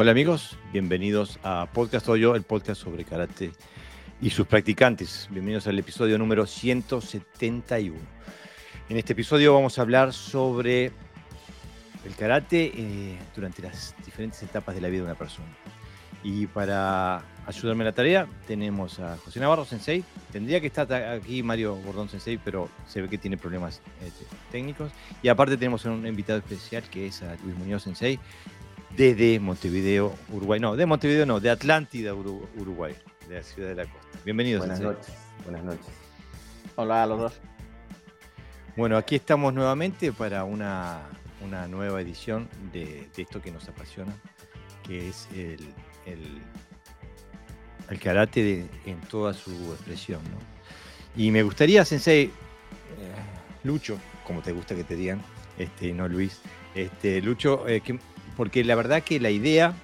Hola amigos, bienvenidos a Podcast Yo, el podcast sobre karate y sus practicantes. Bienvenidos al episodio número 171. En este episodio vamos a hablar sobre el karate eh, durante las diferentes etapas de la vida de una persona. Y para ayudarme en la tarea tenemos a José Navarro Sensei. Tendría que estar aquí Mario Gordón Sensei, pero se ve que tiene problemas este, técnicos. Y aparte tenemos un invitado especial que es a Luis Muñoz Sensei, desde Montevideo, Uruguay. No, de Montevideo no, de Atlántida, Uruguay, de la ciudad de la costa. Bienvenidos. Buenas noches. Buenas noches. Hola a los dos. Bueno, aquí estamos nuevamente para una, nueva edición de, esto que nos apasiona, que es el, el, karate en toda su expresión. Y me gustaría, Sensei, eh, Lucho, como te gusta que te digan, este, no Luis, este, Lucho, eh, que porque la verdad que la idea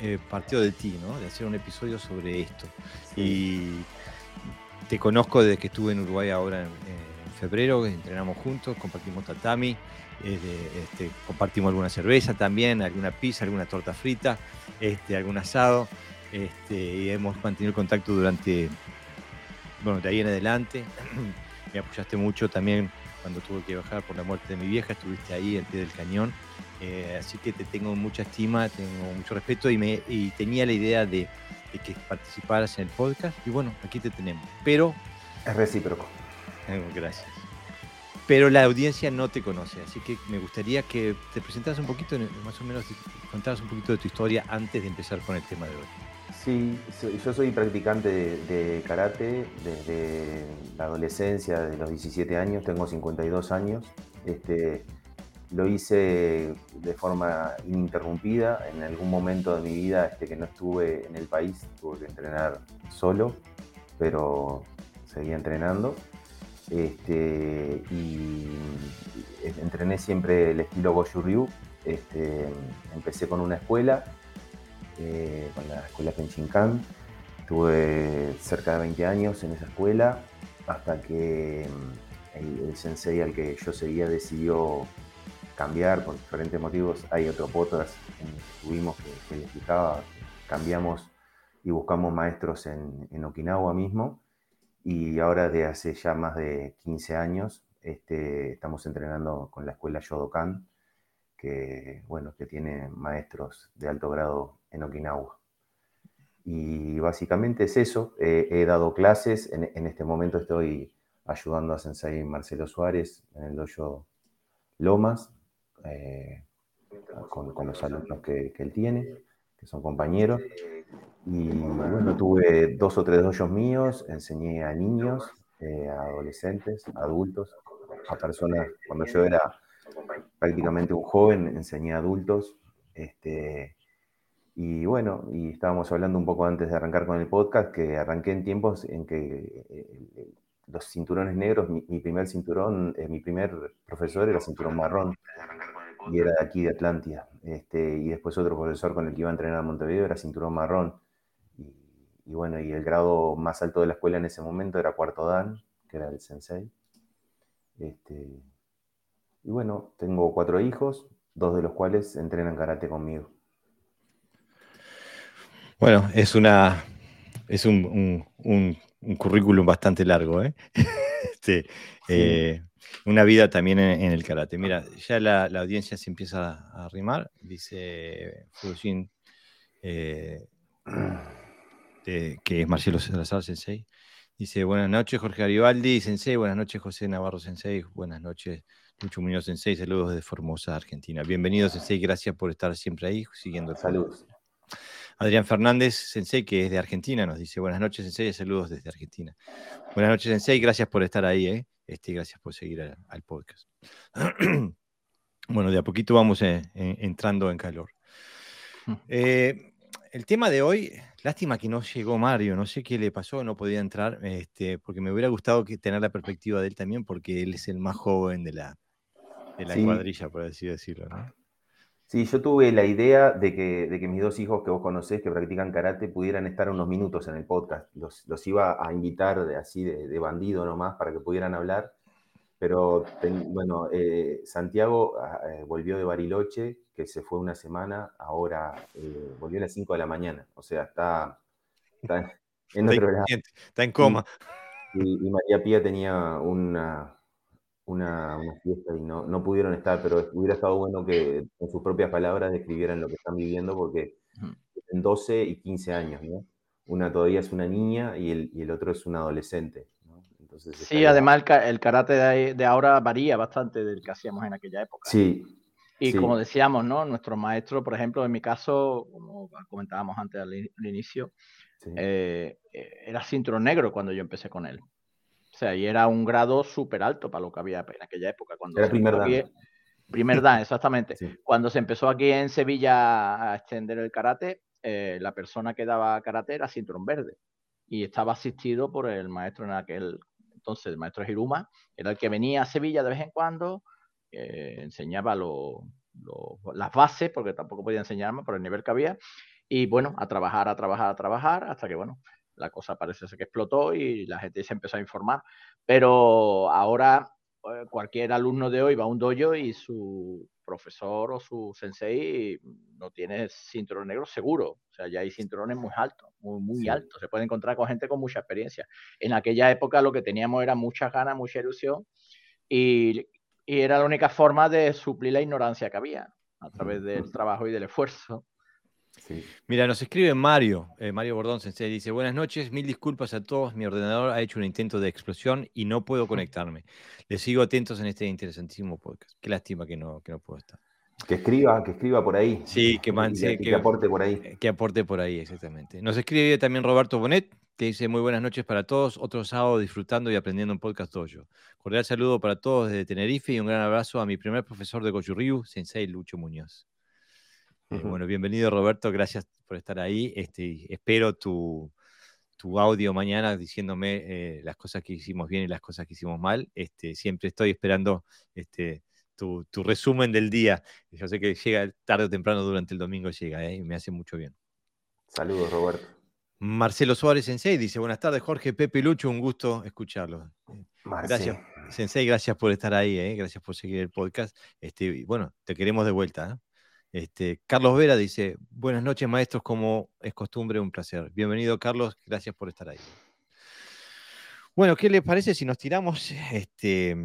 eh, partió de ti, ¿no? De hacer un episodio sobre esto. Y te conozco desde que estuve en Uruguay ahora en, febrero, entrenamos juntos, compartimos tatami, este, compartimos alguna cerveza también, alguna pizza, alguna torta frita, este, algún asado, este, y hemos mantenido el contacto durante, bueno, de ahí en adelante. Me apoyaste mucho también cuando tuve que bajar por la muerte de mi vieja, estuviste ahí al pie del cañón eh, así que te tengo mucha estima, tengo mucho respeto y, me, tenía la idea de, que participaras en el podcast. Y bueno, aquí te tenemos. Pero. Es recíproco. Eh, gracias. Pero la audiencia no te conoce, así que me gustaría que te presentaras un poquito, más o menos, contaras un poquito de tu historia antes de empezar con el tema de hoy. Sí, yo soy practicante de, karate desde la adolescencia, de los 17 años, tengo 52 años. Este, lo hice de forma ininterrumpida. En algún momento de mi vida este, que no estuve en el país, tuve que entrenar solo, pero seguía entrenando. Este, y entrené siempre el estilo Goju Ryu. Este, empecé con una escuela, eh, con la escuela Kenshinkan. Tuve cerca de 20 años en esa escuela hasta que el, el sensei al que yo seguía decidió cambiar por diferentes motivos. Hay otro podcast en el que que, les explicaba, cambiamos y buscamos maestros en, Okinawa mismo. Y ahora de hace ya más de 15 años este, estamos entrenando con la escuela Yodokan, que, bueno, que tiene maestros de alto grado en Okinawa. Y básicamente es eso. he dado clases. En, en, este momento estoy ayudando a Sensei Marcelo Suárez en el dojo Lomas, eh, con, los alumnos que, él tiene, que son compañeros. Y bueno, tuve dos o tres doyos míos, enseñé a niños, eh, a adolescentes, adultos, a personas, cuando yo era prácticamente un joven, enseñé a adultos. Este, y bueno, y estábamos hablando un poco antes de arrancar con el podcast, que arranqué en tiempos en que eh, los cinturones negros, mi, primer cinturón, mi primer profesor era cinturón marrón y era de aquí de Atlántida. Este, y después otro profesor con el que iba a entrenar a Montevideo era cinturón marrón. Y, bueno, y el grado más alto de la escuela en ese momento era cuarto dan, que era el sensei. Este, y bueno, tengo cuatro hijos, dos de los cuales entrenan karate conmigo. Bueno, es una es un, currículum bastante largo, ¿eh? Este, eh, una vida también en, el karate. Mira, ya la, audiencia se empieza a arrimar, dice Fujin, eh, que es Marcelo Salazar Sensei. Dice, buenas noches Jorge Garibaldi, Sensei, buenas noches José Navarro Sensei, buenas noches Lucho Muñoz Sensei, saludos desde Formosa, Argentina. Bienvenidos Sensei, gracias por estar siempre ahí, siguiendo el Saludos. Adrián Fernández, Sensei, que es de Argentina, nos dice, buenas noches Sensei, saludos desde Argentina. Buenas noches Sensei, gracias por estar ahí, ¿eh? Este, gracias por seguir al, podcast. bueno, de a poquito vamos eh, entrando en calor. Mm. Eh, el tema de hoy, lástima que no llegó Mario, no sé qué le pasó, no podía entrar, este, porque me hubiera gustado que, tener la perspectiva de él también, porque él es el más joven de la, de la cuadrilla, por así decirlo. ¿no? Sí, yo tuve la idea de que, de que, mis dos hijos que vos conocés, que practican karate, pudieran estar unos minutos en el podcast. Los, los iba a invitar de, así de, de, bandido nomás para que pudieran hablar. Pero bueno, eh, Santiago ah, eh, volvió de Bariloche, que se fue una semana, ahora eh, volvió a las 5 de la mañana. O sea, está, está en otro lado. Está en coma. Y, y, María Pía tenía una, una, fiesta y no, no, pudieron estar, pero hubiera estado bueno que con sus propias palabras describieran lo que están viviendo, porque en 12 y 15 años, ¿no? Una todavía es una niña y el, y el otro es un adolescente sí, además el, karate de, ahora varía bastante del que hacíamos en aquella época. Sí. Y como decíamos, ¿no? Nuestro maestro, por ejemplo, en mi caso, como comentábamos antes al, inicio, eh, era cinturón negro cuando yo empecé con él. O sea, y era un grado súper alto para lo que había en aquella época. Cuando era primer dan. primer dan, exactamente. Cuando se empezó aquí en Sevilla a extender el karate, eh, la persona que daba karate era cinturón verde y estaba asistido por el maestro en aquel entonces el maestro Hiruma era el que venía a Sevilla de vez en cuando, eh, enseñaba las bases, porque tampoco podía enseñarme por el nivel que había, y bueno, a trabajar, a trabajar, a trabajar, hasta que bueno, la cosa parece ser que explotó y la gente se empezó a informar. Pero ahora eh, cualquier alumno de hoy va a un dojo y su profesor o su sensei no tiene cinturón negro seguro. O sea, ya hay cinturones muy altos, muy, muy altos. Se puede encontrar con gente con mucha experiencia. En aquella época lo que teníamos era mucha ganas, mucha ilusión y, y era la única forma de suplir la ignorancia que había a través del trabajo y del esfuerzo. Mira, nos escribe Mario, eh, Mario Bordón Sensei, dice, buenas noches, mil disculpas a todos, mi ordenador ha hecho un intento de explosión y no puedo conectarme. Les sigo atentos en este interesantísimo podcast. Qué lástima que no, que no puedo estar. Que escriba, que escriba por ahí. Sí, que, que, aporte por ahí. Eh, que aporte por ahí, exactamente. Nos escribe también Roberto Bonet, que dice muy buenas noches para todos, otro sábado disfrutando y aprendiendo un podcast tuyo. Cordial saludo para todos desde Tenerife y un gran abrazo a mi primer profesor de Goju Sensei Lucho Muñoz. Eh, bueno, bienvenido Roberto, gracias por estar ahí. Este, espero tu, audio mañana diciéndome eh, las cosas que hicimos bien y las cosas que hicimos mal. Este, siempre estoy esperando este, tu, resumen del día. Yo sé que llega tarde o temprano durante el domingo, llega ¿eh? y me hace mucho bien. Saludos, Roberto. Marcelo Suárez Sensei dice, buenas tardes Jorge, Pepe Lucho, un gusto escucharlo. Gracias, Sensei, gracias por estar ahí, gracias por seguir el podcast. Este, bueno, te queremos de vuelta. Este, Carlos Vera dice, buenas noches maestros, como es costumbre, un placer. Bienvenido Carlos, gracias por estar ahí. Bueno, ¿qué les parece si nos tiramos? Este,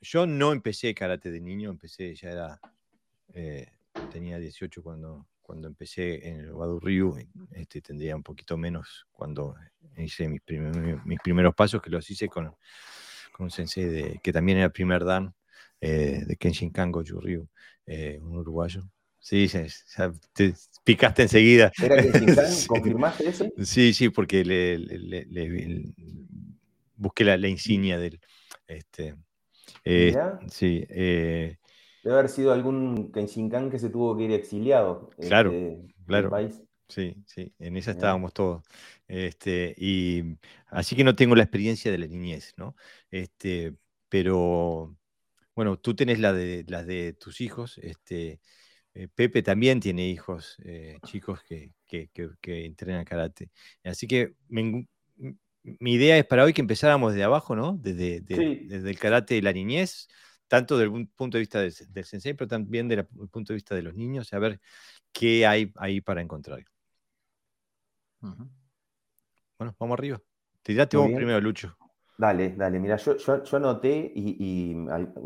yo no empecé karate de niño, empecé, ya era, eh, tenía 18 cuando, cuando empecé en el Wadu Ryu, este, tendría un poquito menos cuando hice mis, primeros pasos, que los hice con, con un sensei de, que también era primer dan, eh, de Kenshin Kango Ryu. Eh, un uruguayo. Sí, te picaste enseguida. ¿Era ¿Confirmaste eso? Sí, sí, porque le, busqué la, insignia del. Este, eh, sí. Eh, Debe haber sido algún Kenshinkan que se tuvo que ir exiliado. Claro, este, claro. País. Sí, sí, en esa estábamos todos. Este, y así que no tengo la experiencia de la niñez, ¿no? Este, pero bueno, tú tenés la de, las de tus hijos. Este, eh, Pepe también tiene hijos eh, chicos que, que, entrenan karate. Así que mi idea es para hoy que empezáramos desde abajo, ¿no? Desde, desde el karate de la niñez, tanto desde el punto de vista del, sensei, pero también desde el punto de vista de los niños, a ver qué hay ahí para encontrar. Bueno, vamos arriba. Tirate vos primero, Lucho. Dale, dale. Mira, yo, yo, yo anoté y,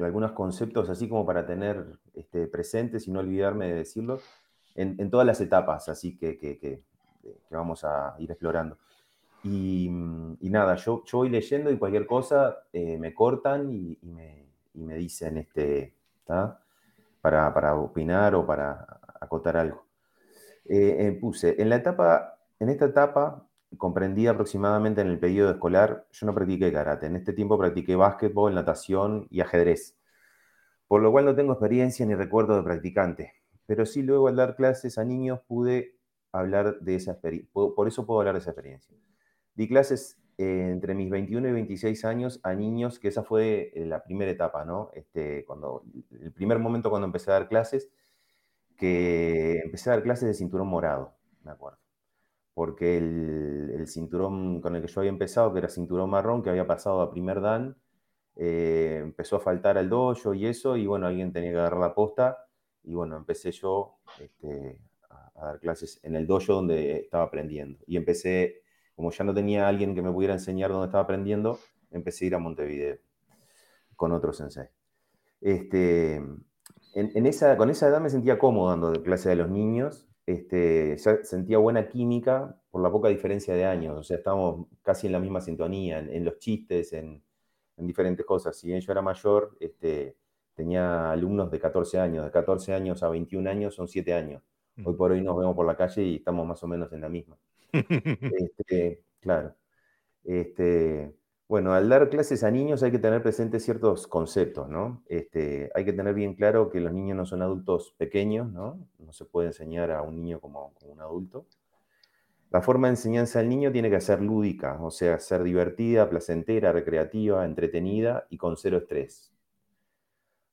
algunos conceptos así como para tener este, presentes y no olvidarme de decirlo en, todas las etapas, así que, que, vamos a ir explorando. Y, nada, yo, yo, voy leyendo y cualquier cosa eh, me cortan y, me, me, dicen este, para, para, opinar o para acotar algo. Eh, eh, puse, en la etapa, en esta etapa comprendí aproximadamente en el periodo escolar, yo no practiqué karate. En este tiempo practiqué básquetbol, natación y ajedrez. Por lo cual no tengo experiencia ni recuerdo de practicante. Pero sí luego al dar clases a niños pude hablar de esa experiencia. Por eso puedo hablar de esa experiencia. Di clases eh, entre mis 21 y 26 años a niños, que esa fue eh, la primera etapa, ¿no? Este, cuando, el primer momento cuando empecé a dar clases, que empecé a dar clases de cinturón morado, me acuerdo porque el, cinturón con el que yo había empezado, que era cinturón marrón, que había pasado a primer dan, eh, empezó a faltar al dojo y eso, y bueno, alguien tenía que agarrar la posta, y bueno, empecé yo este, a, dar clases en el dojo donde estaba aprendiendo. Y empecé, como ya no tenía alguien que me pudiera enseñar dónde estaba aprendiendo, empecé a ir a Montevideo con otro sensei. Este, en, esa, con esa edad me sentía cómodo dando clases a los niños, este, sentía buena química por la poca diferencia de años, o sea, estábamos casi en la misma sintonía, en, los chistes, en, diferentes cosas. Si bien yo era mayor, este, tenía alumnos de 14 años, de 14 años a 21 años son 7 años. Mm. Hoy por hoy nos vemos por la calle y estamos más o menos en la misma. Este, claro. Este, bueno, al dar clases a niños hay que tener presentes ciertos conceptos, ¿no? Este, hay que tener bien claro que los niños no son adultos pequeños, ¿no? No se puede enseñar a un niño como, un adulto. La forma de enseñanza del niño tiene que ser lúdica, o sea, ser divertida, placentera, recreativa, entretenida y con cero estrés.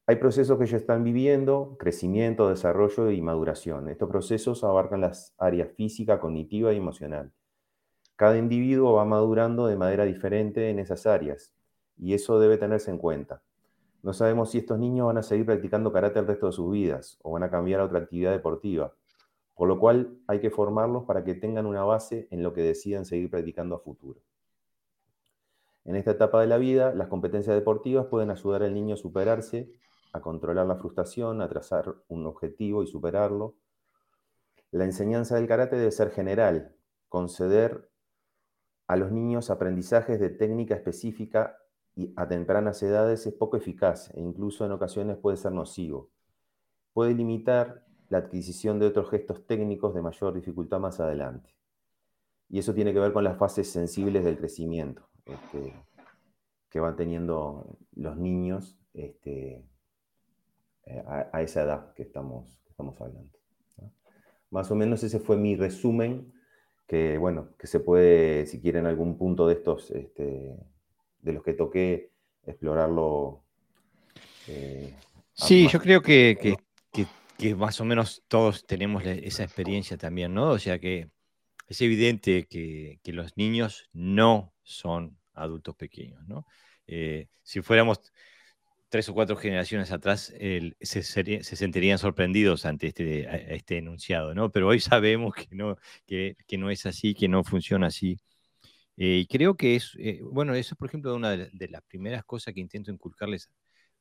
Hay procesos que ellos están viviendo, crecimiento, desarrollo y maduración. Estos procesos abarcan las áreas física, cognitiva y emocional. Cada individuo va madurando de manera diferente en esas áreas y eso debe tenerse en cuenta. No sabemos si estos niños van a seguir practicando karate el resto de sus vidas o van a cambiar a otra actividad deportiva, por lo cual hay que formarlos para que tengan una base en lo que decidan seguir practicando a futuro. En esta etapa de la vida, las competencias deportivas pueden ayudar al niño a superarse, a controlar la frustración, a trazar un objetivo y superarlo. La enseñanza del karate debe ser general, conceder a los niños aprendizajes de técnica específica y a tempranas edades es poco eficaz e incluso en ocasiones puede ser nocivo. Puede limitar la adquisición de otros gestos técnicos de mayor dificultad más adelante. Y eso tiene que ver con las fases sensibles del crecimiento este, que van teniendo los niños este, a, esa edad que estamos, estamos hablando. Más o menos ese fue mi resumen que bueno, que se puede, si quieren algún punto de estos, este, de los que toqué, explorarlo. Eh, sí, yo creo que, que, más o menos todos tenemos esa experiencia también, ¿no? O sea que es evidente que, los niños no son adultos pequeños, ¿no? Eh, si fuéramos tres o cuatro generaciones atrás se, sentirían sorprendidos ante este, este enunciado, ¿no? Pero hoy sabemos que no, es así, que no funciona así. Eh, y creo que es, eh, bueno, eso es por ejemplo una de, las primeras cosas que intento inculcarles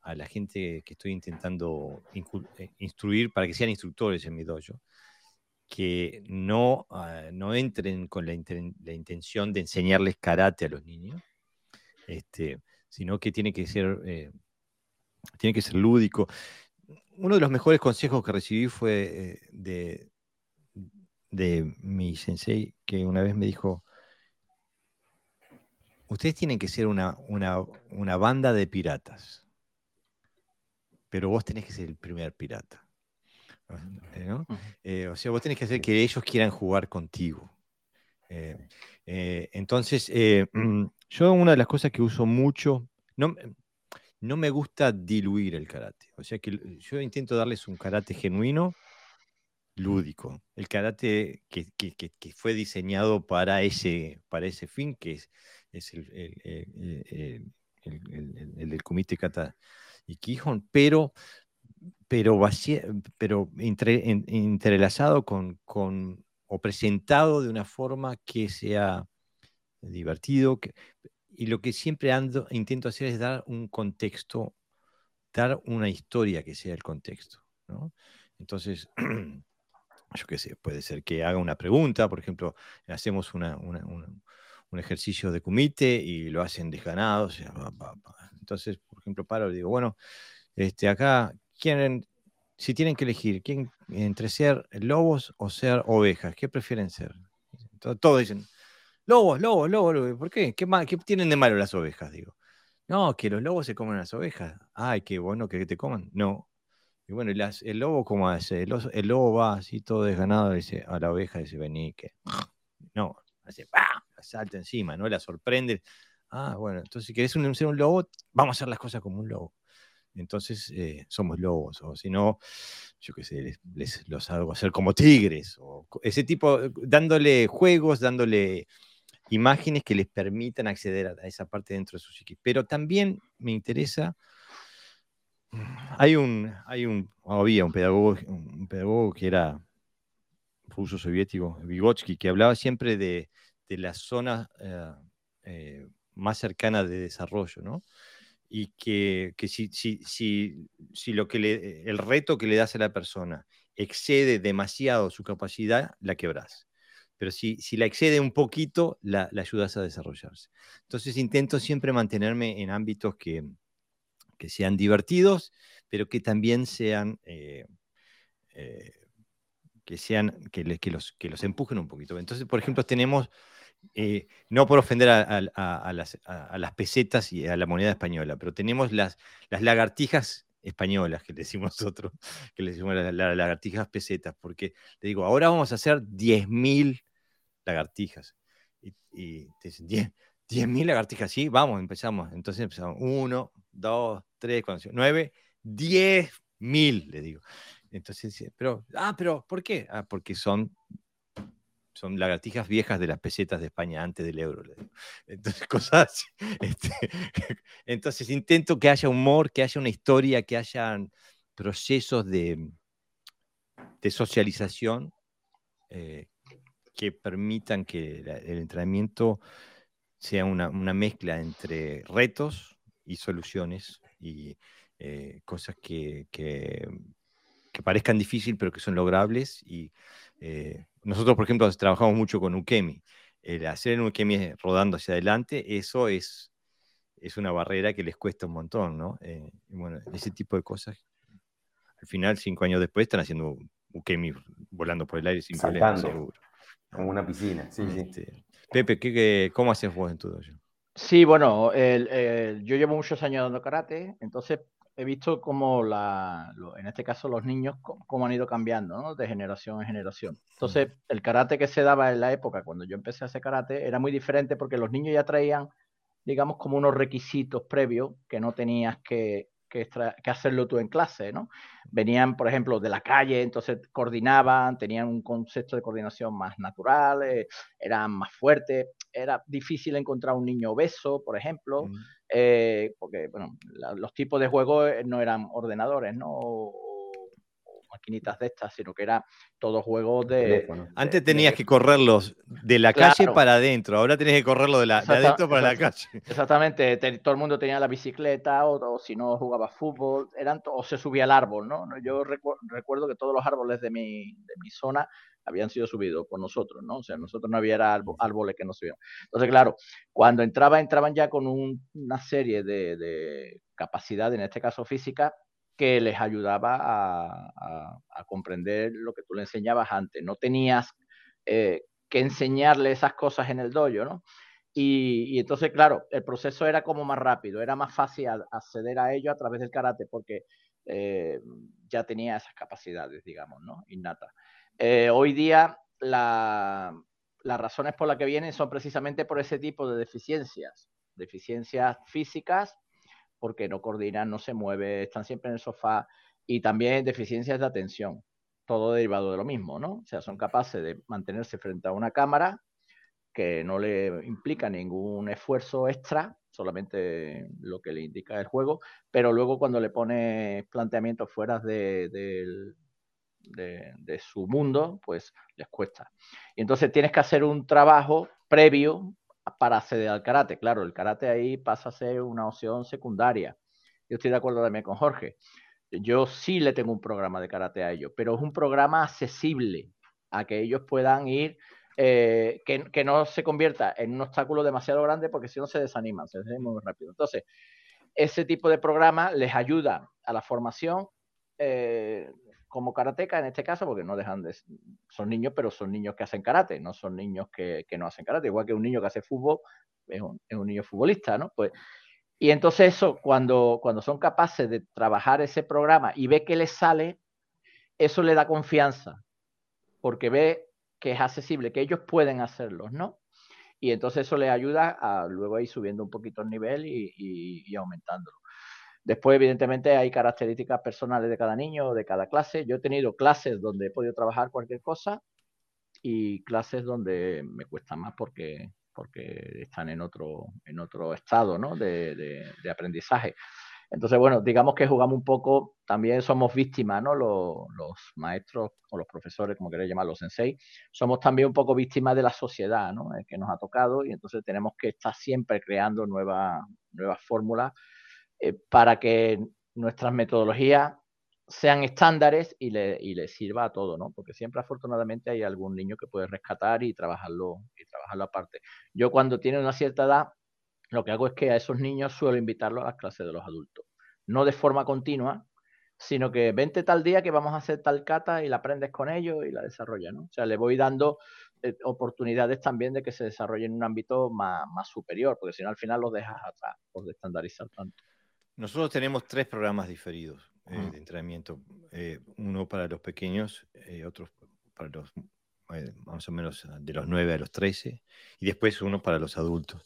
a la gente que estoy intentando eh, instruir para que sean instructores en mi dojo, que no, ah, entren con la, intención de enseñarles karate a los niños, este, sino que tiene que ser tiene que ser lúdico. Uno de los mejores consejos que recibí fue eh, de, de mi sensei, que una vez me dijo, ustedes tienen que ser una, una, banda de piratas, pero vos tenés que ser el primer pirata. ¿no? Eh, o sea, vos tenés que hacer que ellos quieran jugar contigo. Eh, entonces, yo una de las cosas que uso mucho, no, no me gusta diluir el karate. O sea que yo intento darles un karate genuino, lúdico. El karate que, fue diseñado para ese, para ese fin, que es, el, del Kumite Kata y Kihon, pero, pero, pero entrelazado con, con, o presentado de una forma que sea divertido, que, y lo que siempre ando, intento hacer es dar un contexto, dar una historia que sea el contexto. Entonces, yo qué sé, puede ser que haga una pregunta, por ejemplo, hacemos un ejercicio de comité y lo hacen desganados. Entonces, por ejemplo, paro y digo, bueno, este, acá quieren, si tienen que elegir ¿quién, entre ser lobos o ser ovejas, ¿qué prefieren ser? todos dicen, Lobos, lobos, lobos, ¿Por qué? ¿Qué, tienen de malo las ovejas? Digo. No, que los lobos se comen las ovejas. Ay, qué bueno que te coman. No. Y bueno, el lobo, ¿cómo hace? El, lobo va así todo desganado dice, a la oveja dice, vení, que. No, hace, ¡pah! salta encima, ¿no? La sorprende. Ah, bueno, entonces si querés ser un lobo, vamos a hacer las cosas como un lobo. Entonces eh, somos lobos, o si no, yo qué sé, les, los hago hacer como tigres, o ese tipo, dándole juegos, dándole imágenes que les permitan acceder a, esa parte dentro de su psiquis. Pero también me interesa, hay un, hay un, había un pedagogo, un pedagogo que era ruso soviético, Vygotsky, que hablaba siempre de, la zona eh, eh, más cercana de desarrollo, ¿no? Y que, si, si, si, lo que le, el reto que le das a la persona excede demasiado su capacidad, la quebras. Pero si, si la excede un poquito, la, ayudas a desarrollarse. Entonces intento siempre mantenerme en ámbitos que, que sean divertidos, pero que también sean, eh, eh, que, sean que, que, los, que los empujen un poquito. Entonces, por ejemplo, tenemos, eh, no por ofender a, las, a, las, pesetas y a la moneda española, pero tenemos las, las lagartijas españolas, que le decimos nosotros, que le decimos las lagartijas pesetas, porque le digo, ahora vamos a hacer 10.000 lagartijas. Y, y te dicen, 10.000 lagartijas, sí, vamos, empezamos. Entonces empezamos, 1, 2, 3, 4, 9, 10.000, le digo. Entonces, pero, ah, pero, ¿por qué? Ah, porque son son lagartijas viejas de las pesetas de España antes del euro. Entonces, cosas este, entonces, intento que haya humor, que haya una historia, que haya procesos de, de socialización eh, que permitan que el entrenamiento sea una, mezcla entre retos y soluciones y eh, cosas que, que, parezcan difíciles pero que son logrables y eh, nosotros, por ejemplo, trabajamos mucho con Ukemi. El hacer un Ukemi rodando hacia adelante, eso es, es una barrera que les cuesta un montón, ¿no? Eh, bueno, ese tipo de cosas, al final, cinco años después, están haciendo Ukemi volando por el aire sin problema, seguro. En una piscina, sí, sí. Este, Pepe, ¿qué, cómo haces vos en tu dojo? Sí, bueno, yo llevo muchos años dando karate, entonces he visto cómo la, en este caso los niños, cómo han ido cambiando, ¿no? De generación en generación. Entonces, el karate que se daba en la época cuando yo empecé a hacer karate era muy diferente porque los niños ya traían, digamos, como unos requisitos previos que no tenías que, que, hacerlo tú en clase, ¿no? Venían, por ejemplo, de la calle, entonces coordinaban, tenían un concepto de coordinación más natural, eh, eran más fuertes, era difícil encontrar un niño obeso, por ejemplo. Mm. Eh, porque bueno, los tipos de juegos eh, no eran ordenadores, ¿no? O, maquinitas de estas, sino que era todo juegos de... Antes tenías que correrlos de la calle para adentro, ahora tienes que correrlo de, la, adentro para la calle. Exactamente, todo el mundo tenía la bicicleta o, si no jugaba fútbol, eran o se subía al árbol, ¿no? Yo recuerdo que todos los árboles de mi, de mi zona habían sido subidos por nosotros, ¿no? O sea, nosotros no había árboles que no subían. Entonces, claro, cuando entraba, entraban ya con una serie de, de capacidades, en este caso física, que les ayudaba a, comprender lo que tú le enseñabas antes. No tenías eh, que enseñarle esas cosas en el dojo, ¿no? Y, entonces, claro, el proceso era como más rápido, era más fácil acceder a ello a través del karate porque eh, ya tenía esas capacidades, digamos, ¿no? Eh, hoy día las razones por las que vienen son precisamente por ese tipo de deficiencias, deficiencias físicas, porque no coordinan, no se mueve, están siempre en el sofá, y también deficiencias de atención, todo derivado de lo mismo, ¿no? O sea, son capaces de mantenerse frente a una cámara que no le implica ningún esfuerzo extra, solamente lo que le indica el juego, pero luego cuando le pones planteamientos fuera de, de, su mundo, pues les cuesta. Y entonces tienes que hacer un trabajo previo para acceder al karate. Claro, el karate ahí pasa a ser una opción secundaria. Yo estoy de acuerdo también con Jorge. Yo sí le tengo un programa de karate a ellos, pero es un programa accesible a que ellos puedan ir, eh, que, no se convierta en un obstáculo demasiado grande porque si no se desaniman, se desaniman muy rápido. Entonces, ese tipo de programa les ayuda a la formación eh, como karateca en este caso, porque no dejan de. Son niños, pero son niños que hacen karate, no son niños que, no hacen karate. Igual que un niño que hace fútbol es un, niño futbolista, ¿no? Pues. Y entonces, eso, cuando, cuando son capaces de trabajar ese programa y ve que les sale, eso le da confianza, porque ve que es accesible, que ellos pueden hacerlo, ¿no? Y entonces eso les ayuda a luego ir subiendo un poquito el nivel y, y aumentándolo. Después, evidentemente, hay características personales de cada niño de cada clase. Yo he tenido clases donde he podido trabajar cualquier cosa y clases donde me cuesta más porque, porque están en otro, en otro estado ¿no? de, de, aprendizaje. Entonces, bueno, digamos que jugamos un poco, también somos víctimas, ¿no? Los, los, maestros o los profesores, como queréis llamarlos, los sensei, somos también un poco víctimas de la sociedad, ¿no? que nos ha tocado y entonces tenemos que estar siempre creando nuevas, nuevas fórmulas eh, para que nuestras metodologías sean estándares y le, y sirva a todo, ¿no? Porque siempre afortunadamente hay algún niño que puede rescatar y trabajarlo, y trabajarlo aparte. Yo cuando tiene una cierta edad, lo que hago es que a esos niños suelo invitarlos a las clases de los adultos. No de forma continua, sino que vente tal día que vamos a hacer tal cata y la aprendes con ellos y la desarrollas, ¿no? O sea, le voy dando eh, oportunidades también de que se desarrolle en un ámbito más, superior, porque si no al final los dejas atrás por estandarizar tanto. Nosotros tenemos tres programas diferidos. Eh, de entrenamiento. Eh, uno para los pequeños, eh, otro para los más o menos de los 9 a los 13, y después uno para los adultos.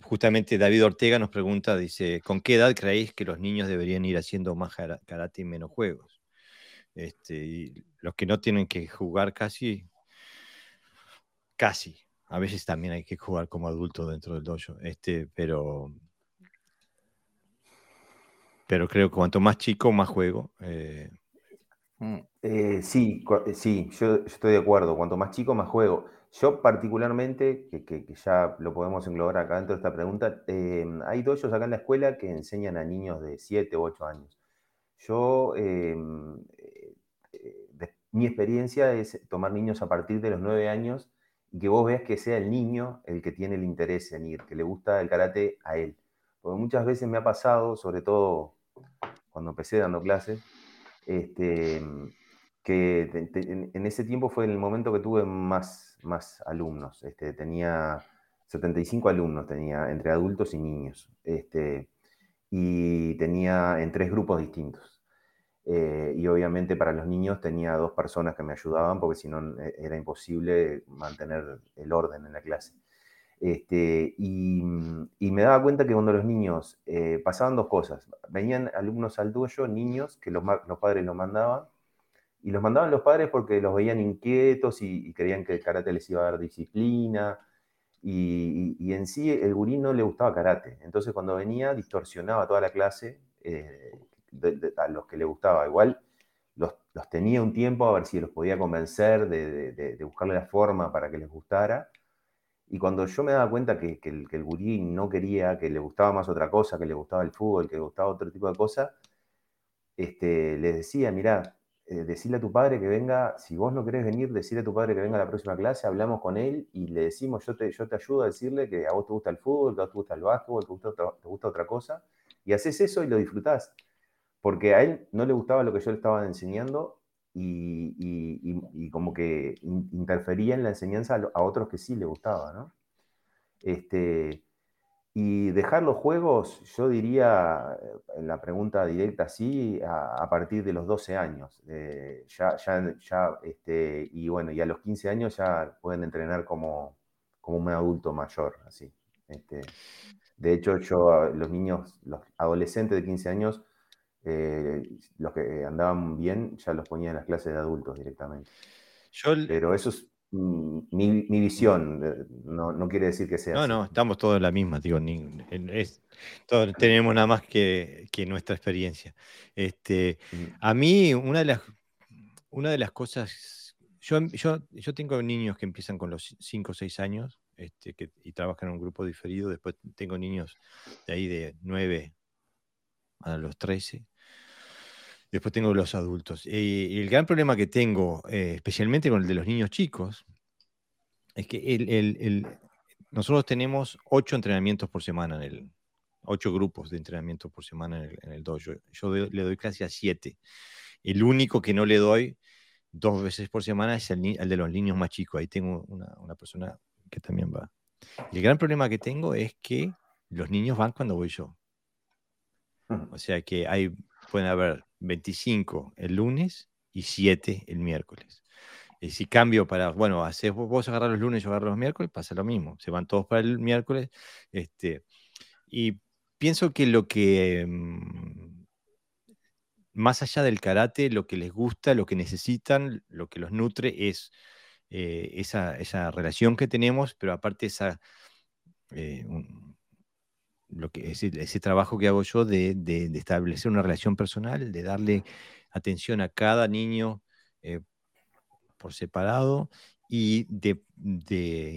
justamente David Ortega nos pregunta, dice, ¿con qué edad creéis que los niños deberían ir haciendo más karate y menos juegos? Este, y los que no tienen que jugar casi, casi. A veces también hay que jugar como adulto dentro del dojo, este, pero pero creo que cuanto más chico, más juego. Eh. Mm, eh, sí, eh, sí, yo, estoy de acuerdo. Cuanto más chico, más juego. Yo particularmente, que, ya lo podemos englobar acá dentro de esta pregunta, em, hay dos acá en la escuela que enseñan a niños de 7 u 8 años. Yo, mi experiencia es tomar niños a partir de los 9 años y que vos veas que sea el niño el que tiene el interés en ir, que le gusta el karate a él. Porque muchas veces me ha pasado, sobre todo cuando empecé dando clases, este, que en, ese tiempo fue el momento que tuve más, más alumnos. Este, tenía 75 alumnos, tenía entre adultos y niños. Este, y tenía en tres grupos distintos. Eh, y obviamente para los niños tenía dos personas que me ayudaban porque si no eh, era imposible mantener el orden en la clase. Este, mm, y, me daba cuenta que cuando los niños eh, pasaban dos cosas, venían alumnos al tuyo, niños, que los, padres los mandaban, y los mandaban los padres porque los veían inquietos y, creían que el karate les iba a dar disciplina, y, en sí el gurí no le gustaba karate, entonces cuando venía distorsionaba toda la clase eh, a los que le gustaba, igual los, tenía un tiempo a ver si los podía convencer de, de buscarle la forma para que les gustara, y cuando yo me daba cuenta que, el, que, gurí no quería, que le gustaba más otra cosa, que le gustaba el fútbol, que le gustaba otro tipo de cosas, este, les decía, mirá, eh, decirle a tu padre que venga, si vos no querés venir, decirle a tu padre que venga a la próxima clase, hablamos con él y le decimos, yo te, yo te ayudo a decirle que a vos te gusta el fútbol, que a vos te gusta el básquetbol, que te gusta, te gusta otra cosa, y haces eso y lo disfrutás. Porque a él no le gustaba lo que yo le estaba enseñando y, como que interfería en la enseñanza a, otros que sí le gustaba, ¿no? Este, y dejar los juegos, yo diría, en la pregunta directa, sí, a, partir de los 12 años. ya, ya, ya, este, y bueno, y a los 15 años ya pueden entrenar como, como un adulto mayor, así. Este, de hecho, yo, los niños, los adolescentes de 15 años, eh, los que andaban bien ya los ponía en las clases de adultos directamente. Pero eso es mm, mi, visión, eh, no, quiere decir que sea. No, no, estamos todos en la misma, digo, todos tenemos nada más que, nuestra experiencia. Este, A mí, una de las, una de las cosas, yo, yo, yo tengo niños que empiezan con los 5 o 6 años este, que, y trabajan en un grupo diferido, después tengo niños de ahí de 9 a los 13 Después tengo los adultos. y el gran problema que tengo, eh, especialmente con el de los niños chicos, es que el, nosotros tenemos ocho entrenamientos por semana en el, ocho grupos de entrenamiento por semana en el, dojo. Yo le doy casi a siete. El único que no le doy dos veces por semana es el, de los niños más chicos. Ahí tengo una, una, persona que también va. Y el gran problema que tengo es que los niños van cuando voy yo. O sea que hay, pueden haber 25 el lunes y 7 el miércoles. Y si cambio para, bueno, haces vos agarrar los lunes, yo agarro los miércoles, pasa lo mismo. Se van todos para el miércoles. Este, y pienso que lo que, mm, más allá del karate, lo que les gusta, lo que necesitan, lo que los nutre es esa, esa, relación que tenemos, pero aparte esa, lo que, ese, ese, trabajo que hago yo de, establecer una relación personal, de darle atención a cada niño por separado y de,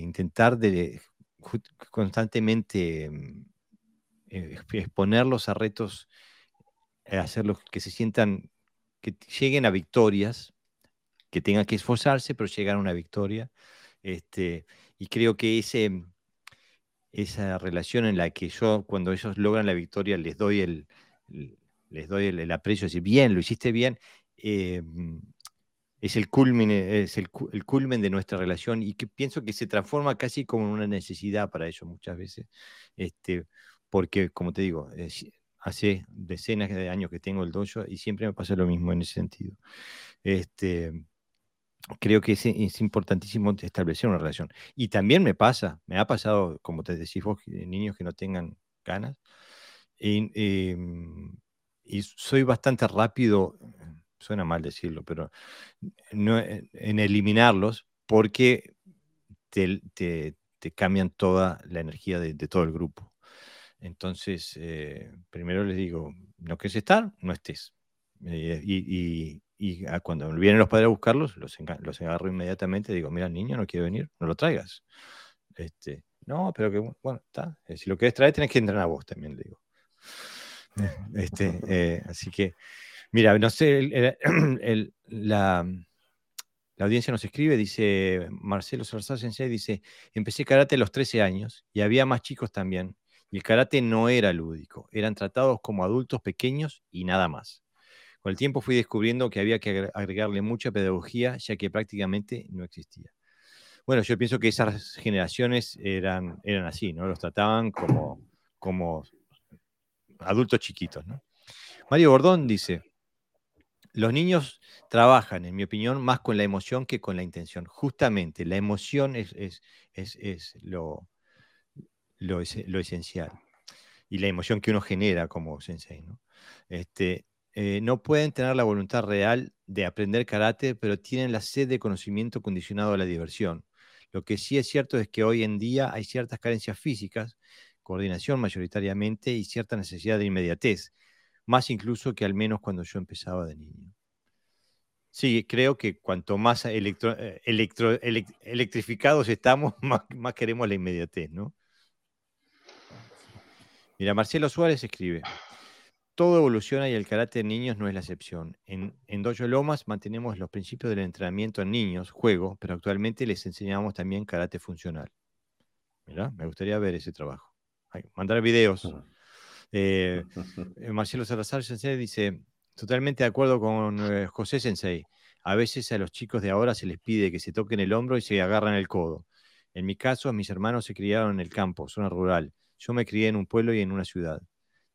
intentar de constantemente mm, eh, exponerlos a retos, eh, hacerlos que se sientan, que lleguen a victorias, que tengan que esforzarse, pero llegar a una victoria. Este, y creo que ese, esa relación en la que yo, cuando ellos logran la victoria, les doy el, les doy el, aprecio, decir, bien, lo hiciste bien, eh, es el culmen, es el, culmen de nuestra relación y que pienso que se transforma casi como una necesidad para ellos muchas veces, este, porque como te digo, hace decenas de años que tengo el dojo y siempre me pasa lo mismo en ese sentido. Este, creo que es, es, importantísimo establecer una relación. Y también me pasa, me ha pasado, como te decís vos, niños que no tengan ganas. Y, em, y soy bastante rápido suena mal decirlo, pero no, eh, en eliminarlos porque te, cambian toda la energía de, todo el grupo. Entonces, eh, primero les digo, no quieres estar, no estés. Eh, y, cuando vienen los padres a buscarlos, los, agarro inmediatamente, digo, mira, niño, no quiere venir, no lo traigas. Este, no, pero que, bueno, está. Si lo quieres traer, tienes que entrenar a vos también, le digo. Este, así que Mira, no sé, la, audiencia nos escribe, dice Marcelo Salazar Sensei, dice, empecé karate a los 13 años y había más chicos también. Y el karate no era lúdico, eran tratados como adultos pequeños y nada más. Con el tiempo fui descubriendo que había que agregarle mucha pedagogía, ya que prácticamente no existía. Bueno, yo pienso que esas generaciones eran, eran así, ¿no? Los trataban como, como adultos chiquitos, ¿no? Mario Gordón dice, los niños trabajan, en mi opinión, más con la emoción que con la intención. Justamente, la emoción es, es, lo, lo, esencial. Y la emoción que uno genera como sensei. ¿no? Este, eh, no pueden tener la voluntad real de aprender karate, pero tienen la sed de conocimiento condicionado a la diversión. Lo que sí es cierto es que hoy en día hay ciertas carencias físicas, coordinación mayoritariamente y cierta necesidad de inmediatez más incluso que al menos cuando yo empezaba de niño. Sí, creo que cuanto más eh, electrificados estamos, más, queremos la inmediatez, ¿no? Mira, Marcelo Suárez escribe, todo evoluciona y el carácter de niños no es la excepción. En, en Dojo Lomas mantenemos los principios del entrenamiento en niños, juego, pero actualmente les enseñamos también karate funcional. Mira, me gustaría ver ese trabajo. mandar videos. Eh, eh, Marcelo Salazar Sensei dice, totalmente de acuerdo con eh, José Sensei. A veces a los chicos de ahora se les pide que se toquen el hombro y se agarran el codo. En mi caso, mis hermanos se criaron en el campo, zona rural. Yo me crié en un pueblo y en una ciudad.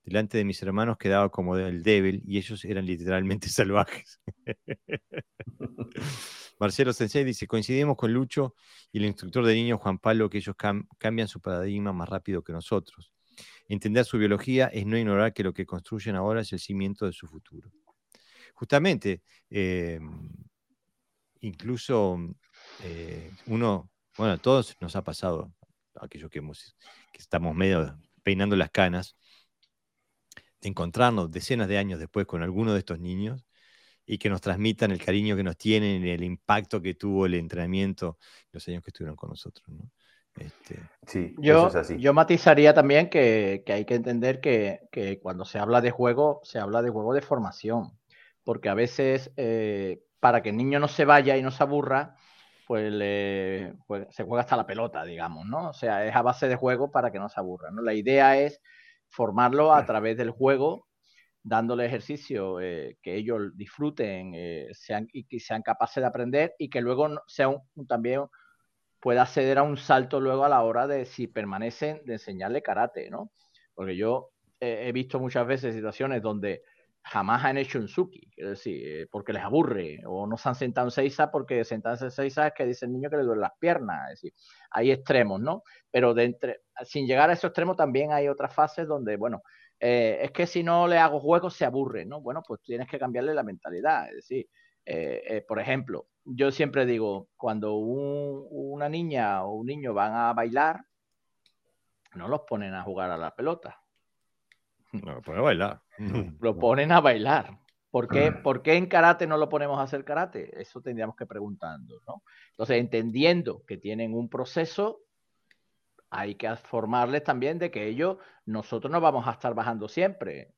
Delante de mis hermanos quedaba como el débil y ellos eran literalmente salvajes. Marcelo Sensei dice, coincidimos con Lucho y el instructor de niños Juan Pablo que ellos cambian su paradigma más rápido que nosotros. Entender su biología es no ignorar que lo que construyen ahora es el cimiento de su futuro. Justamente, eh, incluso eh, uno, bueno, a todos nos ha pasado, aquellos que, estamos medio peinando las canas, encontrarnos decenas de años después con alguno de estos niños y que nos transmitan el cariño que nos tienen y el impacto que tuvo el entrenamiento los años que estuvieron con nosotros. ¿no? Este, sí, yo, yo matizaría también que, hay que entender que, cuando se habla de juego, se habla de juego de formación, porque a veces eh, para que el niño no se vaya y no se aburra, pues, pues, se juega hasta la pelota, digamos, ¿no? O sea, es a base de juego para que no se aburra, ¿no? La idea es formarlo a través del juego, dándole ejercicio eh, que ellos disfruten eh, sean, y que sean capaces de aprender y que luego sea un, también pueda acceder a un salto luego a la hora de si permanecen de enseñarle karate, ¿no? Porque yo he visto muchas veces situaciones donde jamás han hecho un suki, es decir, eh, porque les aburre, o no se han sentado en seisa porque sentarse en seisa es que dice el niño que le duelen las piernas, es decir, hay extremos, ¿no? Pero de entre, sin llegar a esos extremos también hay otras fases donde, bueno, eh, es que si no le hago juegos se aburre, ¿no? Bueno, pues tienes que cambiarle la mentalidad, es decir, eh, por ejemplo, yo siempre digo, cuando una niña o un niño van a bailar, no los ponen a jugar a la pelota. No, lo ponen a bailar. Lo ponen a bailar. ¿Por qué, ¿Por qué, en karate no lo ponemos a hacer karate? Eso tendríamos que preguntarnos, ¿no? Entonces, entendiendo que tienen un proceso, hay que formarles también de que ellos, nosotros no vamos a estar bajando siempre,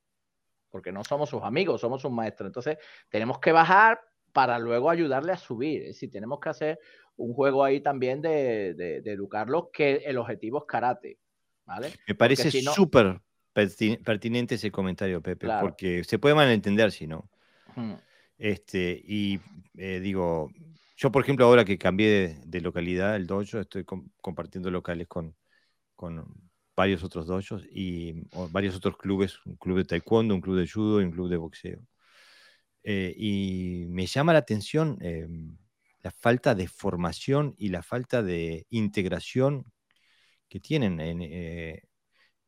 porque no somos sus amigos, somos sus maestros. Entonces, tenemos que bajar para luego ayudarle a subir. Es decir, tenemos que hacer un juego ahí también de, de, educarlos, que el objetivo es karate. ¿vale? Me parece súper pertinente ese comentario, Pepe, porque se puede malentender si no. Este, y eh, digo, yo por ejemplo ahora que cambié de, localidad, el dojo, estoy compartiendo locales con, con varios otros dojos y varios otros clubes, un club de taekwondo, un club de judo y un club de boxeo. Eh, y me llama la atención em, la falta de formación y la falta de integración que tienen. Eh,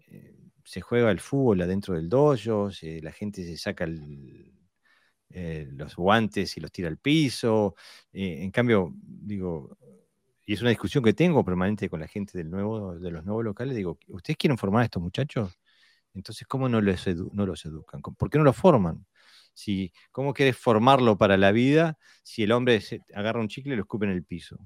eh, se juega el fútbol adentro del dojo, la gente se saca los guantes y los tira al piso. en cambio, digo, y es una discusión que tengo permanente con la gente del nuevo, de los nuevos locales, digo, ¿ustedes quieren formar a estos muchachos? Entonces, ¿cómo no los, no los educan? ¿Por qué no los forman? Si, ¿Cómo quieres formarlo para la vida si el hombre agarra un chicle y lo escupe en el piso?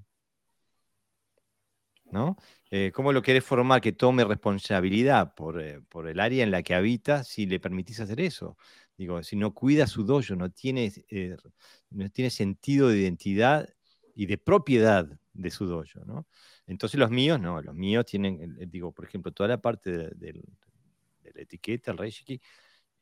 ¿No? Eh, ¿Cómo lo querés formar que tome responsabilidad por, eh, por, el área en la que habita si le permitís hacer eso? Digo, si no cuida su dojo, no tiene, eh, no tiene sentido de identidad y de propiedad de su dojo, ¿no? Entonces los míos, no, los míos tienen, digo, por ejemplo, toda la parte de, la etiqueta, el reiki,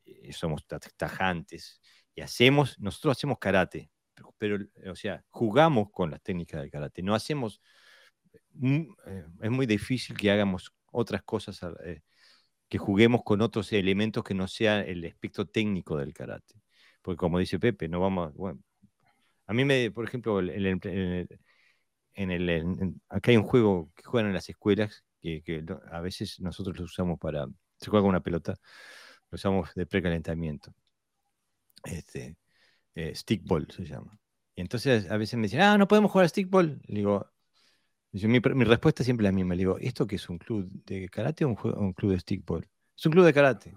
eh, somos tajantes y hacemos, nosotros hacemos karate, pero, o sea, jugamos con las técnicas del karate, no hacemos, mm, eh, es muy difícil que hagamos otras cosas, eh, que juguemos con otros elementos que no sea el aspecto técnico del karate. Porque como dice Pepe, no vamos, bueno, a mí me, por ejemplo, el, en el, acá hay un juego que juegan en las escuelas que, a veces nosotros lo usamos para, se juega con una pelota, lo usamos de precalentamiento. Este, eh, stickball se llama. Y entonces a veces me dicen, ah, no podemos jugar a stickball. Le digo, mi, mi, respuesta es siempre la misma. Le digo, ¿esto qué es un club de karate o un, un, club de stickball? Es un club de karate.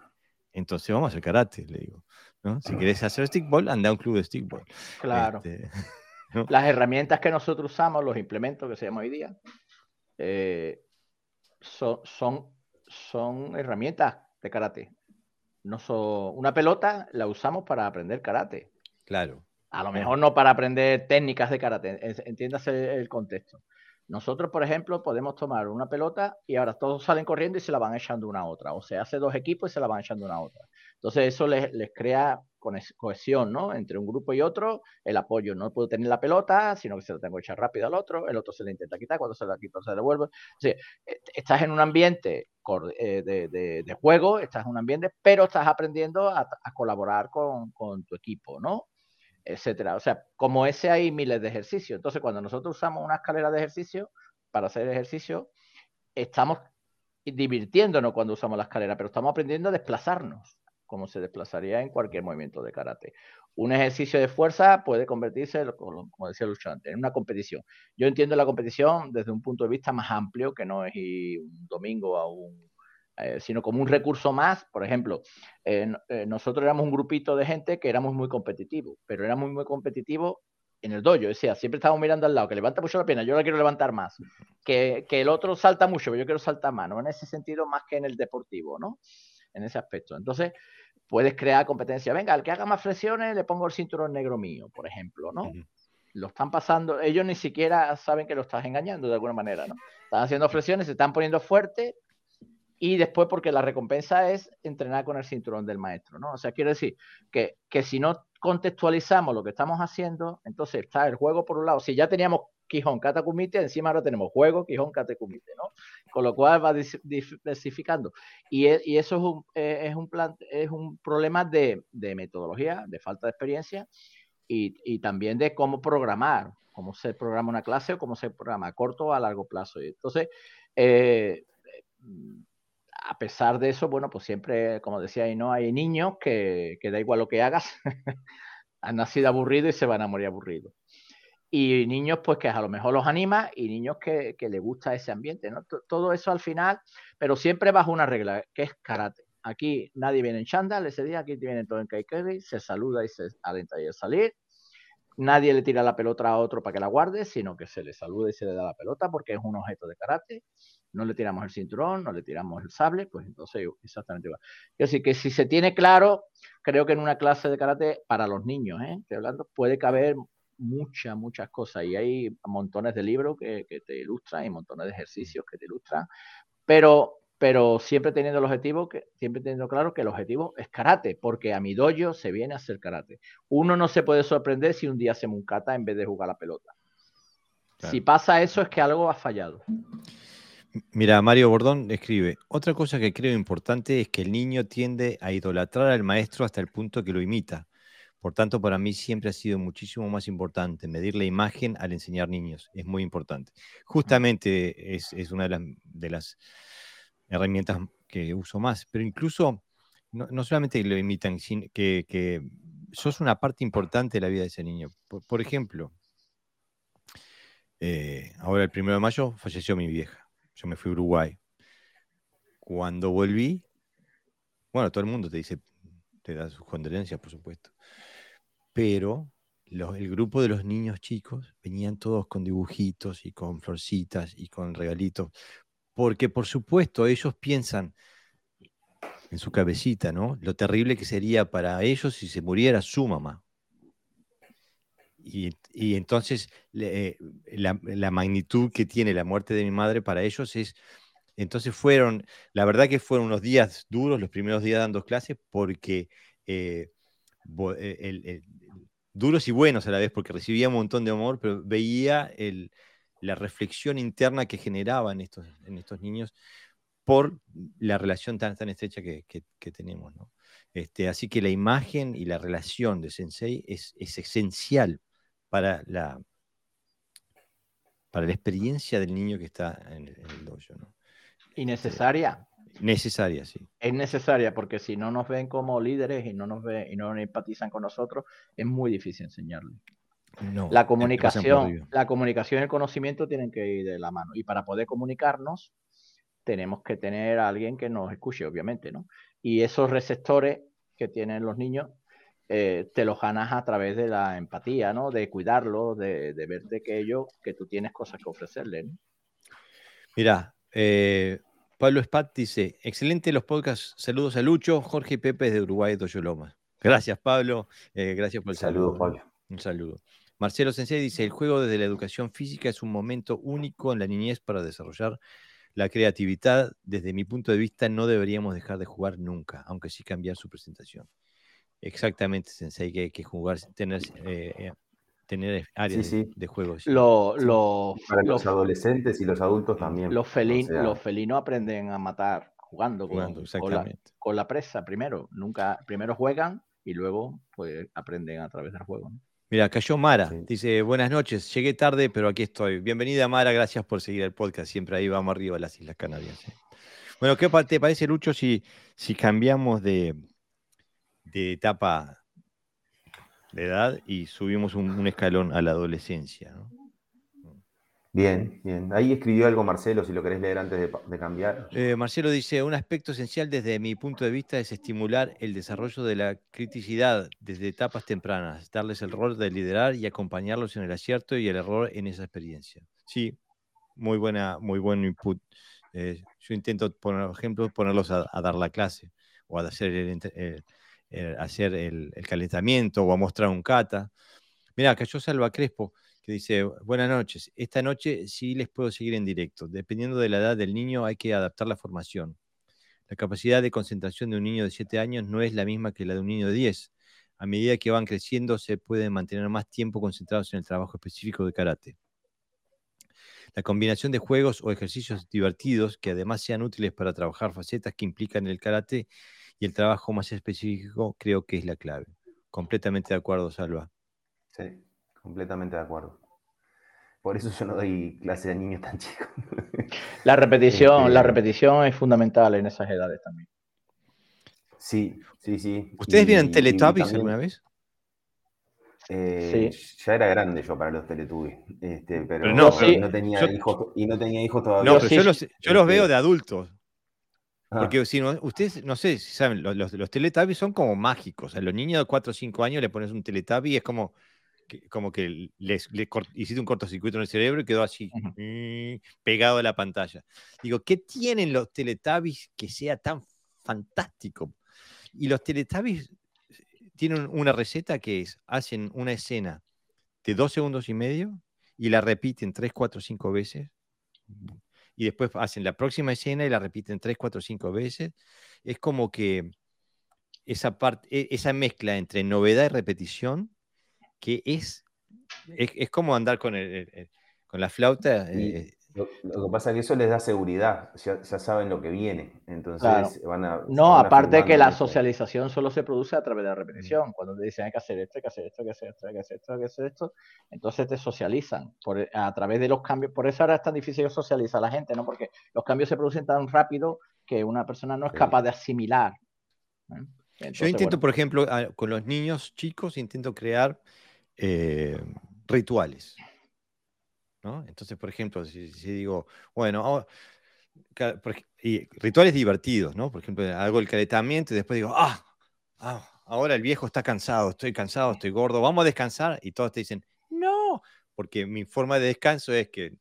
Entonces vamos a hacer karate, le digo. ¿no? Si querés hacer stickball, anda a un club de stickball. Claro. Este, Las herramientas que nosotros usamos, los implementos que se llaman hoy día, eh, son, son, herramientas de karate. No son, una pelota la usamos para aprender karate. Claro. A lo mejor no para aprender técnicas de karate, entiéndase el contexto. Nosotros, por ejemplo, podemos tomar una pelota y ahora todos salen corriendo y se la van echando una a otra. O se hace dos equipos y se la van echando una a otra. Entonces eso les, les crea cohesión, ¿no? Entre un grupo y otro, el apoyo. No puedo tener la pelota, sino que se la tengo que echar rápido al otro, el otro se la intenta quitar, cuando se la quita se la devuelve. O sea, e, estás en un ambiente eh, de, juego, estás en un ambiente, pero estás aprendiendo a, colaborar con, tu equipo, ¿no? Etcétera. O sea, como ese hay miles de ejercicios. Entonces, cuando nosotros usamos una escalera de ejercicio para hacer ejercicio, estamos divirtiéndonos cuando usamos la escalera, pero estamos aprendiendo a desplazarnos como se desplazaría en cualquier movimiento de karate. Un ejercicio de fuerza puede convertirse, como decía Lucho antes, en una competición. Yo entiendo la competición desde un punto de vista más amplio, que no es un domingo a un, eh, sino como un recurso más. Por ejemplo, eh, nosotros éramos un grupito de gente que éramos muy competitivos, pero éramos muy, competitivos en el dojo. O siempre estábamos mirando al lado, que levanta mucho la pena, yo la quiero levantar más. Que, que el otro salta mucho, yo quiero saltar más, ¿no? En ese sentido, más que en el deportivo, ¿no? En ese aspecto. Entonces, puedes crear competencia. Venga, al que haga más flexiones le pongo el cinturón negro mío, por ejemplo, ¿no? Lo están pasando, ellos ni siquiera saben que lo estás engañando de alguna manera, ¿no? Están haciendo flexiones, se están poniendo fuerte y después porque la recompensa es entrenar con el cinturón del maestro, ¿no? O sea, quiero decir que, que si no contextualizamos lo que estamos haciendo, entonces está el juego por un lado, si ya teníamos Quijón, Catacumite, encima ahora tenemos juego, Quijón, Catacumite, ¿no? Con lo cual va diversificando. Y, e, y eso es un, eh, es un, plan, es un problema de, de, metodología, de falta de experiencia y, y, también de cómo programar, cómo se programa una clase o cómo se programa a corto o a largo plazo. Y entonces, eh, a pesar de eso, bueno, pues siempre, como decía ¿no? Hay niños que, que da igual lo que hagas, han nacido aburridos y se van a morir aburridos. Y niños pues que a lo mejor los anima y niños que, que les gusta ese ambiente, ¿no? Todo eso al final, pero siempre bajo una regla, que es karate. Aquí nadie viene en chandal ese día, aquí vienen todos en kaikeri, se saluda y se alenta y a salir. Nadie le tira la pelota a otro para que la guarde, sino que se le saluda y se le da la pelota porque es un objeto de karate. No le tiramos el cinturón, no le tiramos el sable, pues entonces exactamente igual. Así que si se tiene claro, creo que en una clase de karate para los niños, ¿eh? Estoy hablando, puede caber muchas, muchas cosas y hay montones de libros que, que te ilustran y montones de ejercicios que te ilustran, pero pero siempre teniendo el objetivo, que, siempre teniendo claro que el objetivo es karate, porque a mi dojo se viene a hacer karate. Uno no se puede sorprender si un día hacemos un kata en vez de jugar la pelota. Si pasa eso es que algo ha fallado. Mira, Mario Bordón escribe, otra cosa que creo importante es que el niño tiende a idolatrar al maestro hasta el punto que lo imita. Por tanto, para mí siempre ha sido muchísimo más importante medir la imagen al enseñar niños. Es muy importante. Justamente es, es una de las herramientas que uso más, pero incluso no, solamente lo imitan, sino que, que, sos una parte importante de la vida de ese niño. Por, ejemplo, eh, ahora el primero de mayo falleció mi vieja. Yo me fui a Uruguay. Cuando volví, bueno, todo el mundo te dice, te da sus condolencias, por supuesto. Pero el grupo de los niños chicos venían todos con dibujitos y con florcitas y con regalitos, porque por supuesto ellos piensan en su cabecita, ¿no? Lo terrible que sería para ellos si se muriera su mamá. Y, entonces eh, la, magnitud que tiene la muerte de mi madre para ellos es, entonces fueron, la verdad que fueron unos días duros, los primeros días dando clases, porque eh, eh, duros y buenos a la vez, porque recibía un montón de amor, pero veía el, la reflexión interna que generaban estos, en estos niños por la relación tan, tan estrecha que, tenemos. Este, así que la imagen y la relación de Sensei es, esencial para la, para la experiencia del niño que está en el, dojo. ¿Y este, necesaria? Necesaria, sí. Es necesaria porque si no nos ven como líderes y no nos ven y no empatizan con nosotros, es muy difícil enseñarles la comunicación, la comunicación y el conocimiento tienen que ir de la mano. Y para poder comunicarnos, tenemos que tener a alguien que nos escuche, obviamente, ¿no? Y esos receptores que tienen los niños, eh, te los ganas a través de la empatía, ¿no? De cuidarlos, de, de verte que ellos, que tú tienes cosas que ofrecerles. Mira, eh, Pablo Spat dice, excelente los podcasts, saludos a Lucho, Jorge y Pepe de Uruguay, Toyoloma. Gracias, Pablo, eh, gracias por el saludo. Pablo. Un saludo. Marcelo Sensei dice, el juego desde la educación física es un momento único en la niñez para desarrollar la creatividad. Desde mi punto de vista, no deberíamos dejar de jugar nunca, aunque sí cambiar su presentación. Exactamente, Sensei, que hay que jugar, tener, eh, eh, tener áreas De, juegos. para los, adolescentes y los adultos también. Los, felinos aprenden a matar jugando, con, con, la, presa primero. Nunca, primero juegan y luego pues, aprenden a través del juego. Mira, cayó Mara. Dice, buenas noches, llegué tarde, pero aquí estoy. Bienvenida Mara, gracias por seguir el podcast. Siempre ahí vamos arriba a las Islas Canarias. ¿eh? Bueno, ¿qué te parece, Lucho, si, si cambiamos de, de etapa de edad y subimos un, escalón a la adolescencia? ¿no? Bien, bien. Ahí escribió algo Marcelo, si lo querés leer antes de, cambiar. Eh, Marcelo dice, un aspecto esencial desde mi punto de vista es estimular el desarrollo de la criticidad desde etapas tempranas, darles el rol de liderar y acompañarlos en el acierto y el error en esa experiencia. Sí, muy buena, muy buen input. Eh, yo intento, por ejemplo, ponerlos a, dar la clase o a hacer el, hacer el, calentamiento o a mostrar un kata. Mira, cayó Salva Crespo que dice, buenas noches, esta noche sí les puedo seguir en directo. Dependiendo de la edad del niño hay que adaptar la formación. La capacidad de concentración de un niño de 7 años no es la misma que la de un niño de 10. A medida que van creciendo se pueden mantener más tiempo concentrados en el trabajo específico de karate. La combinación de juegos o ejercicios divertidos que además sean útiles para trabajar facetas que implican el karate y el trabajo más específico creo que es la clave. Completamente de acuerdo, Salva. Sí completamente de acuerdo. Por eso yo no doy clase de niños tan chicos. La repetición, la este, repetición es fundamental en esas edades también. Sí, sí, sí. ¿Ustedes vieron Teletubbies alguna vez? Eh, ya era grande yo para los Teletubbies, este, pero, no, tenía hijos y no tenía hijos todavía. No, pero yo los, veo este de adultos. Ah. Porque si no, ustedes, no sé si saben, los, los, Teletubbies son como mágicos. A los niños de 4 o 5 años le pones un Teletubby y es como que, como que les, hiciste un cortocircuito en el cerebro y quedó así, mm, pegado a la pantalla. Digo, ¿qué tienen los Teletubbies que sea tan fantástico? Y los Teletubbies tienen una receta que es, hacen una escena de dos segundos y medio y la repiten tres, cuatro, cinco veces. Y después hacen la próxima escena y la repiten tres, cuatro, cinco veces. Es como que esa, parte, e, esa mezcla entre novedad y repetición, que es, es, como andar con, el, con la flauta. Eh, lo, que pasa es que eso les da seguridad, ya, saben lo que viene. Entonces van a. No, aparte de que la socialización solo se produce a través de la repetición. Cuando te dicen hay que hacer esto, hay que hacer esto, hay que hacer esto, hay que hacer esto, hay que hacer esto, entonces te socializan por, a través de los cambios. Por eso ahora es tan difícil socializar a la gente, ¿no? Porque los cambios se producen tan rápido que una persona no es capaz de asimilar. ¿eh? Yo intento, por ejemplo, con los niños chicos, intento crear eh, rituales. Entonces, por ejemplo, si, digo, bueno, rituales divertidos, ¿no? Por ejemplo, hago el calentamiento y después digo, ah, ah, ahora el viejo está cansado, estoy cansado, estoy gordo, vamos a descansar. Y todos te dicen, no, porque mi forma de descanso es que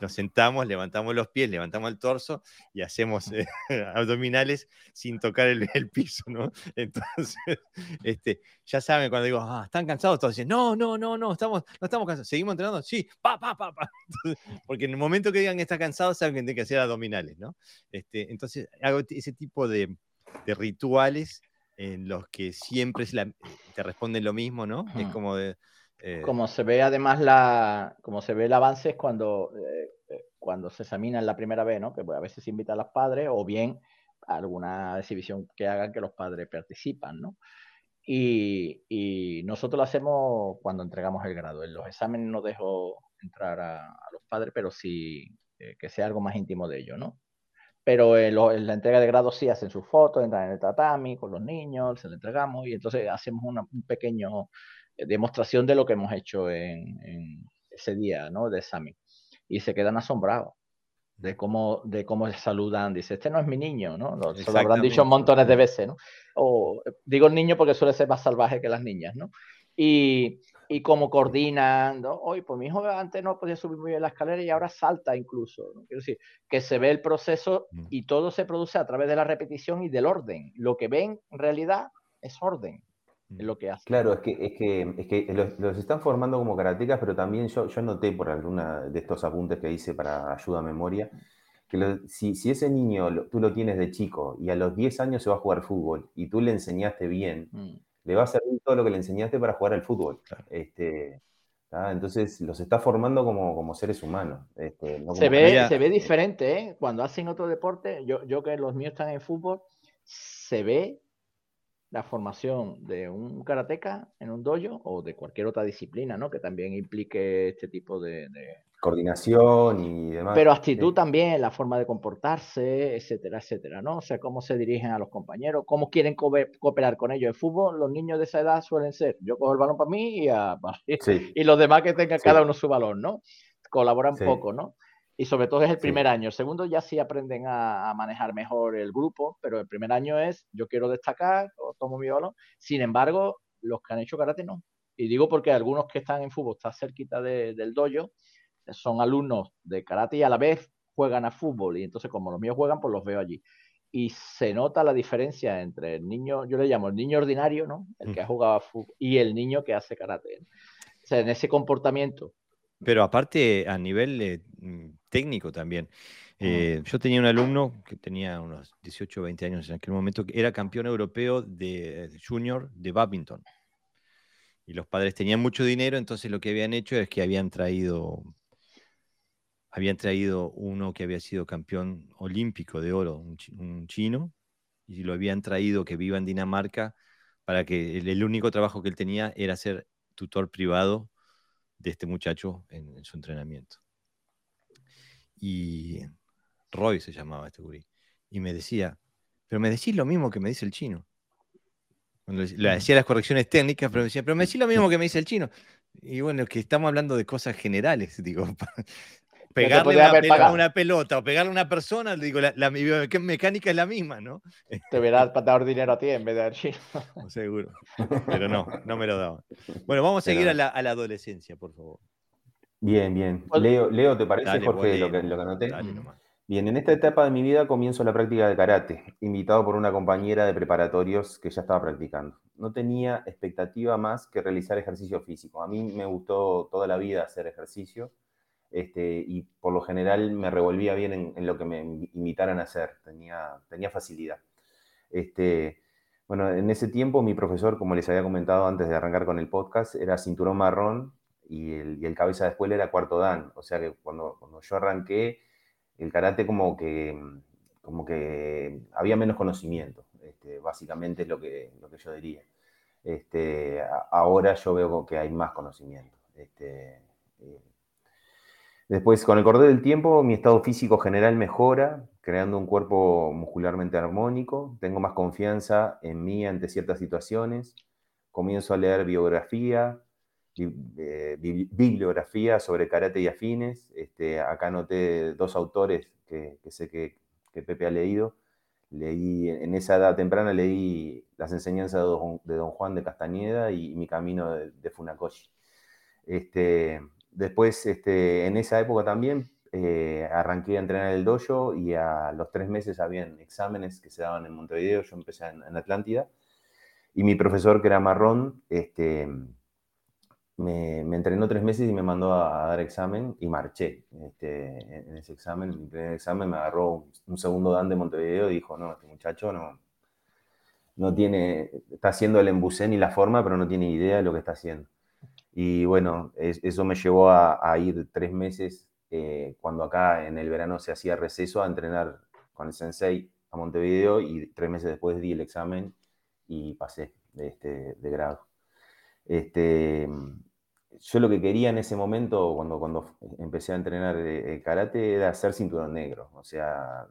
nos sentamos, levantamos los pies, levantamos el torso y hacemos eh, abdominales sin tocar el, piso, ¿no? Entonces, este, ya saben cuando digo, ah, ¿están cansados? Todos dicen, no, no, no, no, estamos, no estamos cansados. ¿Seguimos entrenando? Sí, pa, pa, pa, pa. porque en el momento que digan que está cansado, saben que tienen que hacer abdominales, ¿no? Este, entonces, hago ese tipo de, rituales en los que siempre te responden lo mismo, ¿no? Es como de eh, como se ve además la, como se ve el avance es cuando, eh, eh, cuando se examina en la primera vez, ¿no? Que pues, a veces se invita a los padres o bien alguna exhibición que hagan que los padres participan, ¿no? Y, nosotros lo hacemos cuando entregamos el grado. En los exámenes no dejo entrar a, los padres, pero sí que sea algo más íntimo de ellos, ¿no? Pero en, la entrega de grado sí hacen sus fotos, entran en el tatami con los niños, se le entregamos y entonces hacemos un pequeño demostración de lo que hemos hecho en, ese día ¿no? de examen. Y se quedan asombrados de cómo, de cómo saludan. Dice, este no es mi niño, ¿no? Lo, lo habrán dicho montones de veces, ¿no? O digo el niño porque suele ser más salvaje que las niñas, ¿no? Y, y cómo coordinan, ¿no? Hoy, pues mi hijo antes no podía subir muy bien la escalera y ahora salta incluso. ¿no? Quiero decir, que se ve el proceso mm. y todo se produce a través de la repetición y del orden. Lo que ven en realidad es orden lo que hace. Claro, es que, es que, es que los, están formando como karatecas, pero también yo, yo noté por alguna de estos apuntes que hice para ayuda a memoria, que si, si, ese niño tú lo tienes de chico y a los 10 años se va a jugar fútbol y tú le enseñaste bien, mm. le va a servir todo lo que le enseñaste para jugar al fútbol. Este, entonces los está formando como, como seres humanos. Este, se, ve, se ve diferente, ¿eh? Cuando hacen otro deporte, yo, yo que los míos están en fútbol, se ve la formación de un karateca en un dojo o de cualquier otra disciplina, ¿no? Que también implique este tipo de... Coordinación y demás. Pero actitud también, la forma de comportarse, etcétera, etcétera, ¿no? O sea, cómo se dirigen a los compañeros, cómo quieren cooperar con ellos. En fútbol, los niños de esa edad suelen ser, yo cojo el balón para mí y, a, y los demás que tengan cada uno su balón, ¿no? Colaboran poco, ¿no? Y sobre todo es el primer año. El segundo ya sí aprenden a, manejar mejor el grupo, pero el primer año es yo quiero destacar, o tomo mi balón. Sin embargo, los que han hecho karate no. Y digo porque algunos que están en fútbol, está cerquita del dojo, son alumnos de karate y a la vez juegan a fútbol. Y entonces como los míos juegan, pues los veo allí. Y se nota la diferencia entre el niño, yo le llamo el niño ordinario, ¿no? El que ha jugado a fútbol, y el niño que hace karate. O sea, en ese comportamiento pero aparte, a nivel mm, técnico también. Eh, yo tenía un alumno que tenía unos 18 o 20 años en aquel momento, que era campeón europeo de, junior de badminton. Y los padres tenían mucho dinero, entonces lo que habían hecho es que habían traído, habían traído uno que había sido campeón olímpico de oro, un, chino, y lo habían traído que viva en Dinamarca para que el único trabajo que él tenía era ser tutor privado de este muchacho en, su entrenamiento. Y Roy se llamaba este gurí. Y me decía, pero me decís lo mismo que me dice el chino. Cuando le hacía las correcciones técnicas, pero me decía, pero me decía lo mismo que me dice el chino. Y bueno, es que estamos hablando de cosas generales, digo. Pegarle una, pelota o pegarle a una persona, digo, la, mecánica es la misma, ¿no? Te verás para dar dinero a ti en vez de al chino. Seguro. Pero no, no me lo daban. Bueno, vamos a seguir a la, adolescencia, por favor. Bien, bien. Leo, Leo ¿te parece, Jorge, lo que, lo que anoté? Dale nomás. Bien, en esta etapa de mi vida comienzo la práctica de karate, invitado por una compañera de preparatorios que ya estaba practicando. No tenía expectativa más que realizar ejercicio físico. A mí me gustó toda la vida hacer ejercicio este, y por lo general me revolvía bien en, lo que me invitaran a hacer, tenía, tenía facilidad. Este, bueno, en ese tiempo mi profesor, como les había comentado antes de arrancar con el podcast, era cinturón marrón y el, cabeza de escuela era cuarto dan. O sea que cuando, cuando yo arranqué el karate como que, como que había menos conocimiento, este, básicamente es lo que, lo que yo diría. Este, ahora yo veo que hay más conocimiento. Este, eh, después, con el correr del tiempo, mi estado físico general mejora, creando un cuerpo muscularmente armónico, tengo más confianza en mí ante ciertas situaciones, comienzo a leer biografía, eh, bibliografía sobre karate y afines. Este, acá noté dos autores que, sé que, Pepe ha leído. Leí, en esa edad temprana leí las enseñanzas de Don, Juan de Castañeda y, Mi Camino de, Funakoshi. Este, después, este, en esa época también, eh, arranqué a entrenar el dojo y a los tres meses habían exámenes que se daban en Montevideo, yo empecé en, en Atlántida, y mi profesor, que era marrón, este, me, entrenó tres meses y me mandó a, dar examen y marché. Este, en ese examen, en mi primer examen, me agarró un, segundo dan de Montevideo y dijo, no, este muchacho no, no tiene, está haciendo el embucén y la forma, pero no tiene idea de lo que está haciendo. Y bueno, eso me llevó a, ir tres meses, eh, cuando acá en el verano se hacía receso, a entrenar con el sensei a Montevideo y tres meses después di el examen y pasé de, este, de grado. Este, yo lo que quería en ese momento, cuando, cuando empecé a entrenar eh, karate, era hacer cinturón negro. O sea,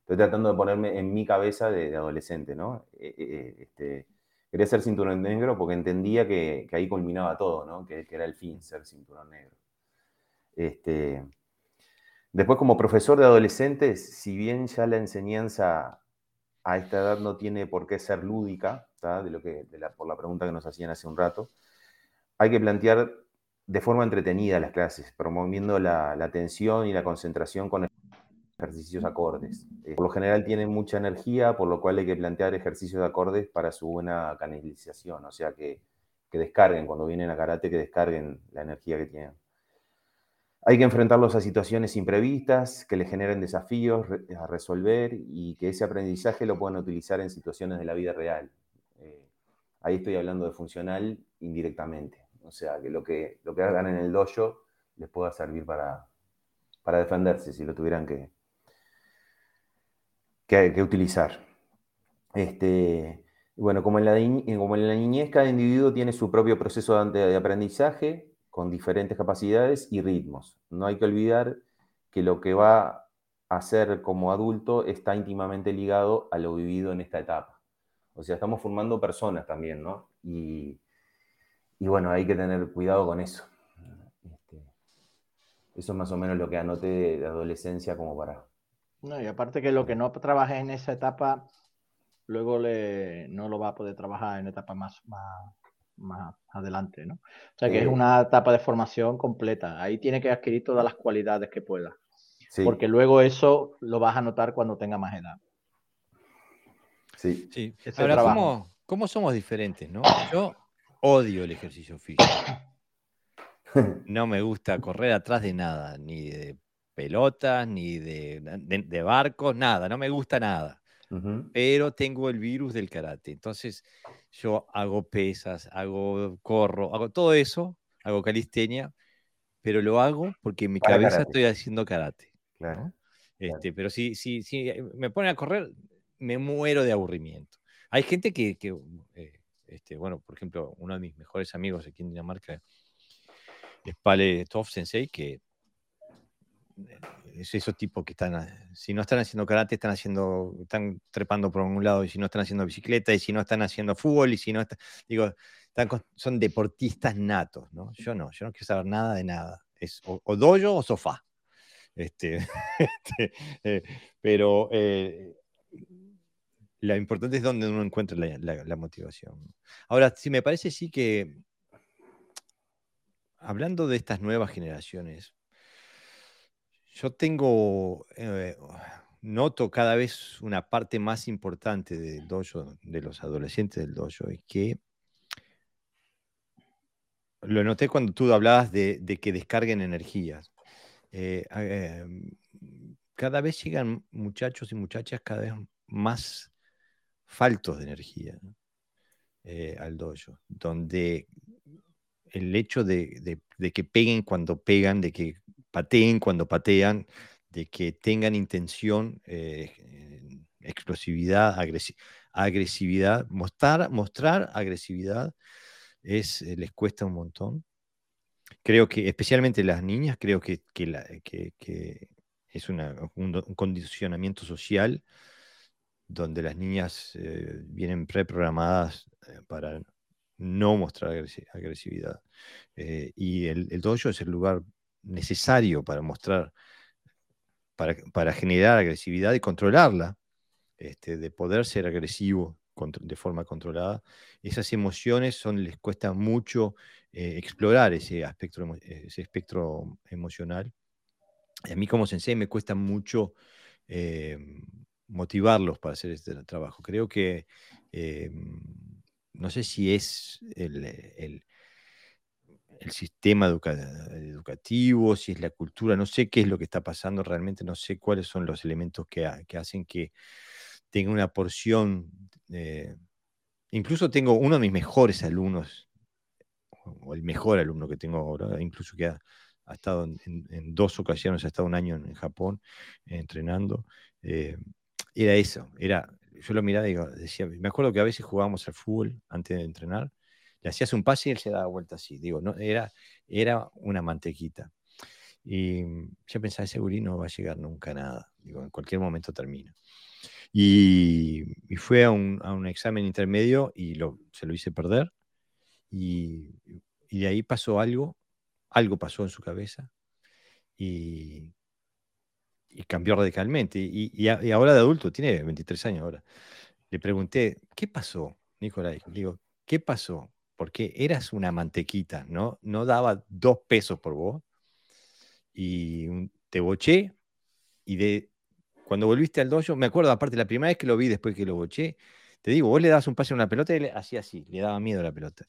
estoy tratando de ponerme en mi cabeza de, adolescente, ¿no? Eh, eh, este, quería ser cinturón negro porque entendía que, ahí culminaba todo, ¿no? Que, era el fin, ser cinturón negro. Este, después, como profesor de adolescentes, si bien ya la enseñanza a esta edad no tiene por qué ser lúdica, de lo que, por la pregunta que nos hacían hace un rato, hay que plantear de forma entretenida las clases, promoviendo la, atención y la concentración con ejercicios acordes. Eh, por lo general tienen mucha energía, por lo cual hay que plantear ejercicios de acordes para su buena canalización, o sea, que, descarguen cuando vienen a karate, que descarguen la energía que tienen. Hay que enfrentarlos a situaciones imprevistas, que les generen desafíos a resolver y que ese aprendizaje lo puedan utilizar en situaciones de la vida real. Eh, ahí estoy hablando de funcional indirectamente. O sea, que lo que, lo que hagan en el dojo les pueda servir para, para defenderse si lo tuvieran que, que, utilizar. Este, bueno, como en, la, como en la niñez, cada individuo tiene su propio proceso de aprendizaje con diferentes capacidades y ritmos. No hay que olvidar que lo que va a hacer como adulto está íntimamente ligado a lo vivido en esta etapa. O sea, estamos formando personas también, ¿no? Y, y bueno, hay que tener cuidado con eso. Este, eso es más o menos lo que anoté de, adolescencia como para... No, y aparte que lo que no trabajes en esa etapa, luego le, no lo va a poder trabajar en etapa más, más, adelante, ¿no? O sea que es una etapa de formación completa. Ahí tiene que adquirir todas las cualidades que pueda. Porque luego eso lo vas a notar cuando tenga más edad. Sí. sí. Ahora, ¿cómo, ¿cómo, somos diferentes, no? Yo Odio el ejercicio físico. No me gusta correr atrás de nada, ni de pelotas, ni de, barcos, nada, no me gusta nada. Pero tengo el virus del karate. Entonces yo hago pesas, hago corro, hago todo eso, hago calistenia, pero lo hago porque en mi cabeza estoy haciendo karate. Este, Pero si, si, si me ponen a correr, me muero de aburrimiento. Hay gente que, eh, este, bueno, por ejemplo, uno de mis mejores amigos aquí en Dinamarca es Pale Toff Sensei, que es esos tipos que están, si no están haciendo karate, están haciendo, están trepando por un lado, y si no están haciendo bicicleta, y si no están haciendo fútbol, y si no están, digo, son deportistas natos, ¿no? Yo no, yo no quiero saber nada de nada. Es o, dojo o sofá. Este, este eh, pero eh, lo importante es donde uno encuentra la, motivación. Ahora, sí me parece sí que, hablando de estas nuevas generaciones, yo tengo, eh, noto cada vez una parte más importante del dojo, de los adolescentes del dojo, es que lo noté cuando tú hablabas de, que descarguen energías. Eh, em, cada vez llegan muchachos y muchachas cada vez más faltos de energía eh, al dojo, donde el hecho de, que peguen cuando pegan, de que pateen cuando patean, de que tengan intención, eh, explosividad, agresividad, mostrar, mostrar agresividad es, eh, les cuesta un montón. Creo que, especialmente las niñas, creo que, es un, condicionamiento social donde las niñas eh, vienen preprogramadas eh, para no mostrar agresividad. y el, el, dojo es el lugar necesario para mostrar, para, generar agresividad y controlarla, este, de poder ser agresivo de forma controlada, esas emociones son, les cuesta mucho eh, explorar ese, aspecto, ese espectro emocional. a mí como sensei me cuesta mucho eh, motivarlos para hacer este trabajo. Creo que, eh, no sé si es el, el, sistema educativo, si es la cultura, no sé qué es lo que está pasando, realmente no sé cuáles son los elementos que, que hacen que tenga una porción, incluso tengo uno de mis mejores alumnos, o el mejor alumno que tengo ahora, incluso que ha, estado en, dos ocasiones, ha estado un año en, Japón entrenando, eh, era eso, era, yo lo miraba y decía, me acuerdo que a veces jugábamos al fútbol antes de entrenar, le hacías un pase y él se daba vuelta así, digo, no, era, era una mantequita. Y yo pensaba, ese gurí no va a llegar nunca a nada, digo, en cualquier momento termina. Y, fue a un, examen intermedio y lo, se lo hice perder. Y, de ahí pasó algo, algo pasó en su cabeza y, cambió radicalmente. Y, ahora de adulto, tiene 23 años ahora. Le pregunté, ¿qué pasó, Nicolai? digo, ¿qué pasó? Porque eras una mantequita, ¿no? No daba dos pesos por vos. Y te boché y de, cuando volviste al dojo, me acuerdo, aparte, la primera vez que lo vi después que lo boché, te digo, vos le das un pase a una pelota y le hacía así, le daba miedo a la pelota.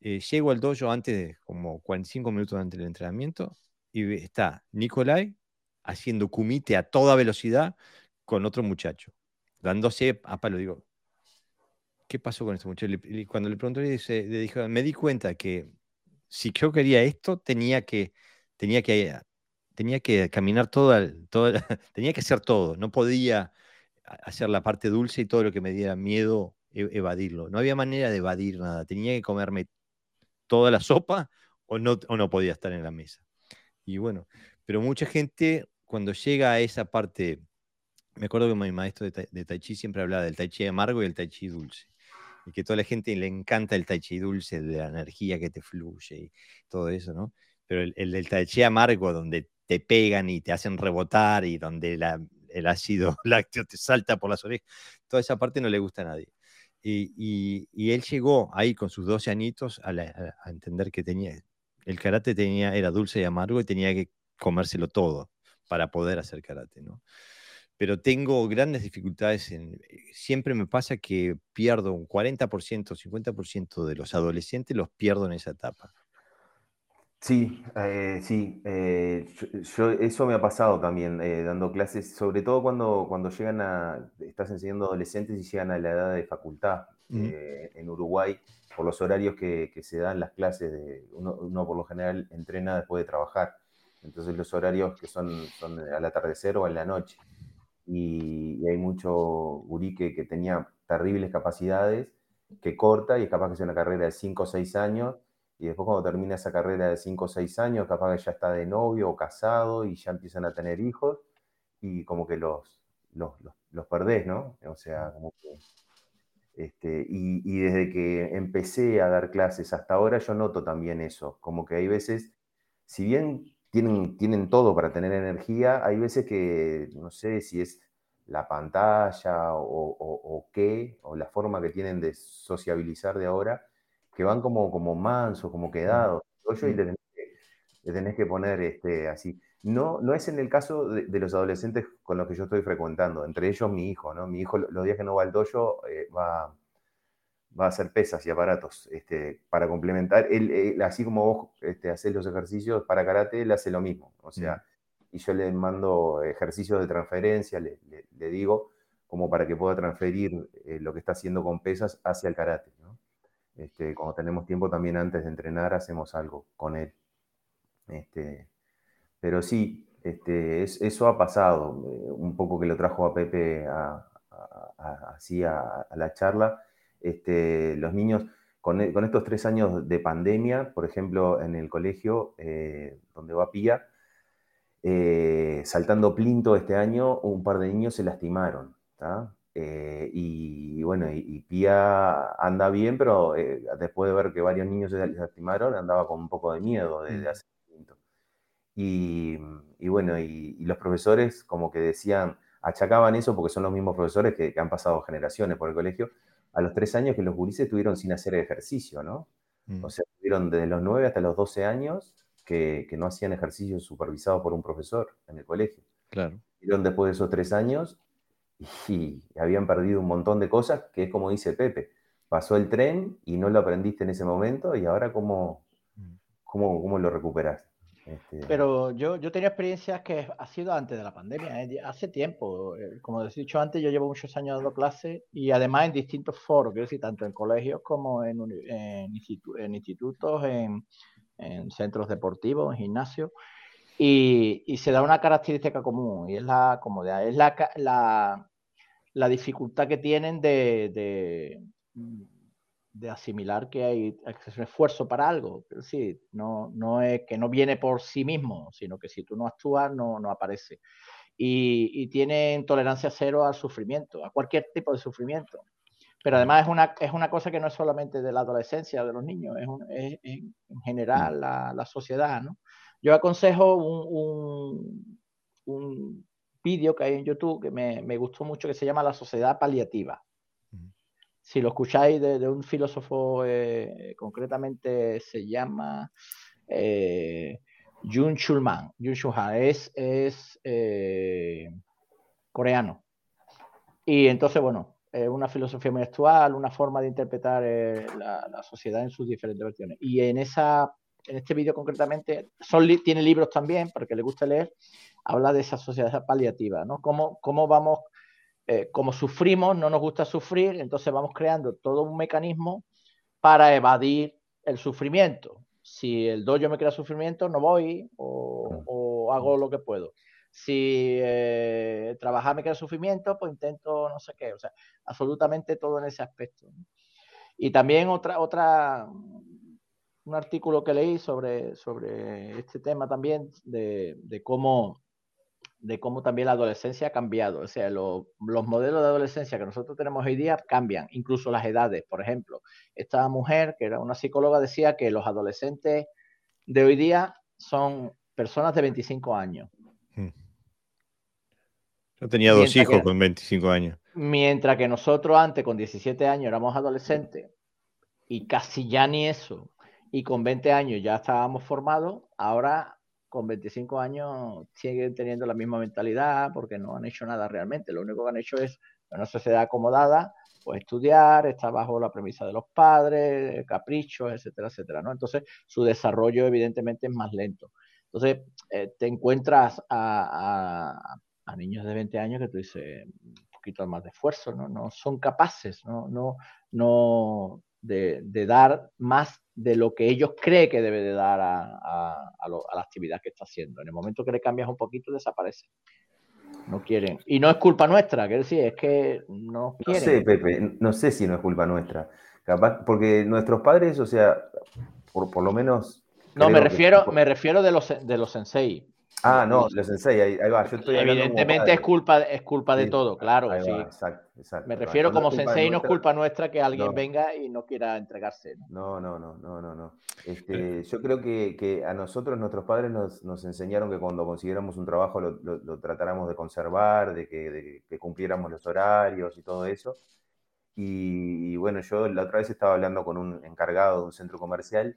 Eh, llego al dojo antes de como 45 minutos antes del entrenamiento y está Nicolai haciendo kumite a toda velocidad con otro muchacho, dándose a palo. Digo, ¿qué pasó con este muchacho? Y cuando le pregunté, le, le dijo, me di cuenta que si yo quería esto, tenía que, tenía que tenía que caminar todo, tenía que hacer todo, no podía hacer la parte dulce y todo lo que me diera miedo e, evadirlo. No había manera de evadir nada, tenía que comerme toda la sopa o no, no podía estar en la mesa. Y bueno, pero mucha gente cuando llega a esa parte, me acuerdo que mi maestro de, de Tai Chi siempre hablaba del Tai Chi amargo y el Tai Chi dulce y que toda la gente le encanta el tai chi dulce, de la energía que te fluye y todo eso, ¿no? Pero el, el del tai chi amargo, donde te pegan y te hacen rebotar y donde el ácido lácteo te salta por las orejas. Toda esa parte no le gusta a nadie. Y, él llegó ahí con sus 12 añitos a, entender que tenía, el karate tenía, era dulce y amargo y tenía que comérselo todo para poder hacer karate, ¿no? Pero tengo grandes dificultades en, siempre me pasa que pierdo un 40%, 50% de los adolescentes los pierdo en esa etapa. Sí, eh, sí, eh, yo, eso me ha pasado también eh, dando clases, sobre todo cuando, cuando llegan a, estás enseñando adolescentes y llegan a la edad de facultad en Uruguay, por los horarios que, se dan las clases, de, uno, por lo general entrena después de trabajar, entonces los horarios que son, son al atardecer o en la noche, y, hay mucho gurí que, que tenía terribles capacidades, que corta y es capaz que sea una carrera de 5 o 6 años y después cuando termina esa carrera de 5 o 6 años, capaz que ya está de novio o casado y ya empiezan a tener hijos y como que los, los, los, perdés, ¿no? O sea, como que... Este, y, y, desde que empecé a dar clases hasta ahora, yo noto también eso, como que hay veces, si bien tienen, tienen todo para tener energía, hay veces que, no sé si es la pantalla o, o, qué, o la forma que tienen de sociabilizar de ahora, que van como, como mansos, como quedados. y le tenés, que, poner este, así. No, no es en el caso de, los adolescentes con los que yo estoy frecuentando, entre ellos mi hijo, ¿no? Mi hijo los días que no va al dojo eh, va, va a hacer pesas y aparatos este, para complementar. Él, así como vos este, haces los ejercicios para karate, él hace lo mismo. O sea, y yo le mando ejercicios de transferencia, le, digo, como para que pueda transferir eh, lo que está haciendo con pesas hacia el karate. ¿no? Este, cuando tenemos tiempo también antes de entrenar hacemos algo con él. Este, pero sí, este, eso ha pasado, eh, un poco que lo trajo a Pepe así a, la charla. Este, los niños, con, estos tres años de pandemia, por ejemplo, en el colegio eh, donde va Pía, eh, saltando Plinto este año, un par de niños se lastimaron. Eh, y, bueno, y, Pía anda bien, pero eh, después de ver que varios niños se lastimaron, andaba con un poco de miedo de, mm. hacer Plinto. Y, bueno, y, los profesores como que decían, achacaban eso porque son los mismos profesores que, han pasado generaciones por el colegio, a los tres años que los gurises estuvieron sin hacer ejercicio, ¿no? Mm. O sea, estuvieron desde los nueve hasta los doce años que, no hacían ejercicios supervisados por un profesor en el colegio. Claro. Fueron después de esos tres años y habían perdido un montón de cosas, que es como dice Pepe, pasó el tren y no lo aprendiste en ese momento y ahora cómo, mm. cómo, cómo lo recuperas. Pero yo, yo tenía experiencias que ha sido antes de la pandemia, ¿eh? hace tiempo. Eh, como he dicho antes, yo llevo muchos años dando clases y además en distintos foros, quiero decir, tanto en colegios como en, institutos, en, en centros deportivos, en gimnasios, y, se da una característica común, y es la comodidad, es la, la, dificultad que tienen de, asimilar que hay, un esfuerzo para algo. Decir, no, no es que no viene por sí mismo, sino que si tú no actúas, no, no aparece. Y, y tienen tolerancia cero al sufrimiento, a cualquier tipo de sufrimiento. Pero además es una, es una cosa que no es solamente de la adolescencia, de los niños, es, en general la, la, sociedad, ¿no? Yo aconsejo un, un, vídeo que hay en YouTube que me, me, gustó mucho que se llama La Sociedad Paliativa. Si lo escucháis de, un filósofo, eh, concretamente se llama eh, Jun Chulman. Jun Chulman es, es eh, coreano. Y entonces, bueno, una filosofía muy actual, una forma de interpretar eh, la, sociedad en sus diferentes versiones. Y en, esa, en este vídeo concretamente, son, tiene libros también, para que le guste leer, habla de esa sociedad paliativa, ¿no? Cómo, cómo vamos, eh, como sufrimos, no nos gusta sufrir, entonces vamos creando todo un mecanismo para evadir el sufrimiento. Si el dojo me crea sufrimiento, no voy o, o hago lo que puedo si eh, trabajar me queda sufrimiento, pues intento no sé qué, o sea, absolutamente todo en ese aspecto. Y también otra, otra, un artículo que leí sobre, sobre este tema también, de, de cómo de cómo también la adolescencia ha cambiado. O sea, los modelos de adolescencia que nosotros tenemos hoy día cambian, incluso las edades. Por ejemplo, esta mujer, que era una psicóloga, decía que los adolescentes de hoy día son personas de 25 años. Hmm. Yo tenía dos hijos con 25 años. Mientras que nosotros antes, con 17 años, éramos adolescentes y casi ya ni eso, y con 20 años ya estábamos formados, ahora con 25 años siguen teniendo la misma mentalidad porque no han hecho nada realmente. Lo único que han hecho es una sociedad acomodada, pues estudiar, estar bajo la premisa de los padres, caprichos, etcétera, etcétera. ¿no? Entonces, su desarrollo evidentemente es más lento. Entonces, eh, te encuentras a, niños de 20 años que tú dices un poquito más de esfuerzo, ¿no? No son capaces, ¿no? no, no de, dar más de lo que ellos creen que debe de dar a, la actividad que está haciendo. En el momento que le cambias un poquito, desaparece. No quieren. Y no es culpa nuestra, quiero decir, es que no quieren. No sé, Pepe, no sé si no es culpa nuestra. Capaz, porque nuestros padres, o sea, por, por lo menos... No, me refiero, me refiero de los, de los sensei. Ah, no, los sensei, ahí, va. Yo estoy Evidentemente es culpa, es culpa de todo, claro. sí. exacto, exacto. Me refiero como sensei, no es culpa nuestra que alguien venga y no quiera entregarse. No, no, no, no, no. no. Este, yo creo que, a nosotros, nuestros padres nos, enseñaron que cuando consiguiéramos un trabajo lo, tratáramos de conservar, de que, cumpliéramos los horarios y todo eso. y bueno, yo la otra vez estaba hablando con un encargado de un centro comercial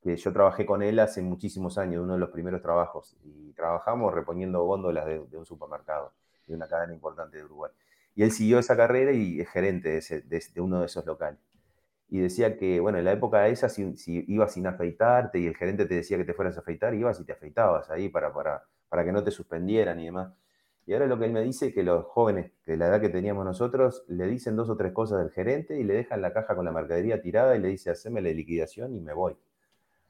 que yo trabajé con él hace muchísimos años, uno de los primeros trabajos, y trabajamos reponiendo góndolas de, un supermercado, de una cadena importante de Uruguay. Y él siguió esa carrera y es gerente de, uno de esos locales. Y decía que, bueno, en la época esa, si, si, ibas sin afeitarte y el gerente te decía que te fueras a afeitar, ibas y te afeitabas ahí para, para, para que no te suspendieran y demás. Y ahora lo que él me dice es que los jóvenes de la edad que teníamos nosotros le dicen dos o tres cosas del gerente y le dejan la caja con la mercadería tirada y le dice, haceme la liquidación y me voy.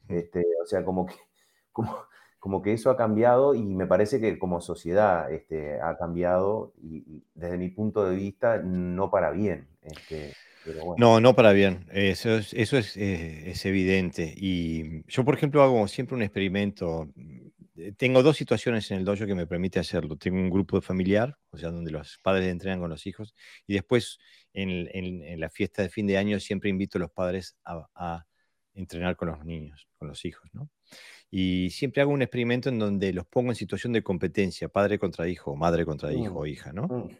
Este, o sea, como que, como, como que eso ha cambiado y me parece que como sociedad este, ha cambiado y, desde mi punto de vista no para bien. Este, No, no para bien. Eso es, eso es, eh, es, evidente. Y yo, por ejemplo, hago siempre un experimento. Tengo dos situaciones en el dojo que me permite hacerlo. Tengo un grupo familiar, o sea, donde los padres entrenan con los hijos, y después en, en, la fiesta de fin de año siempre invito a los padres a entrenar con los niños, con los hijos, ¿no? Y siempre hago un experimento en donde los pongo en situación de competencia, padre contra hijo, madre contra hijo o mm, hija, ¿no? Mm.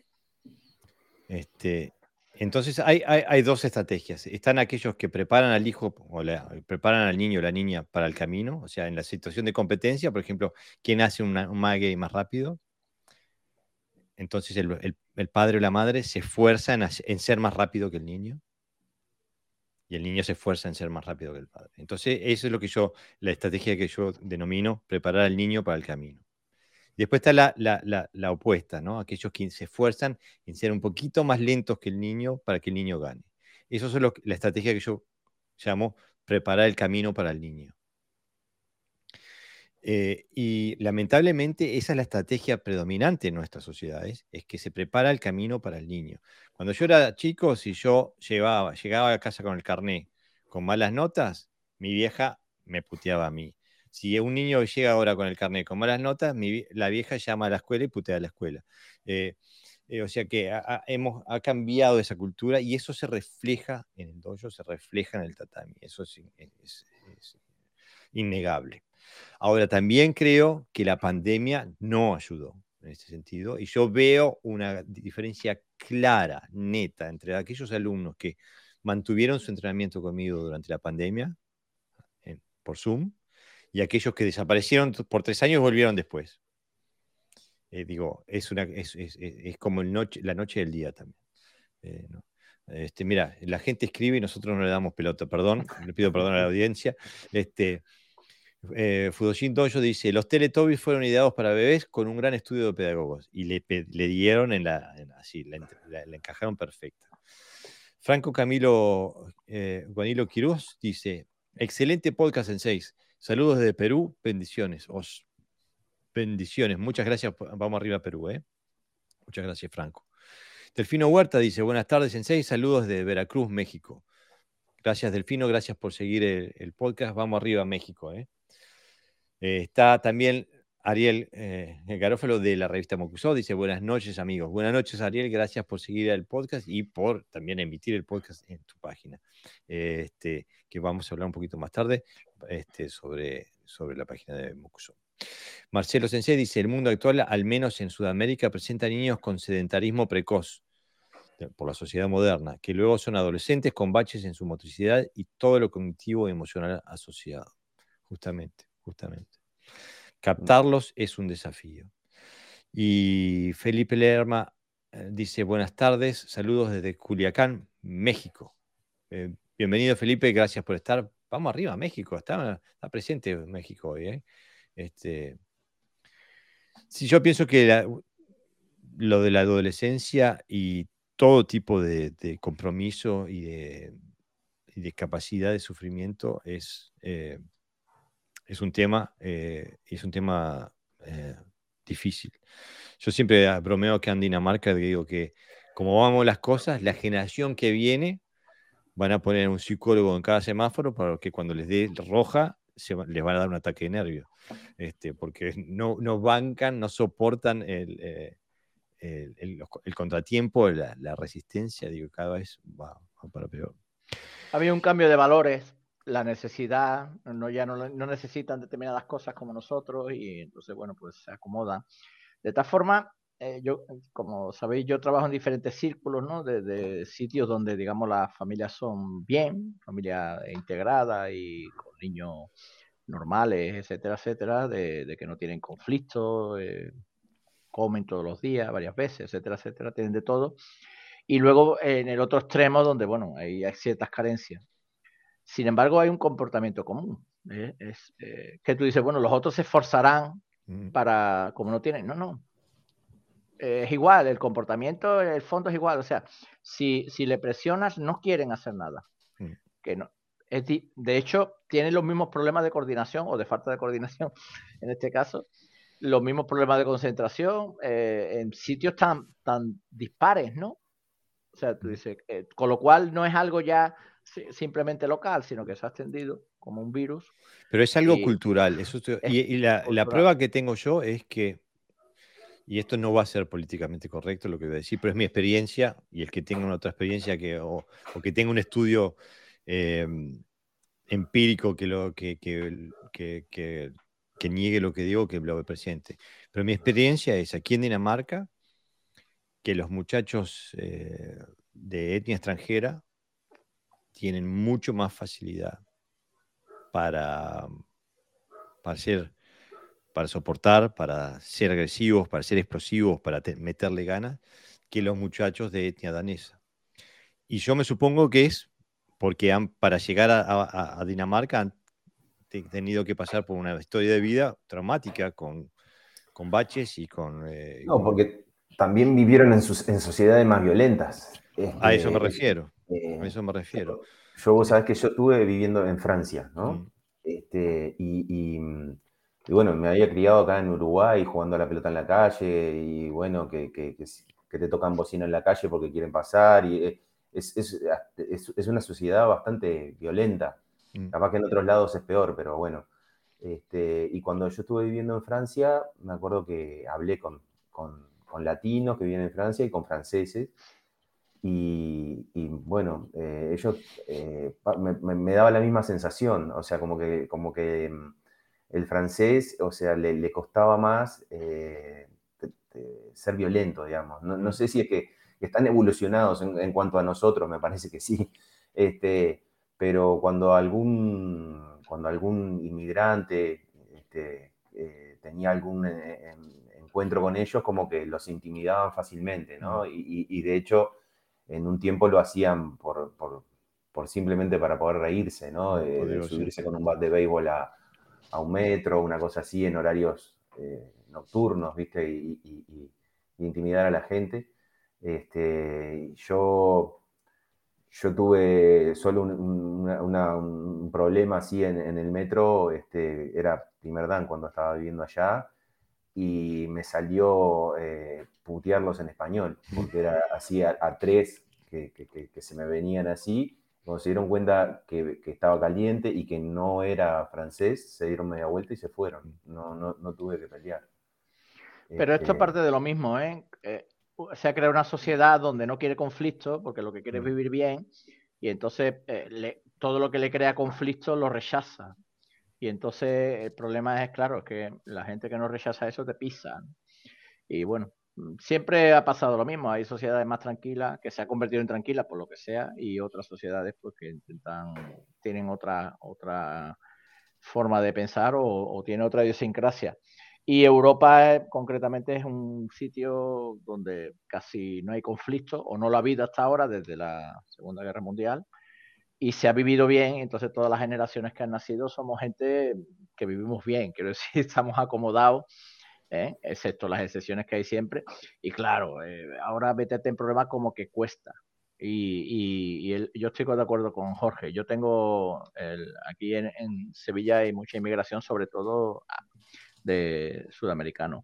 Este, entonces hay, hay, dos estrategias. Están aquellos que preparan al hijo o preparan al niño o la niña para el camino, o sea, en la situación de competencia, por ejemplo, ¿quién hace un mague más rápido? Entonces el, el, padre o la madre se esfuerzan en ser más rápido que el niño y el niño se esfuerza en ser más rápido que el padre. Entonces, eso es lo que yo, la estrategia que yo denomino preparar al niño para el camino. Después está la, la, opuesta, ¿no? Aquellos que se esfuerzan en ser un poquito más lentos que el niño para que el niño gane. Eso es la estrategia que yo llamo preparar el camino para el niño. Eh, y lamentablemente esa es la estrategia predominante en nuestras sociedades, es que se prepara el camino para el niño. Cuando yo era chico, si yo llegaba a casa con el carné con malas notas, mi vieja me puteaba a mí. Si un niño llega ahora con el carné con malas notas, la vieja llama a la escuela y putea a la escuela. Eh, eh, o sea que ha, hemos, ha cambiado esa cultura y eso se refleja en el dojo, se refleja en el tatami. Eso es innegable. Ahora, también creo que la pandemia no ayudó en este sentido y yo veo una diferencia clara, neta, entre aquellos alumnos que mantuvieron su entrenamiento conmigo durante la pandemia por Zoom y aquellos que desaparecieron por tres años y volvieron después. Eh, digo, es, una, es, como el noche, la noche del día también. Eh, este, mira, la gente escribe y nosotros no le damos pelota, perdón, le pido perdón a la audiencia. Este, eh, Fudoshin Dojo dice, los Teletubbies fueron ideados para bebés con un gran estudio de pedagogos y le, dieron en la, así, la, encajaron perfecta. Franco Camilo eh, Guanilo Quiroz dice, excelente podcast en seis. Saludos desde Perú, bendiciones. Os, bendiciones, muchas gracias. Vamos arriba a Perú, ¿eh? Muchas gracias, Franco. Delfino Huerta dice, buenas tardes en seis, saludos de Veracruz, México. Gracias, Delfino, gracias por seguir el, el podcast. Vamos arriba a México, ¿eh? Eh, está también Ariel eh, Garófalo de la revista Mocusó, dice buenas noches amigos. Buenas noches Ariel, gracias por seguir el podcast y por también emitir el podcast en tu página, este, que vamos a hablar un poquito más tarde este, sobre, sobre la página de Mocusó. Marcelo Sensei dice, el mundo actual, al menos en Sudamérica, presenta niños con sedentarismo precoz por la sociedad moderna, que luego son adolescentes con baches en su motricidad y todo lo cognitivo y emocional asociado, justamente justamente. Captarlos es un desafío. Y Felipe Lerma eh, dice, buenas tardes, saludos desde Culiacán, México. Eh, bienvenido Felipe, gracias por estar. Vamos arriba, México, está, está presente México hoy. ¿eh? Este, si yo pienso que lo de la adolescencia y todo tipo de, compromiso y de, capacidad de sufrimiento es, es un tema, eh, es un tema eh, difícil. Yo siempre bromeo que en Dinamarca digo que como vamos las cosas, la generación que viene van a poner un psicólogo en cada semáforo para que cuando les dé roja se, les van a dar un ataque de nervios, este, porque no, no bancan, no soportan el, eh, el, contratiempo, la, resistencia, digo, cada vez va, para peor. Había un cambio de valores, la necesidad, no, ya no, necesitan determinadas cosas como nosotros y entonces, bueno, pues se acomodan. De tal forma, eh, yo, como sabéis, yo trabajo en diferentes círculos, ¿no? De, sitios donde, digamos, las familias son bien, familia integrada y con niños normales, etcétera, etcétera, de, que no tienen conflictos, eh, comen todos los días, varias veces, etcétera, etcétera, tienen de todo. Y luego en el otro extremo, donde, bueno, hay ciertas carencias. Sin embargo, hay un comportamiento común. ¿eh? Es que tú dices, bueno, los otros se esforzarán mm. para, como no tienen, no, no, es igual, el comportamiento, el fondo es igual. O sea, si, si le presionas, no quieren hacer nada. Mm. Que no. Es de hecho, tienen los mismos problemas de coordinación o de falta de coordinación, en este caso, los mismos problemas de concentración eh, en sitios tan, tan dispares, ¿no? O sea, tú mm. dices, eh, con lo cual no es algo ya simplemente local, sino que se ha extendido como un virus. Pero es algo cultural. Eso y, la, la, prueba que tengo yo es que y esto no va a ser políticamente correcto lo que voy a decir, pero es mi experiencia y el que tenga una otra experiencia que, o, que tenga un estudio em, empírico que, lo, que, que, niegue lo que digo, que lo presente. Pero mi experiencia es aquí en Dinamarca que los muchachos eh, de etnia extranjera tienen mucho más facilidad para, para ser para soportar, para ser agresivos, para ser explosivos, para meterle ganas, que los muchachos de etnia danesa. Y yo me supongo que es porque han, para llegar a, Dinamarca han tenido que pasar por una historia de vida traumática con, con baches y con... Eh, no, porque también vivieron en, sus, en sociedades más violentas. a eso me este, refiero. a eh, eso me refiero. Yo, vos sabés que yo estuve viviendo en Francia, ¿no? Mm. Este, y mm, y bueno, me había criado acá en Uruguay jugando a la pelota en la calle y bueno, que, que, te tocan bocina en la calle porque quieren pasar. Y eh, es, es, es, una sociedad bastante violenta. Mm. Capaz que en otros lados es peor, pero bueno. Este, y cuando yo estuve viviendo en Francia, me acuerdo que hablé con, con, con latinos que viven en Francia y con franceses. Y, y bueno, eh, ellos eh, me, me, daba la misma sensación, o sea, como que, como que mm, el francés, o sea, le, costaba más eh, ser violento, digamos. No, sé si es que están evolucionados en, cuanto a nosotros, me parece que sí. Este, pero cuando algún, cuando algún inmigrante este, tenía algún encuentro con ellos, como que los intimidaban fácilmente, ¿no? Y, de hecho, en un tiempo lo hacían por, simplemente para poder reírse, ¿no? De, subirse con un bat de béisbol a, a un metro, una cosa así, en horarios eh, nocturnos, ¿viste? Y, intimidar a la gente. Este, yo, yo tuve solo un, problema así en, el metro, este, era primer dan cuando estaba viviendo allá, y me salió eh, putearlos en español, porque era así a, tres que, que, se me venían así, cuando se dieron cuenta que, estaba caliente y que no era francés, se dieron media vuelta y se fueron. No, no, no tuve que pelear. Pero esto es este parte de lo mismo, ¿eh? ¿eh? Se ha creado una sociedad donde no quiere conflicto, porque lo que quiere es vivir bien, y entonces eh, todo lo que le crea conflicto lo rechaza. Y entonces el problema es, claro, que la gente que no rechaza eso te pisa. Y bueno, siempre ha pasado lo mismo. Hay sociedades más tranquilas que se ha convertido en tranquilas por lo que sea y otras sociedades pues que intentan, tienen otra, otra forma de pensar o, o tienen otra idiosincrasia. Y Europa eh, concretamente es un sitio donde casi no hay conflicto o no lo ha habido hasta ahora desde la Segunda Guerra Mundial y se ha vivido bien, entonces todas las generaciones que han nacido somos gente que vivimos bien, quiero decir, estamos acomodados ¿eh? excepto las excepciones que hay siempre. Y claro, eh, ahora métete en problemas como que cuesta. Y, yo estoy de acuerdo con Jorge. Yo tengo aquí en, Sevilla hay mucha inmigración, sobre todo ah, de sudamericanos.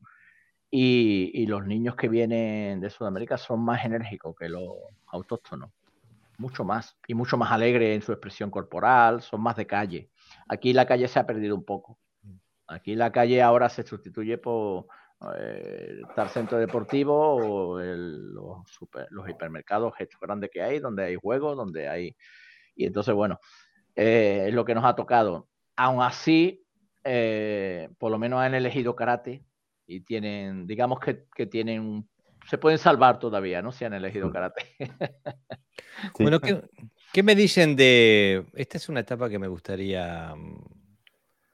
Y, los niños que vienen de Sudamérica son más enérgicos que los autóctonos. Mucho más, y mucho más alegre en su expresión corporal, son más de calle. Aquí la calle se ha perdido un poco. Aquí la calle ahora se sustituye por eh, el centro deportivo o los, los, hipermercados grandes que hay, donde hay juegos, donde hay... Y entonces, bueno, eh, es lo que nos ha tocado. Aún así, eh, por lo menos han elegido karate y tienen, digamos que, que tienen se pueden salvar todavía, ¿no? Si han elegido karate. Bueno, ¿qué, me dicen de... Esta es una etapa que me gustaría mm,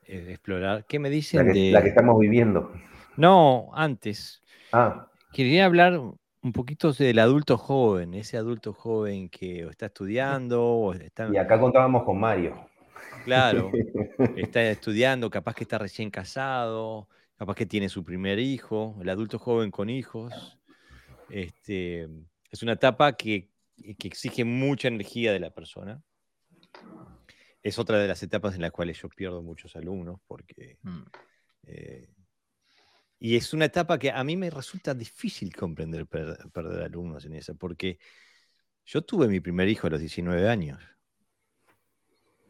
eh, explorar. ¿Qué me dicen de... La que estamos viviendo. No, antes. Ah. Quería hablar un poquito del adulto joven, ese adulto joven que está estudiando. O está... Y acá contábamos con Mario. Claro, está estudiando, capaz que está recién casado, capaz que tiene su primer hijo, el adulto joven con hijos. Este, es una etapa que, exige mucha energía de la persona. Es otra de las etapas en las cuales yo pierdo muchos alumnos porque... Mm. Eh, y es una etapa que a mí me resulta difícil comprender perder, alumnos en esa, porque yo tuve mi primer hijo a los 19 años.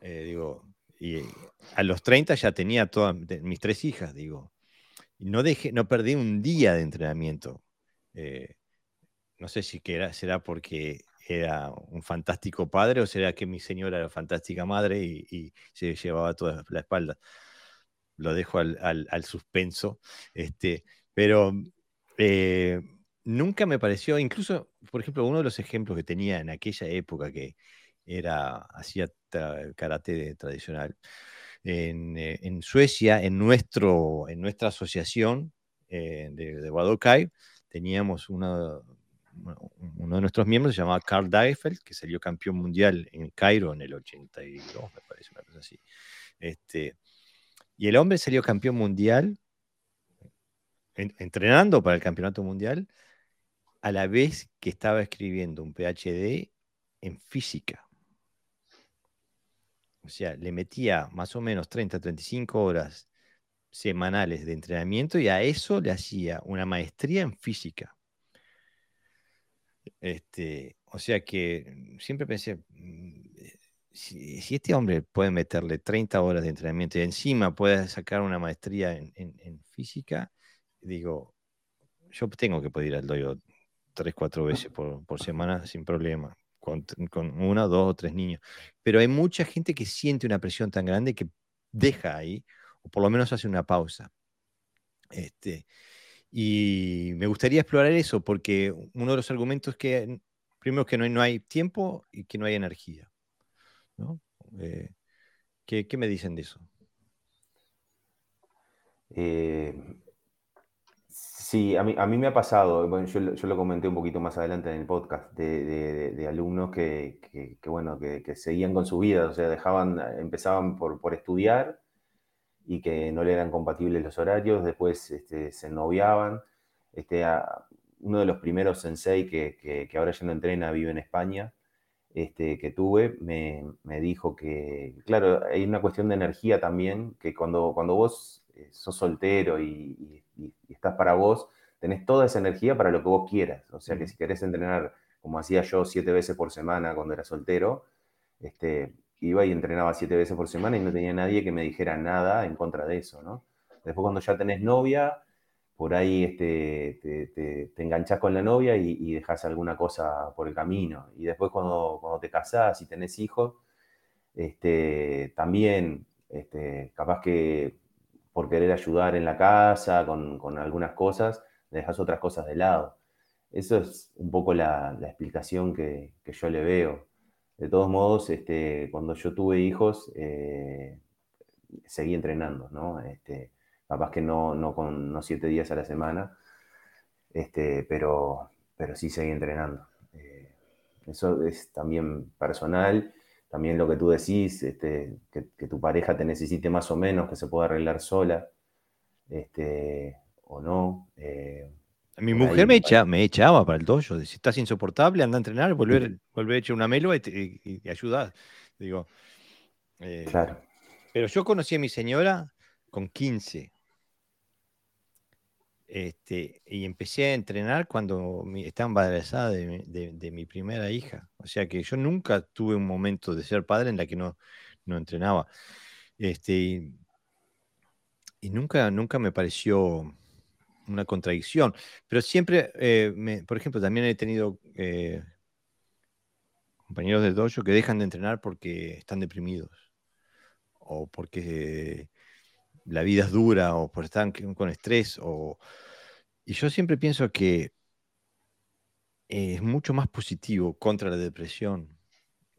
Eh, digo, y a los 30 ya tenía todas mis tres hijas, digo. Y no, dejé, no perdí un día de entrenamiento. Eh, no sé si será porque era un fantástico padre o será que mi señora era fantástica madre y, se llevaba toda la espalda. Lo dejo al, suspenso. Este, pero eh, nunca me pareció, incluso, por ejemplo, uno de los ejemplos que tenía en aquella época que era, hacía karate tradicional, en, eh, Suecia, en, nuestro, en nuestra asociación eh, de, de Wadokai, teníamos una, uno de nuestros miembros se llamaba Carl Dagefeld, que salió campeón mundial en Cairo en el 82, me parece una cosa así. Este, y el hombre salió campeón mundial, entrenando para el campeonato mundial, a la vez que estaba escribiendo un PhD en física. O sea, le metía más o menos 30, 35 horas semanales de entrenamiento y a eso le hacía una maestría en física. Este, o sea que siempre pensé, mm, eh, si, este hombre puede meterle 30 horas de entrenamiento y encima puede sacar una maestría en, física, digo, yo tengo que poder ir al doyo 3, 4 veces por, semana sin problema, con, con, una, dos o tres niños. Pero hay mucha gente que siente una presión tan grande que deja ahí, o por lo menos hace una pausa. Este, y me gustaría explorar eso porque uno de los argumentos que, primero, que no hay, no hay tiempo y que no hay energía. ¿no? Eh, ¿qué, me dicen de eso? Eh, sí, a mí, a mí, me ha pasado, bueno, yo, lo comenté un poquito más adelante en el podcast, de, alumnos que, que, bueno, que, seguían con su vida, o sea, dejaban, empezaban por, por estudiar y que no le eran compatibles los horarios, después este, se noviaban. Este, uno de los primeros sensei que, que, ahora ya no entrena, vive en España, este, que tuve, me, me, dijo que, claro, hay una cuestión de energía también, que cuando, cuando vos eh, sos soltero y, estás para vos, tenés toda esa energía para lo que vos quieras. O sea que si querés entrenar, como hacía yo, siete veces por semana cuando era soltero, este, iba y entrenaba siete veces por semana y no tenía nadie que me dijera nada en contra de eso, ¿no? Después cuando ya tenés novia, por ahí este, te, te, enganchás con la novia y, y dejas alguna cosa por el camino. Y después cuando, cuando te casás y tenés hijos, este, también este, capaz que por querer ayudar en la casa con, con, algunas cosas, dejas otras cosas de lado. Eso es un poco la, la explicación que, que yo le veo. De todos modos, este, cuando yo tuve hijos, eh, seguí entrenando, ¿no? Este, capaz que no, no con no siete días a la semana, este, pero, pero sí seguí entrenando. Eh, eso es también personal, también lo que tú decís, este, que, tu pareja te necesite más o menos, que se pueda arreglar sola, este, o no. Eh, mi mujer me, echa, me echaba para el dojo. Si estás insoportable, anda a entrenar, volver, volver a echar una melo y, y, ayudar. Digo, eh, claro. Pero yo conocí a mi señora con 15. Este, y empecé a entrenar cuando estaba embarazada de, mi primera hija. O sea que yo nunca tuve un momento de ser padre en la que no, no entrenaba. Este, y, nunca, nunca me pareció una contradicción. Pero siempre, eh, por ejemplo, también he tenido eh, compañeros del dojo que dejan de entrenar porque están deprimidos o porque la vida es dura o porque están con estrés. O... Y yo siempre pienso que es mucho más positivo contra la depresión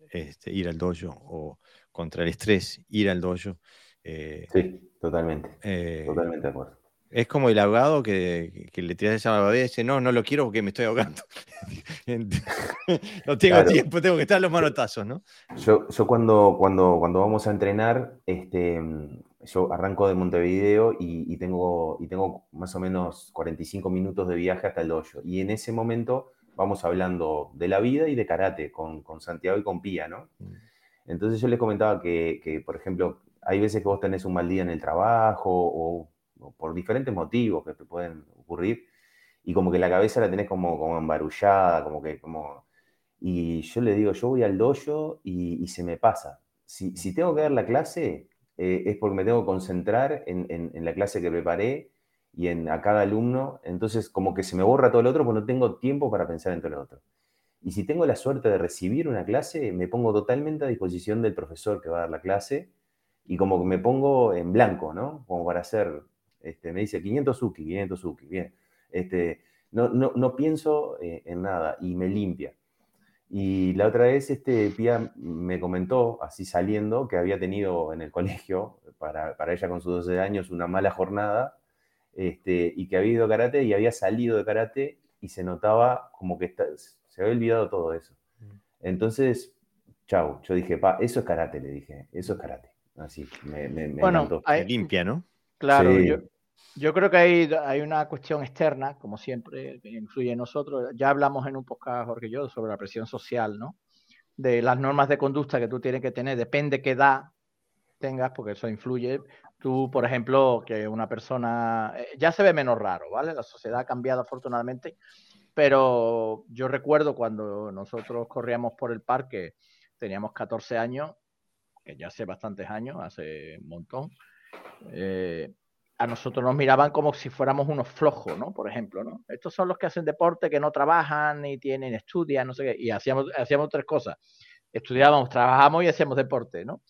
este, ir al dojo o contra el estrés ir al dojo. Eh, sí, totalmente. totalmente de acuerdo. Es como el ahogado que, le tiras esa salvavidas y dice, no, no lo quiero porque me estoy ahogando. no tengo tiempo, tengo que estar los manotazos, ¿no? Yo, yo cuando, cuando, cuando vamos a entrenar, este, yo arranco de Montevideo y, tengo, y tengo más o menos 45 minutos de viaje hasta el dojo. Y en ese momento vamos hablando de la vida y de karate con, con Santiago y con Pía, ¿no? Mm. Entonces yo les comentaba que, que, por ejemplo, hay veces que vos tenés un mal día en el trabajo o por diferentes motivos que te pueden ocurrir, y como que la cabeza la tenés como, como embarullada, como que como... Y yo le digo, yo voy al dojo y, se me pasa. Si, si, tengo que dar la clase, eh, es porque me tengo que concentrar en, en, la clase que preparé y en a cada alumno, entonces como que se me borra todo el otro porque no tengo tiempo para pensar en todo el otro. Y si tengo la suerte de recibir una clase, me pongo totalmente a disposición del profesor que va a dar la clase y como que me pongo en blanco, ¿no? Como para hacer este, me dice 500 Suki, 500 Suki, bien. Este, no, no, no pienso eh, en nada y me limpia. Y la otra vez este, Pia me comentó, así saliendo, que había tenido en el colegio, para, para ella con sus 12 años, una mala jornada, este, y que había ido a karate y había salido de karate y se notaba como que se había olvidado todo eso. Mm. Entonces, chau, yo dije, pa, eso es karate, le dije, eso es karate. Así, me, me, bueno, limpia, ¿no? Claro, yo, yo, creo que hay, hay una cuestión externa, como siempre, que influye en nosotros. Ya hablamos en un podcast, Jorge y yo, sobre la presión social, ¿no? De las normas de conducta que tú tienes que tener, depende qué edad tengas, porque eso influye. Tú, por ejemplo, que una persona eh, ya se ve menos raro, ¿vale? La sociedad ha cambiado afortunadamente, pero yo recuerdo cuando nosotros corríamos por el parque, teníamos 14 años, que ya hace bastantes años, hace un montón, eh, a nosotros nos miraban como si fuéramos unos flojos, ¿no? Por ejemplo, ¿no? Estos son los que hacen deporte, que no trabajan, ni tienen, estudian, no sé qué, y hacíamos, hacíamos tres cosas. Estudiábamos, trabajábamos y hacíamos deporte, ¿no?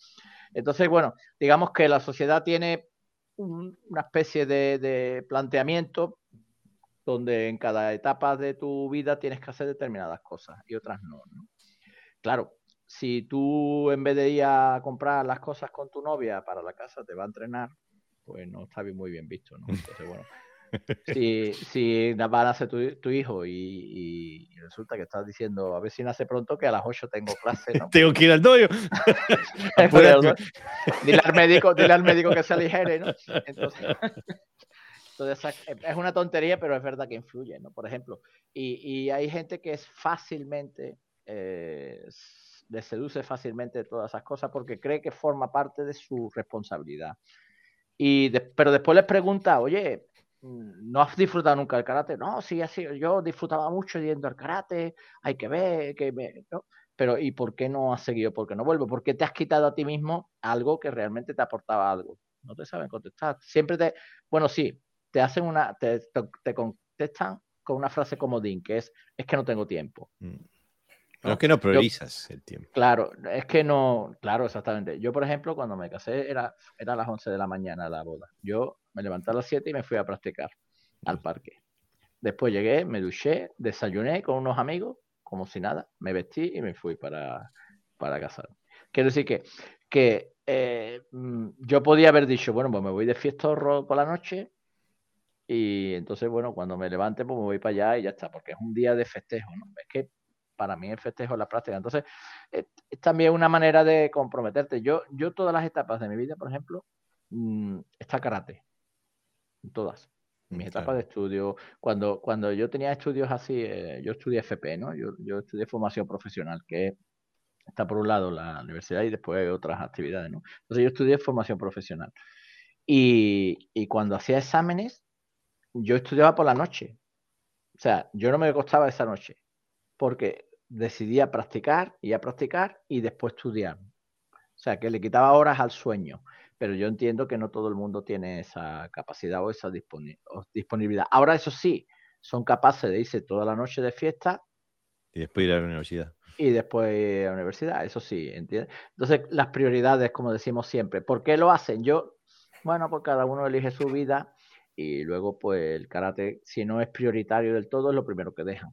Entonces, bueno, digamos que la sociedad tiene una especie de, planteamiento donde en cada etapa de tu vida tienes que hacer determinadas cosas y otras no, ¿no? Claro, si tú en vez de ir a comprar las cosas con tu novia para la casa te va a entrenar, pues no está bien, muy bien visto, ¿no? Entonces, bueno, si, si van a ser tu, hijo y, resulta que estás diciendo, a ver si nace pronto, que a las 8 tengo clase, ¿no? tengo que ir al doyo. dile, al médico, dile al médico que se aligere, ¿no? Entonces, entonces, es una tontería, pero es verdad que influye, ¿no? Por ejemplo, y, y hay gente que es fácilmente... Eh, le seduce fácilmente de todas esas cosas porque cree que forma parte de su responsabilidad. Y pero después les pregunta, oye, ¿no has disfrutado nunca el karate? No, sí, así, yo disfrutaba mucho yendo al karate, hay que ver, que me, Pero ¿y por qué no has seguido? ¿Por qué no vuelvo? ¿Por qué te has quitado a ti mismo algo que realmente te aportaba algo? No te saben contestar. Siempre te, bueno, sí, te hacen una, te, te, contestan con una frase como Din, que es, es que no tengo tiempo. Mm. ¿No? es que no priorizas el tiempo. Claro, es que no, claro, exactamente. Yo, por ejemplo, cuando me casé era, era a las 11 de la mañana la boda. Yo me levanté a las 7 y me fui a practicar al parque. Después llegué, me duché, desayuné con unos amigos, como si nada, me vestí y me fui para, para casar. Quiero decir que, que eh, mm, yo podía haber dicho, bueno, pues me voy de fiestorro por la noche y entonces, bueno, cuando me levante, pues me voy para allá y ya está, porque es un día de festejo, ¿no? Es que para mí el festejo es la práctica. Entonces, es, también una manera de comprometerte. Yo, yo todas las etapas de mi vida, por ejemplo, mm, está karate. Todas. Mis etapas de estudio, cuando, cuando yo tenía estudios así, eh, yo estudié FP, ¿no? Yo, yo estudié formación profesional, que está por un lado la universidad y después otras actividades, ¿no? Entonces yo estudié formación profesional. Y, y cuando hacía exámenes, yo estudiaba por la noche. O sea, yo no me acostaba esa noche porque decidía practicar y a practicar y después estudiar. O sea, que le quitaba horas al sueño. Pero yo entiendo que no todo el mundo tiene esa capacidad o esa disponibilidad. Ahora, eso sí, son capaces de irse toda la noche de fiesta. Y después ir a la universidad. Y después a la universidad, eso sí, ¿entiendes? Entonces, las prioridades, como decimos siempre. ¿Por qué lo hacen? Yo, bueno, pues cada uno elige su vida y luego, pues el karate, si no es prioritario del todo, es lo primero que dejan.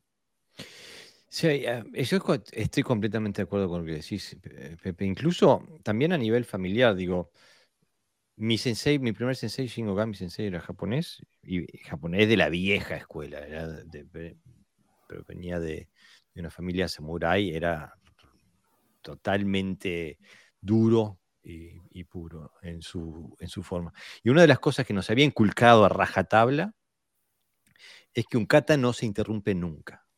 Sí, eh, yo estoy completamente de acuerdo con lo que decís, Pepe. Incluso también a nivel familiar, digo, mi sensei, mi primer sensei, Shinogami sensei, era japonés, y japonés de la vieja escuela, pero venía de, una familia samurai, era totalmente duro y, puro en su, en su forma. Y una de las cosas que nos había inculcado a rajatabla es que un kata no se interrumpe nunca.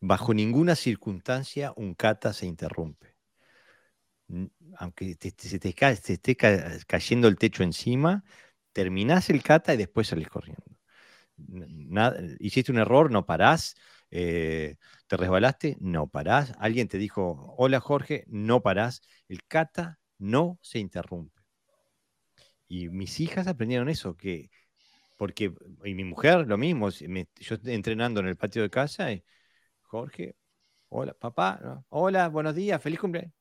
Bajo ninguna circunstancia un kata se interrumpe. Aunque se te, esté cayendo el techo encima, terminás el kata y después salís corriendo. hiciste un error, no parás. Eh, ¿Te resbalaste? No parás. Alguien te dijo, hola Jorge, no parás. El kata no se interrumpe. Y mis hijas aprendieron eso, que porque, y mi mujer lo mismo, yo entrenando en el patio de casa, Jorge, hola, papá, hola, buenos días, feliz cumpleaños.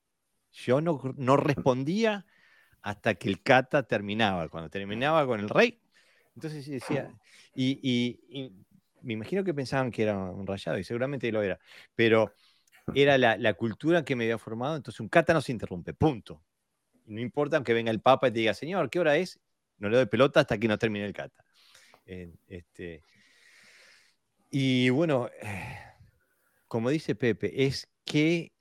Yo no, no respondía hasta que el kata terminaba, cuando terminaba con el rey. Entonces decía, y, me imagino que pensaban que era un rayado, y seguramente lo era, pero era la, cultura que me había formado, entonces un kata no se interrumpe, punto. No importa aunque venga el papa y te diga, señor, ¿qué hora es? No le doy pelota hasta que no termine el kata. este, y bueno, eh, como dice Pepe, es que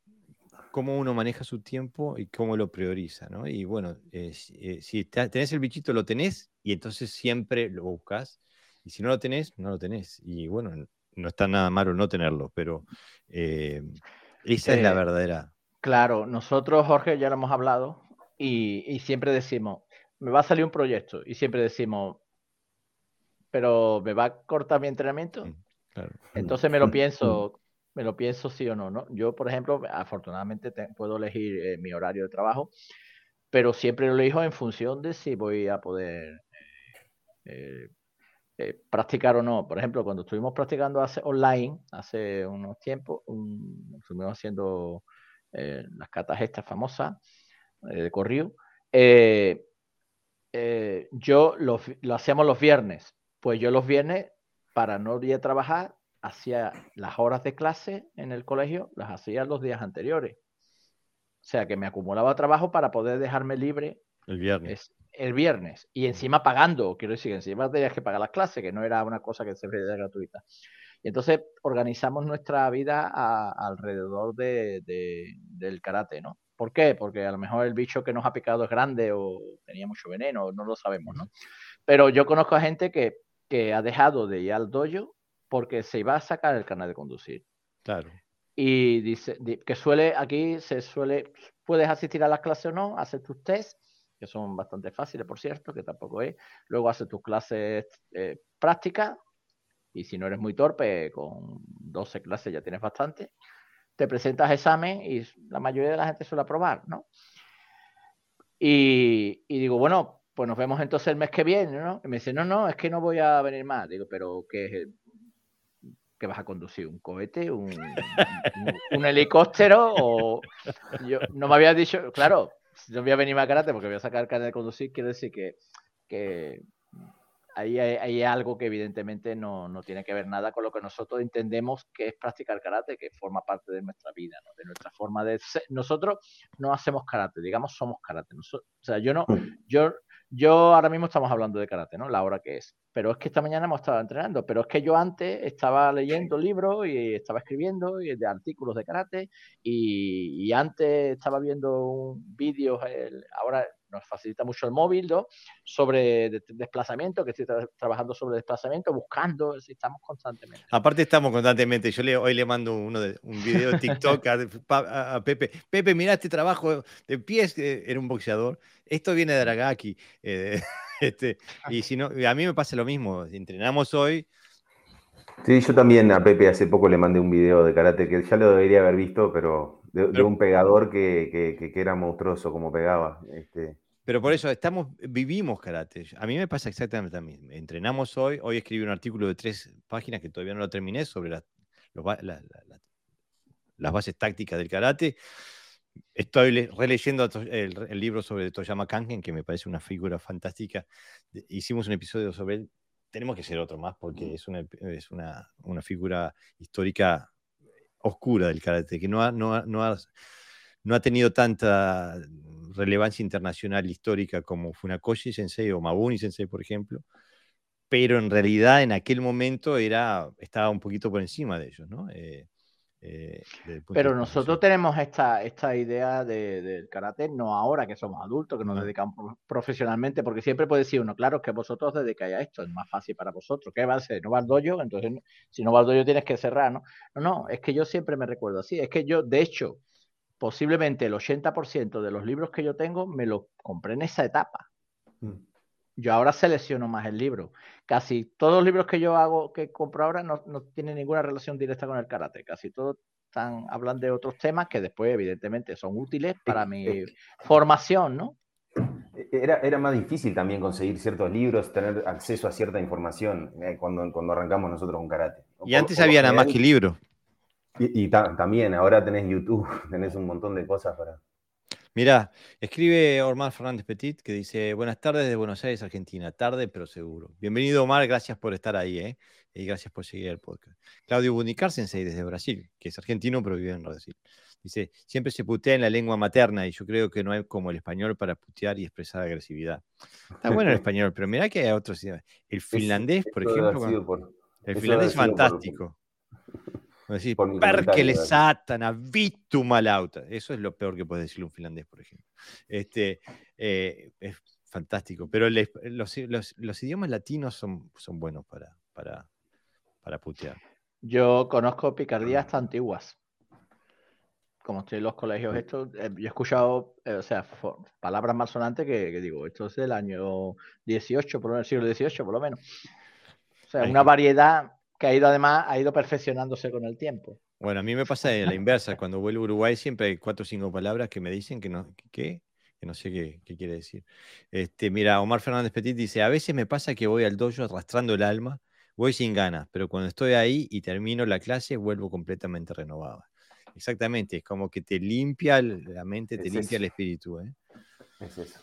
cómo uno maneja su tiempo y cómo lo prioriza, ¿no? Y bueno, eh, eh, si tenés el bichito, lo tenés y entonces siempre lo buscas. Y si no lo tenés, no lo tenés. Y bueno, no está nada malo no tenerlo, pero eh, esa es la verdadera. Claro, nosotros, Jorge, ya lo hemos hablado y, siempre decimos, me va a salir un proyecto y siempre decimos, pero ¿me va a cortar mi entrenamiento? Mm, entonces me lo pienso, me lo pienso sí o no, ¿no? Yo, por ejemplo, afortunadamente puedo elegir eh, mi horario de trabajo, pero siempre lo elijo en función de si voy a poder eh, eh, practicar o no. Por ejemplo, cuando estuvimos practicando hace, online, hace unos tiempos, estuvimos haciendo las catas estas famosas de corrido, yo lo, lo hacíamos los viernes. Pues yo los viernes, para no ir a trabajar, hacía las horas de clase en el colegio, las hacía los días anteriores. O sea que me acumulaba trabajo para poder dejarme libre el viernes. el viernes. Y encima pagando, quiero decir, encima tenías que pagar las clases, que no era una cosa que se veía gratuita. Y entonces organizamos nuestra vida alrededor de, del karate, ¿no? ¿Por qué? Porque a lo mejor el bicho que nos ha picado es grande o tenía mucho veneno, no lo sabemos, ¿no? Pero yo conozco a gente que, que ha dejado de ir al dojo porque se iba a sacar el canal de conducir. Claro. Y dice que suele, aquí se suele, puedes asistir a las clases o no, haces tus tests, que son bastante fáciles, por cierto, que tampoco es. Luego haces tus clases eh, prácticas, y si no eres muy torpe, con 12 clases ya tienes bastante. Te presentas examen y la mayoría de la gente suele aprobar, ¿no? Y, y digo, bueno, pues nos vemos entonces el mes que viene, ¿no? Y me dice, no, no, es que no voy a venir más. Digo, pero que que vas a conducir? ¿Un cohete? ¿Un, helicóptero? O yo no me había dicho, claro, no voy a venir a karate porque voy a sacar carne de conducir, quiere decir que, que ahí hay, algo que evidentemente no, no, tiene que ver nada con lo que nosotros entendemos que es practicar karate, que forma parte de nuestra vida, de nuestra forma de ser. Nosotros no hacemos karate, digamos somos karate. o sea, yo no, yo yo ahora mismo estamos hablando de karate, ¿no? La hora que es. Pero es que esta mañana hemos estado entrenando. Pero es que yo antes estaba leyendo libros y estaba escribiendo y de artículos de karate y, antes estaba viendo vídeos. Ahora nos facilita mucho el móvil, ¿no? Sobre desplazamiento, que estoy trabajando sobre desplazamiento, buscando, estamos constantemente. Aparte estamos constantemente, yo le, hoy le mando uno de, un video de TikTok a, Pepe, Pepe, mira este trabajo de pies, era un boxeador, esto viene de Aragaki, eh, Este, y si no, a mí me pasa lo mismo. Entrenamos hoy. Sí, yo también a Pepe hace poco le mandé un video de karate que ya lo debería haber visto, pero de, un pegador que, era monstruoso como pegaba. Este. Pero por eso estamos, vivimos karate. A mí me pasa exactamente también. Entrenamos hoy. Hoy escribí un artículo de tres páginas que todavía no lo terminé sobre las bases tácticas del karate. Estoy releyendo el, libro sobre Toyama Kangen, que me parece una figura fantástica. Hicimos un episodio sobre él. Tenemos que hacer otro más porque es una, es una, una figura histórica oscura del karate, que no ha, no, no, ha, no ha tenido tanta relevancia internacional histórica como Funakoshi Sensei o Mabuni Sensei, por ejemplo, pero en realidad en aquel momento era, estaba un poquito por encima de ellos, ¿no? Eh, eh, Pero nosotros tenemos esta, esta idea del karate, no ahora que somos adultos, que nos dedicamos profesionalmente, porque siempre puede decir uno, claro, que vosotros dedicáis a esto, es más fácil para vosotros. ¿Qué va a ser? ¿No va al dojo? Entonces, si no va al dojo tienes que cerrar, ¿no? No, no, es que yo siempre me recuerdo así. Es que yo, de hecho, posiblemente el 80% de los libros que yo tengo me los compré en esa etapa. Mm. Yo ahora selecciono más el libro. Casi todos los libros que yo hago, que compro ahora, no, tienen ninguna relación directa con el karate. Casi todos están, hablan de otros temas que después, evidentemente, son útiles para mi formación, ¿no? Era, era más difícil también conseguir ciertos libros, tener acceso a cierta información eh, cuando, cuando arrancamos nosotros con karate. Y antes había nada más que libros. Y, y también, ahora tenés YouTube, tenés un montón de cosas para, Mira, escribe Omar Fernández Petit que dice, buenas tardes de Buenos Aires, Argentina. Tarde, pero seguro. Bienvenido, Omar. Gracias por estar ahí, ¿eh? Y gracias por seguir el podcast. Claudio Bunicar Sensei desde Brasil, que es argentino, pero vive en Brasil. Dice, siempre se putea en la lengua materna y yo creo que no hay como el español para putear y expresar agresividad. Está bueno el español, pero mira que hay otros. El finlandés, por ejemplo. el finlandés es fantástico. Decir, perché le satana, vittu malauta. Eso es lo peor que puede decir un finlandés, por ejemplo. Este, eh, es fantástico. Pero los, idiomas latinos son, son buenos para, para, para putear. Yo conozco picardías hasta antiguas. Como estoy en los colegios, esto, eh, yo he escuchado, eh, o sea, palabras más sonantes que, digo, esto es del año 18, por lo menos, siglo XVIII, por lo menos. O sea, una variedad que ha ido además, ha ido perfeccionándose con el tiempo. Bueno, a mí me pasa la inversa. Cuando vuelvo a Uruguay siempre hay cuatro o cinco palabras que me dicen que no, que, que no sé qué, qué, quiere decir. Este, mira, Omar Fernández Petit dice, a veces me pasa que voy al dojo arrastrando el alma, voy sin ganas, pero cuando estoy ahí y termino la clase vuelvo completamente renovada. Exactamente, es como que te limpia la mente, te limpia el espíritu. ¿eh? Es eso.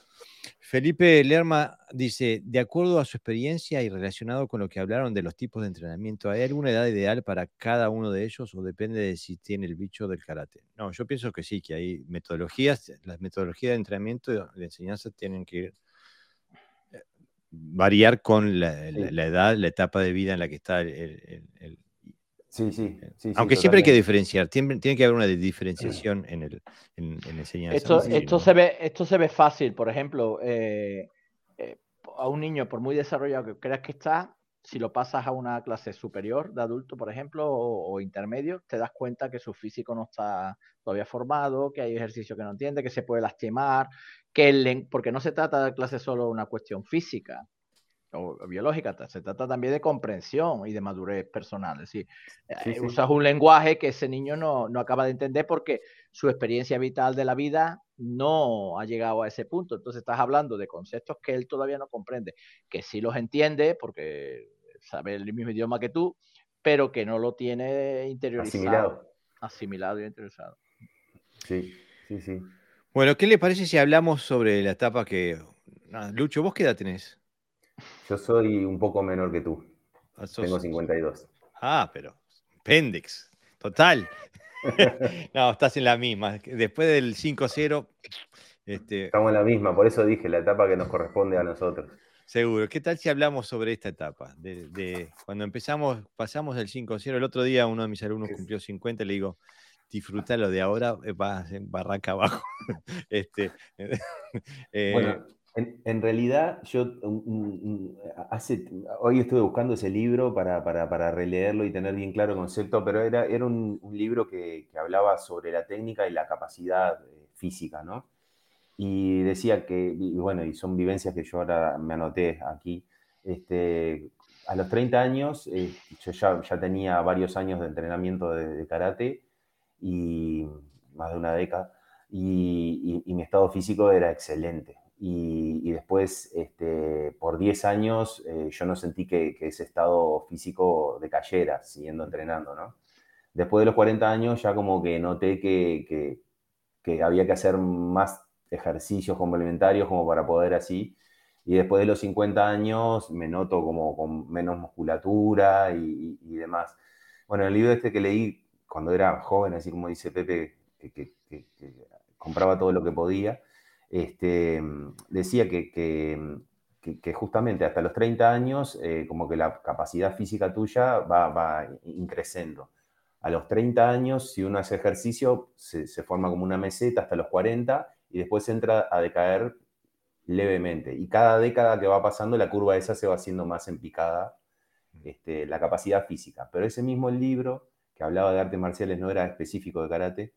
Felipe Lerma dice, de acuerdo a su experiencia y relacionado con lo que hablaron de los tipos de entrenamiento, ¿hay alguna edad ideal para cada uno de ellos o depende de si tiene el bicho del karate? No, yo pienso que sí, que hay metodologías, las metodologías de entrenamiento y de enseñanza tienen que eh, variar con la, edad, la etapa de vida en la que está el, Sí, sí, Aunque siempre hay que diferenciar, tiene, que haber una diferenciación en, el, en, enseñanza. Esto, esto, se ve, esto se ve fácil, por ejemplo, eh, eh, a un niño, por muy desarrollado que creas que está, si lo pasas a una clase superior de adulto, por ejemplo, o, intermedio, te das cuenta que su físico no está todavía formado, que hay ejercicio que no entiende, que se puede lastimar, que el, porque no se trata de clase solo de una cuestión física, o biológica, se trata también de comprensión y de madurez personal. Es decir, eh, usas un lenguaje que ese niño no, acaba de entender porque su experiencia vital de la vida no ha llegado a ese punto. Entonces estás hablando de conceptos que él todavía no comprende, que sí los entiende porque sabe el mismo idioma que tú, pero que no lo tiene interiorizado. Asimilado. Asimilado y interiorizado. Sí, sí, sí. Bueno, ¿qué le parece si hablamos sobre la etapa que... Lucho, ¿vos qué edad tenés? Yo soy un poco menor que tú. Ah, Tengo 52. Ah, pero Pendex, total. no, estás en la misma. Después del 5-0. Este... Estamos en la misma, por eso dije la etapa que nos corresponde a nosotros. Seguro. ¿Qué tal si hablamos sobre esta etapa? De, cuando empezamos, pasamos del 5-0. El otro día uno de mis alumnos cumplió 50 y le digo, disfruta lo de ahora, vas en barranca abajo. este, eh, en, realidad, yo hace, hoy estuve buscando ese libro para, releerlo y tener bien claro el concepto, pero era, era un, libro que, hablaba sobre la técnica y la capacidad eh, física, ¿no? y decía que, y bueno, y son vivencias que yo ahora me anoté aquí, este, a los 30 años eh, yo ya, ya, tenía varios años de entrenamiento de, karate y más de una década, y, mi estado físico era excelente. Y, después, este, por 10 años, eh, yo no sentí que, ese estado físico decayera siguiendo entrenando, ¿no? Después de los 40 años ya como que noté que, que había que hacer más ejercicios complementarios como para poder así. Y después de los 50 años me noto como con menos musculatura y, demás. Bueno, el libro este que leí cuando era joven, así como dice Pepe, que, compraba todo lo que podía, este, decía que, que, justamente hasta los 30 años, eh, como que la capacidad física tuya va, va increciendo. A los 30 años, si uno hace ejercicio, se, se forma como una meseta hasta los 40 y después entra a decaer levemente. Y cada década que va pasando, la curva esa se va haciendo más empicada, este, la capacidad física. Pero ese mismo libro que hablaba de artes marciales no era específico de karate,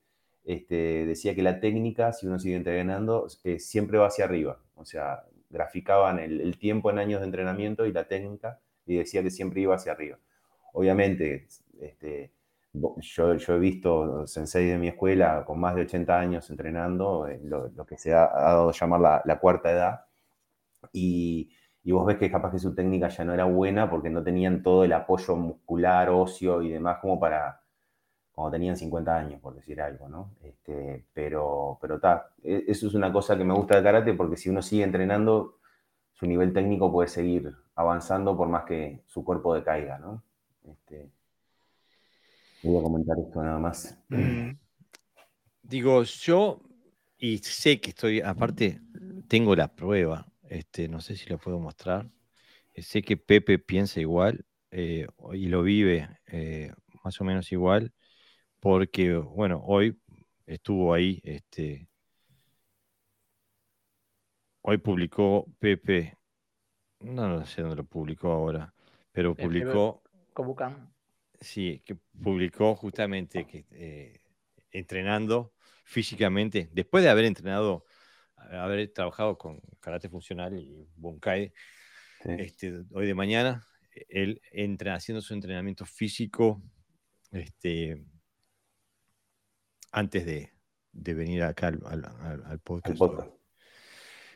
este, decía que la técnica, si uno sigue entrenando, eh, siempre va hacia arriba. O sea, graficaban el, tiempo en años de entrenamiento y la técnica y decía que siempre iba hacia arriba. Obviamente, este, yo, he visto sensei de mi escuela con más de 80 años entrenando, lo, que se ha, dado a llamar la, cuarta edad, y, y, vos ves que capaz que su técnica ya no era buena porque no tenían todo el apoyo muscular, óseo y demás como para cuando tenían 50 años, por decir algo, ¿no? Este, pero, pero ta, e, eso es una cosa que me gusta del karate porque si uno sigue entrenando, su nivel técnico puede seguir avanzando por más que su cuerpo decaiga, ¿no? Este, Voy a comentar esto nada más. Mm. Digo, yo, y sé que estoy, aparte, tengo la prueba, este, no sé si lo puedo mostrar. Eh, sé que Pepe piensa igual eh, y lo vive eh, más o menos igual, porque, bueno, hoy estuvo ahí, este, hoy publicó Pepe, no, no sé dónde lo publicó ahora, pero publicó... Cobucan sí, que publicó justamente que eh, entrenando físicamente, después de haber entrenado, haber trabajado con karate funcional y bunkai, este, hoy de mañana, él entra haciendo su entrenamiento físico este, antes de, venir acá al, podcast.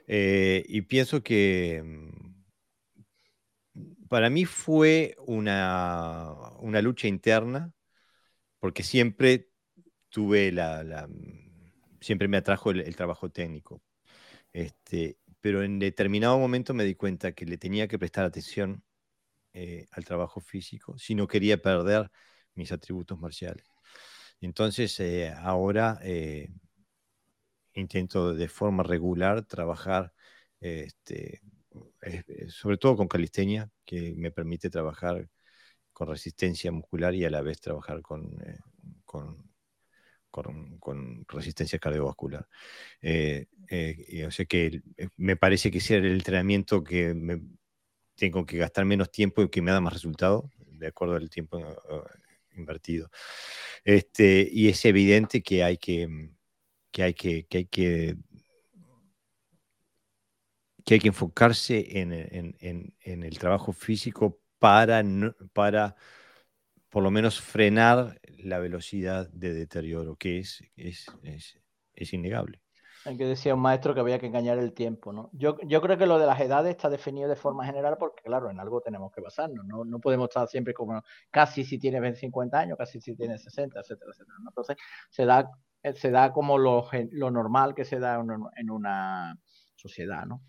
Eh, y pienso que mm, para mí fue una, lucha interna, porque siempre tuve la, siempre me atrajo el, trabajo técnico. Este, pero en determinado momento me di cuenta que le tenía que prestar atención eh, al trabajo físico si no quería perder mis atributos marciales. Entonces, eh, ahora eh, intento de forma regular trabajar este, eh, sobre todo con calistenia, que me permite trabajar con resistencia muscular y a la vez trabajar con, resistencia cardiovascular. O sea que me parece que ese es el entrenamiento que me, tengo que gastar menos tiempo y que me da más resultado, de acuerdo al tiempo invertido. Este, y es evidente que hay que, que, hay que, que, hay que que hay que enfocarse en, el trabajo físico para, para por lo menos frenar la velocidad de deterioro, que es, es, es, innegable. Hay que decía un maestro que había que engañar el tiempo, ¿no? Yo, yo, creo que lo de las edades está definido de forma general porque, claro, en algo tenemos que basarnos, no, no podemos estar siempre como casi si tienes 50 años, casi si tienes 60, etcétera, etcétera. Entonces, se da, se da como lo, lo normal que se da en una sociedad, ¿no?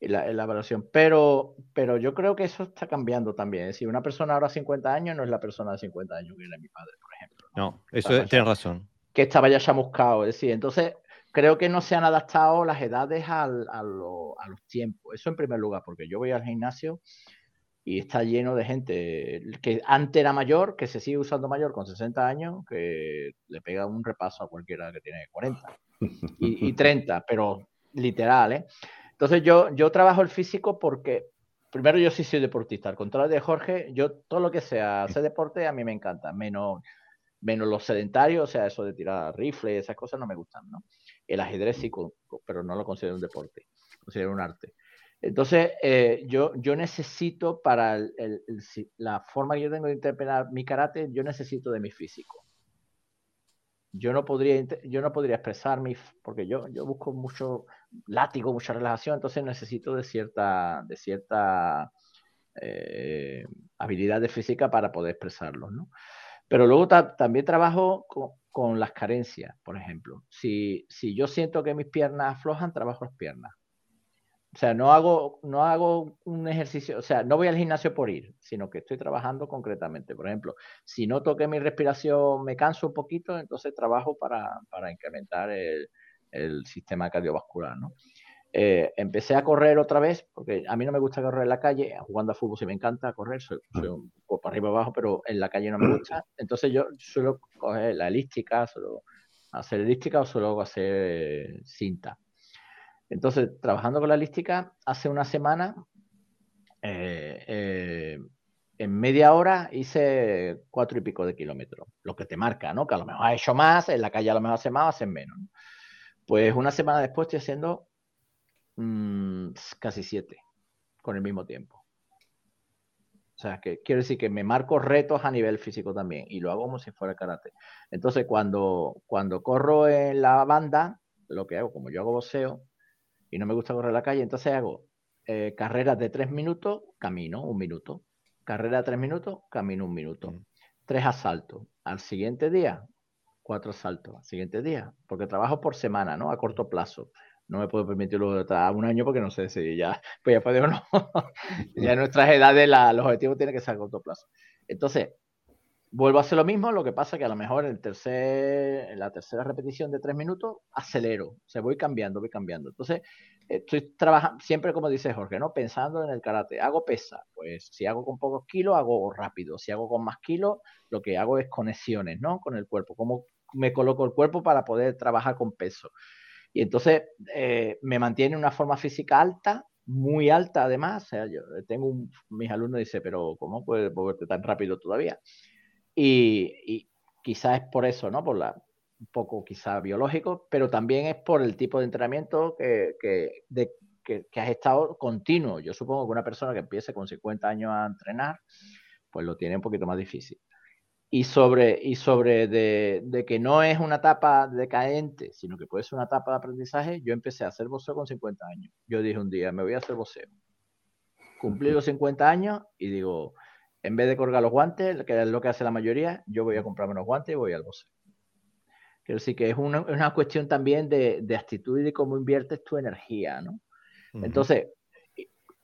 la, evaluación. Pero, pero yo creo que eso está cambiando también. Es decir, una persona ahora 50 años no es la persona de 50 años que era mi padre, por ejemplo. No, eso tienes razón. Que estaba ya chamuscado. Es decir, entonces creo que no se han adaptado las edades al, a, los tiempos. Eso en primer lugar, porque yo voy al gimnasio y está lleno de gente que antes era mayor, que se sigue usando mayor con 60 años, que le pega un repaso a cualquiera que tiene 40 y, y 30, pero literal, ¿eh? Entonces yo, yo trabajo el físico porque, primero yo sí soy deportista, al contrario de Jorge, yo todo lo que sea hacer deporte a mí me encanta, menos menos los sedentarios, o sea, eso de tirar rifles, esas cosas no me gustan, ¿no? El ajedrez sí, pero no lo considero un deporte, considero un arte. Entonces, eh, yo, yo necesito para la forma que yo tengo de interpretar mi karate, yo necesito de mi físico. Yo no podría, yo no podría expresar mi, porque yo, yo busco mucho látigo, mucha relajación, entonces necesito de cierta, de cierta eh, habilidad de física para poder expresarlo, ¿no? Pero luego también trabajo con, las carencias, por ejemplo. Si, si yo siento que mis piernas aflojan, trabajo las piernas o sea, no hago, no hago un ejercicio, o sea, no voy al gimnasio por ir, sino que estoy trabajando concretamente. Por ejemplo, si noto que mi respiración me canso un poquito, entonces trabajo para, incrementar el, sistema cardiovascular, ¿no? Eh, empecé a correr otra vez, porque a mí no me gusta correr en la calle, jugando a fútbol sí me encanta correr, soy, un poco para arriba abajo, pero en la calle no me gusta. Entonces yo suelo coger la elíptica, suelo hacer elíptica o suelo hacer cinta. Entonces, trabajando con la lística, hace una semana, eh, eh, en media hora hice cuatro y pico de kilómetros, lo que te marca, ¿no? Que a lo mejor ha hecho más, en la calle a lo mejor hace más, hace menos. Pues una semana después estoy haciendo mm, casi siete con el mismo tiempo. O sea, que quiero decir que me marco retos a nivel físico también y lo hago como si fuera karate. Entonces, cuando, cuando corro en la banda, lo que hago, como yo hago boxeo, y no me gusta correr la calle, entonces hago eh, carreras de tres minutos, camino un minuto. Carrera de tres minutos, camino un minuto. Mm. Tres asaltos. Al siguiente día, cuatro asaltos. Al siguiente día, porque trabajo por semana, ¿no? A corto plazo. No me puedo permitirlo a un año porque no sé si ya, pues ya puede o no. ya en nuestras edades los objetivos tienen que ser a corto plazo. Entonces, Vuelvo a hacer lo mismo, lo que pasa que a lo mejor en, el tercer, en la tercera repetición de tres minutos acelero, se voy cambiando, voy cambiando. Entonces, estoy trabajando, siempre como dice Jorge, ¿no? Pensando en el karate. Hago pesa, pues si hago con pocos kilos, hago rápido. Si hago con más kilos, lo que hago es conexiones, ¿no? Con el cuerpo. ¿Cómo me coloco el cuerpo para poder trabajar con peso? Y entonces eh, me mantiene una forma física alta, muy alta además. O sea, yo tengo mis alumnos dicen, pero ¿cómo puedes moverte tan rápido todavía? Y, quizás es por eso, ¿no? Por la, un poco quizá biológico, pero también es por el tipo de entrenamiento que, que, que, has estado continuo. Yo supongo que una persona que empiece con 50 años a entrenar, pues lo tiene un poquito más difícil. Y sobre, y sobre de, de, que no es una etapa decaente, sino que puede ser una etapa de aprendizaje, yo empecé a hacer boxeo con 50 años. Yo dije un día, me voy a hacer boxeo. Cumplí los 50 años y digo, en vez de colgar los guantes, que es lo que hace la mayoría, yo voy a comprarme unos guantes y voy al boxeo. Quiero decir que es una, una cuestión también de, de, actitud y de cómo inviertes tu energía, ¿no? Entonces,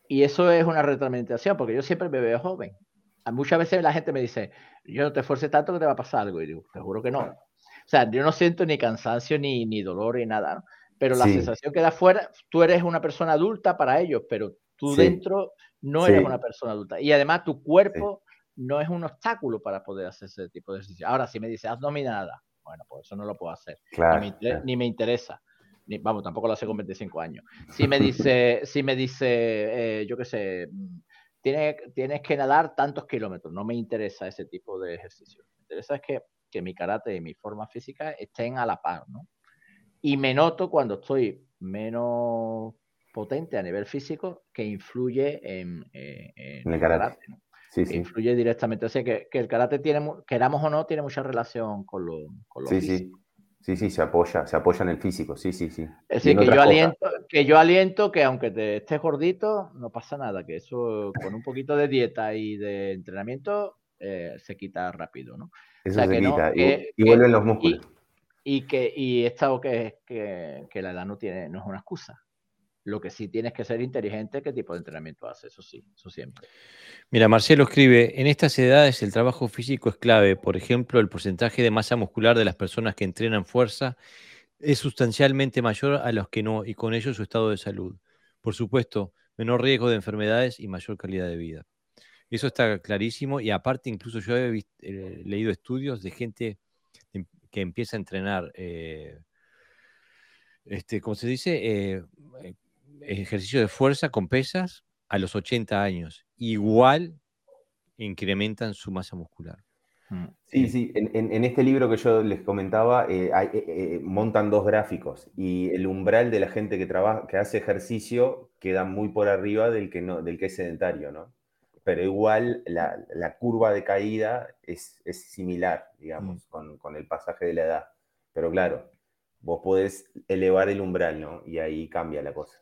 y eso es una retroalimentación, porque yo siempre me veo joven. Muchas veces la gente me dice, yo no te esfuerces tanto que te va a pasar algo. Y digo, te juro que no. O sea, yo no siento ni cansancio, ni, ni dolor, ni nada, ¿no? Pero la sensación que da fuera, tú eres una persona adulta para ellos, pero tú dentro no eres una persona adulta. Y además tu cuerpo no es un obstáculo para poder hacer ese tipo de ejercicio. Ahora, si me dices, haz dominada, bueno, pues eso no lo puedo hacer. ni, me interesa. Ni, vamos, tampoco lo hace con 25 años. Si me dice, si me dice eh, yo qué sé, tienes, tienes que nadar tantos kilómetros, no me interesa ese tipo de ejercicio. Me interesa es que, que mi karate y mi forma física estén a la par, ¿no? Y me noto cuando estoy menos potente a nivel físico que influye en, eh, el karate. sí, sí. Influye directamente. O sea, que, que, el karate tiene, queramos o no, tiene mucha relación con lo, con sí, Sí. Sí, sí, se apoya, se apoya en el físico, sí, sí, sí. Es decir, que yo, aliento, que yo aliento que aunque te estés gordito, no pasa nada, que eso con un poquito de dieta y de entrenamiento eh, se quita rápido, ¿no? Eso se quita, y, vuelven los músculos. Y, que y esta que, que, que la edad no tiene, no es una excusa. Lo que sí tienes que ser inteligente, qué tipo de entrenamiento haces, eso sí, eso siempre. Mira, Marcelo escribe, en estas edades el trabajo físico es clave. Por ejemplo, el porcentaje de masa muscular de las personas que entrenan fuerza es sustancialmente mayor a los que no, y con ello su estado de salud. Por supuesto, menor riesgo de enfermedades y mayor calidad de vida. Eso está clarísimo y aparte incluso yo he eh, leído estudios de gente que empieza a entrenar, eh, este, ¿cómo se dice? Eh, ejercicio de fuerza con pesas a los 80 años. Igual incrementan su masa muscular. Mm. Sí, sí, en, este libro que yo les comentaba, eh, eh, eh, montan dos gráficos y el umbral de la gente que trabaja, que hace ejercicio queda muy por arriba del que, no, del que es sedentario, ¿no? Pero igual la, curva de caída es, similar, digamos, mm. con, el pasaje de la edad. Pero claro, vos podés elevar el umbral, ¿no? Y ahí cambia la cosa.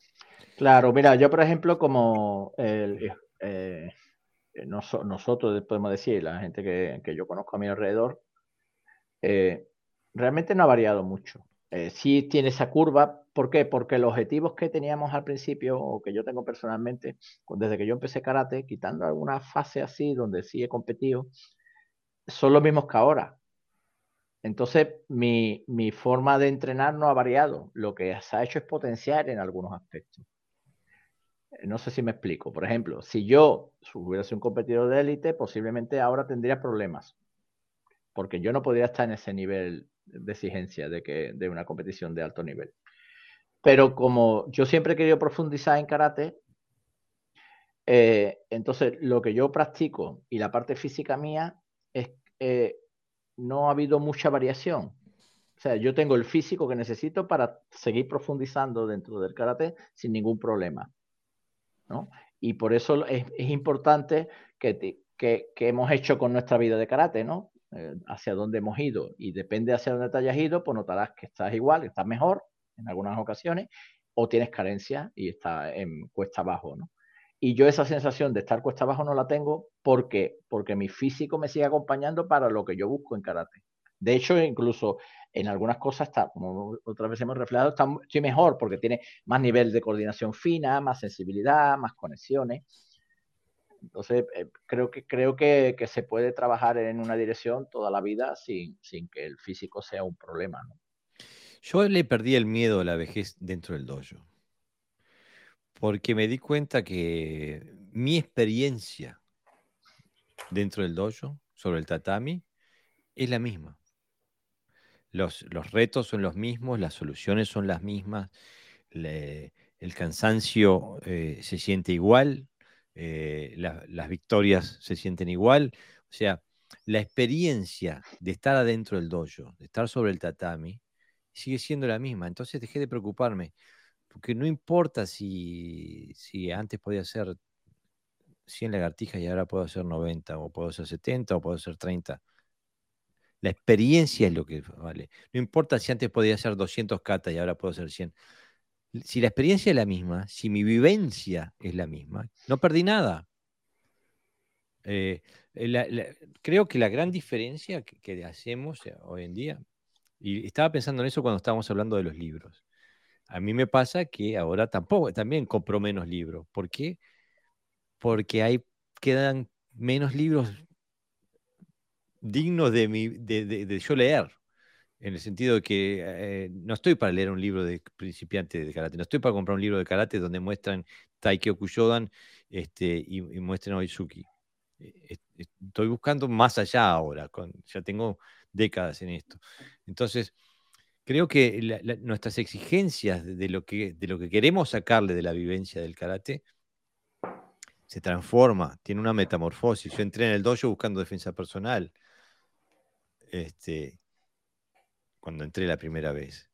Claro, mira, yo por ejemplo, como el, eh, nosotros podemos decir, la gente que, yo conozco a mi alrededor, eh, realmente no ha variado mucho. Eh, sí tiene esa curva, ¿por qué? Porque los objetivos que teníamos al principio, o que yo tengo personalmente, desde que yo empecé karate, quitando alguna fase así donde sí he competido, son los mismos que ahora. Entonces, mi, mi forma de entrenar no ha variado. Lo que se ha hecho es potenciar en algunos aspectos. No sé si me explico. Por ejemplo, si yo hubiera sido un competidor de élite, posiblemente ahora tendría problemas. Porque yo no podría estar en ese nivel de exigencia de, que, de una competición de alto nivel. Pero como yo siempre he querido profundizar en karate, eh, entonces lo que yo practico y la parte física mía es eh, no ha habido mucha variación. O sea, yo tengo el físico que necesito para seguir profundizando dentro del karate sin ningún problema. Y por eso es, importante que, hemos hecho con nuestra vida de karate, ¿no? Eh, hacia dónde hemos ido. Y depende hacia dónde te hayas ido, pues notarás que estás igual, estás mejor en algunas ocasiones, o tienes carencia y estás en cuesta abajo, ¿no? Y yo esa sensación de estar cuesta abajo no la tengo porque, porque mi físico me sigue acompañando para lo que yo busco en karate. De hecho, incluso en algunas cosas está, como otra vez hemos reflejado, está, estoy mejor porque tiene más nivel de coordinación fina, más sensibilidad, más conexiones. Entonces, eh, creo, que, creo que, se puede trabajar en una dirección toda la vida sin, sin que el físico sea un problema. Yo le perdí el miedo a la vejez dentro del dojo, porque me di cuenta que mi experiencia dentro del dojo sobre el tatami es la misma los, retos son los mismos, las soluciones son las mismas, el cansancio eh, se siente igual, eh, las victorias se sienten igual. O sea, la experiencia de estar adentro del dojo, de estar sobre el tatami, sigue siendo la misma. Entonces dejé de preocuparme, porque no importa si, si antes podía ser 100 lagartijas y ahora puedo hacer 90, o puedo hacer 70, o puedo hacer 30. La experiencia es lo que vale. No importa si antes podía hacer 200 catas y ahora puedo hacer 100. Si la experiencia es la misma, si mi vivencia es la misma, no perdí nada. Eh, creo que la gran diferencia que, hacemos eh, hoy en día, y estaba pensando en eso cuando estábamos hablando de los libros. A mí me pasa que ahora tampoco, también compro menos libros. ¿Por qué? Porque hay, quedan menos libros digno de, mi, de, yo leer, en el sentido de que eh, no estoy para leer un libro de principiante de karate, no estoy para comprar un libro de karate donde muestran Taikyo Kushodan este, y, muestran Oizuki. E, estoy buscando más allá ahora, con, ya tengo décadas en esto. Entonces, creo que nuestras exigencias de, lo que, de lo que queremos sacarle de la vivencia del karate se transforma, tiene una metamorfosis. Yo entré en el dojo buscando defensa personal este, cuando entré la primera vez.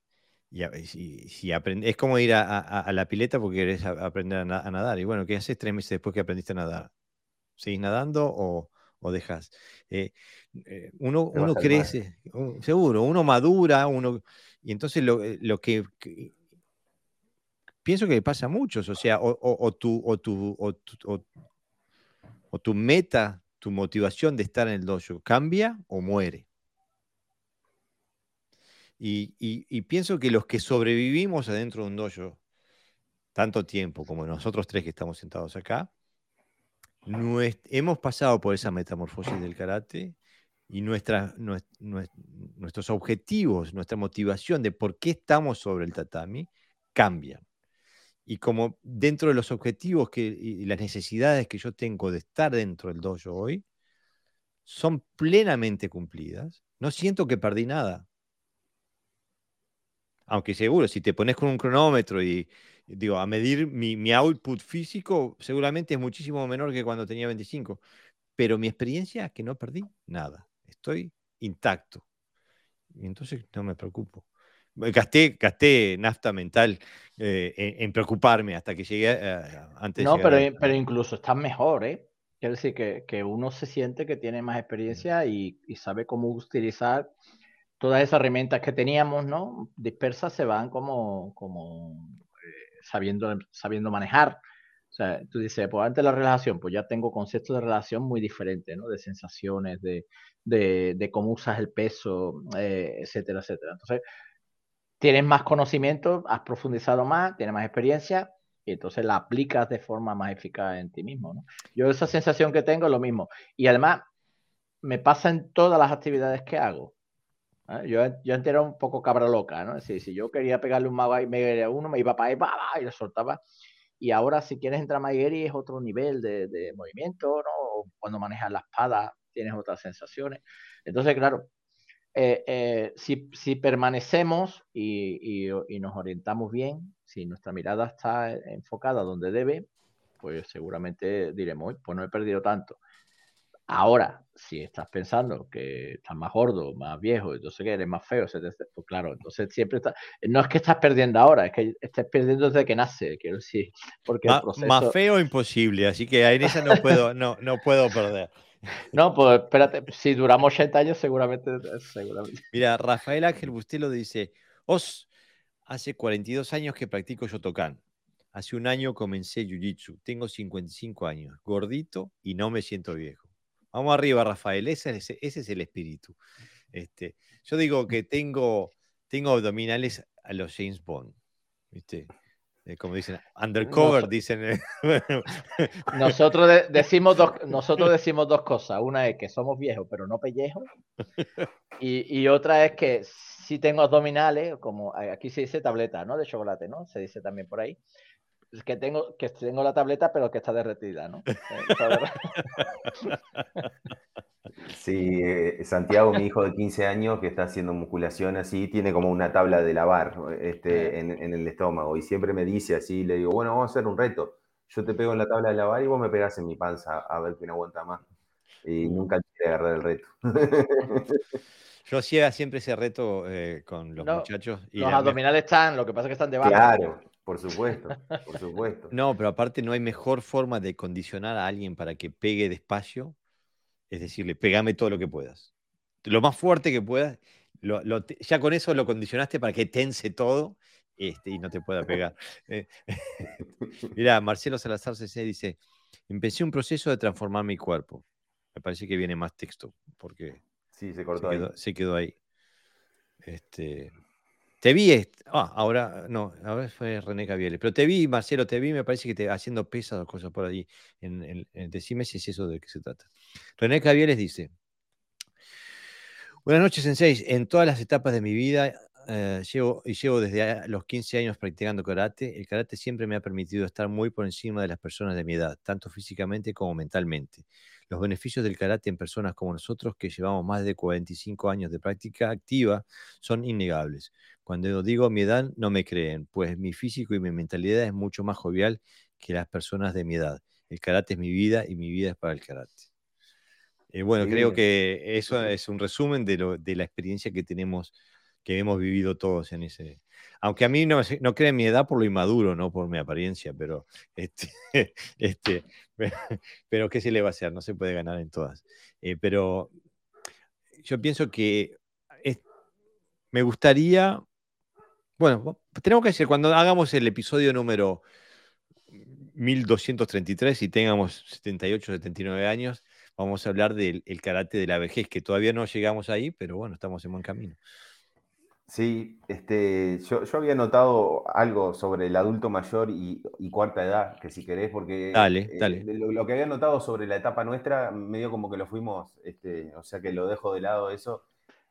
Y, si, es como ir a, la pileta porque querés aprender a, nadar. Y bueno, ¿qué haces tres meses después que aprendiste a nadar? ¿Seguís nadando o, o dejas? Eh, eh, uno uno crece, seguro, uno madura, uno. Y entonces lo, eh, lo que, pienso que pasa a muchos, o sea, o, o, tu, o, tu, o tu meta, tu motivación de estar en el dojo cambia o muere. Y, pienso que los que sobrevivimos adentro de un dojo tanto tiempo como nosotros tres que estamos sentados acá, hemos pasado por esa metamorfosis del karate y nuestros objetivos, nuestra motivación de por qué estamos sobre el tatami cambian. Y como dentro de los objetivos que, y las necesidades que yo tengo de estar dentro del dojo hoy son plenamente cumplidas, no siento que perdí nada. Aunque seguro, si te pones con un cronómetro y digo, a medir mi, output físico, seguramente es muchísimo menor que cuando tenía 25. Pero mi experiencia es que no perdí nada. estoy intacto. Y entonces no me preocupo. Gasté, gasté nafta mental eh, en, preocuparme hasta que llegué antes No, pero, pero incluso estás mejor, ¿eh? Quiere decir que, uno se siente que tiene más experiencia y, sabe cómo utilizar todas esas herramientas que teníamos, ¿no? Dispersas se van como, como eh, sabiendo, sabiendo manejar. O sea, tú dices, pues antes la relación, pues ya tengo conceptos de relación muy diferentes, ¿no? De sensaciones, de, de, cómo usas el peso, etcétera, etcétera. Entonces, tienes más conocimiento, has profundizado más, tienes más experiencia y entonces la aplicas de forma más eficaz en ti mismo. Yo esa sensación que tengo es lo mismo. Y además me pasa en todas las actividades que hago. Yo, yo antes era un poco cabra loca, ¿no? Decir, si yo quería pegarle un mago a uno, me iba para ahí y lo soltaba. Y ahora si quieres entrar a Maigeri es otro nivel de, de movimiento, ¿no? Cuando manejas la espada tienes otras sensaciones. Entonces, claro, eh, eh, si, permanecemos y, nos orientamos bien, si nuestra mirada está enfocada donde debe, pues seguramente diremos, pues no he perdido tanto. Ahora, si estás pensando que estás más gordo, más viejo, entonces que eres más feo, pues claro, entonces siempre está, no es que estás perdiendo ahora, es que estás perdiendo desde que nace, quiero decir, porque más feo imposible, así que en esa no puedo, no, no puedo perder. No, pues espérate, si duramos 80 años, seguramente, seguramente. Mira, Rafael Ángel Bustelo dice: Os, hace 42 años que practico Shotokan. Hace un año comencé Jiu-Jitsu. Tengo 55 años, gordito y no me siento viejo. Vamos arriba, Rafael. Ese es, ese es el espíritu. Este, yo digo que tengo, tengo abdominales a los James Bond. ¿viste? Eh, como dicen, undercover, dicen. Eh, nosotros, decimos dos, nosotros decimos dos cosas. Una es que somos viejos, pero no pellejos. Y, otra es que si tengo abdominales, como aquí se dice tableta, ¿no? De chocolate, ¿no? Se dice también por ahí. Que tengo, que tengo la tableta, pero que está derretida, ¿no? Sí, eh, Santiago, mi hijo de 15 años, que está haciendo musculación así, tiene como una tabla de lavar este, en, el estómago y siempre me dice así, le digo, bueno, vamos a hacer un reto. Yo te pego en la tabla de lavar y vos me pegás en mi panza a ver quién aguanta más. Y nunca quiere agarrar el reto. Yo hacía siempre ese reto eh, con los muchachos. Y los abdominales están, lo que pasa es que están debajo. Claro, por supuesto, por supuesto. No, pero aparte no hay mejor forma de condicionar a alguien para que pegue despacio es decirle, pegame todo lo que puedas. Lo más fuerte que puedas. ya con eso lo condicionaste para que tense todo este, y no te pueda pegar. Eh, mira, Marcelo Salazar CC dice, empecé un proceso de transformar mi cuerpo. Me parece que viene más texto, porque sí, se, cortó quedó, ahí. se quedó ahí. Este, te vi, ah, ahora no, ahora fue René Cavieles, pero te vi, Marcelo, te vi, me parece que te haciendo pesas o cosas por allí. Decime si es eso de qué se trata. René Cavieles dice: Buenas noches, Sensei. En todas las etapas de mi vida, eh, llevo, y llevo desde los 15 años practicando karate, el karate siempre me ha permitido estar muy por encima de las personas de mi edad, tanto físicamente como mentalmente. Los beneficios del karate en personas como nosotros, que llevamos más de 45 años de práctica activa, son innegables. Cuando digo mi edad, no me creen, pues mi físico y mi mentalidad es mucho más jovial que las personas de mi edad. El karate es mi vida y mi vida es para el karate. Eh, bueno, creo que eso es un resumen de, de, la experiencia que tenemos, que hemos vivido todos en ese. Aunque a mí no, no creen mi edad por lo inmaduro, no por mi apariencia, pero, este, este, pero ¿qué se le va a hacer? No se puede ganar en todas. Eh, pero yo pienso que me gustaría bueno, tenemos que decir, cuando hagamos el episodio número 1233 y tengamos 78, 79 años, vamos a hablar del karate de la vejez, que todavía no llegamos ahí, pero bueno, estamos en buen camino. Sí, este, yo, había notado algo sobre el adulto mayor y, cuarta edad, que si querés, porque dale, eh, dale. Lo, que había notado sobre la etapa nuestra, medio como que lo fuimos, este, o sea que lo dejo de lado eso,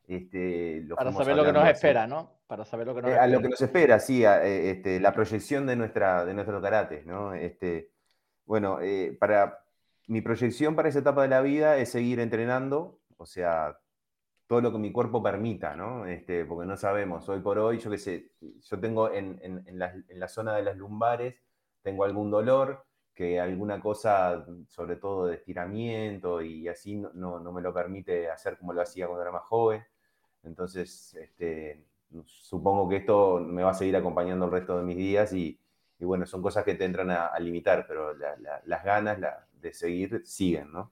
este, para saber lo que nos espera, ¿no? Para saber lo que nos espera. A lo que nos espera, sí, eh, este, la proyección de, nuestra, de nuestro karate, ¿no? Este, bueno, eh, para mi proyección para esa etapa de la vida es seguir entrenando, o sea, todo lo que mi cuerpo permita, ¿no? Este, porque no sabemos, hoy por hoy, yo qué sé, yo tengo en, en, la, en la zona de las lumbares, tengo algún dolor, que alguna cosa, sobre todo de estiramiento y así, no, me lo permite hacer como lo hacía cuando era más joven. Entonces, este, supongo que esto me va a seguir acompañando el resto de mis días y, bueno, son cosas que te entran a, limitar, pero las ganas de seguir siguen, ¿no?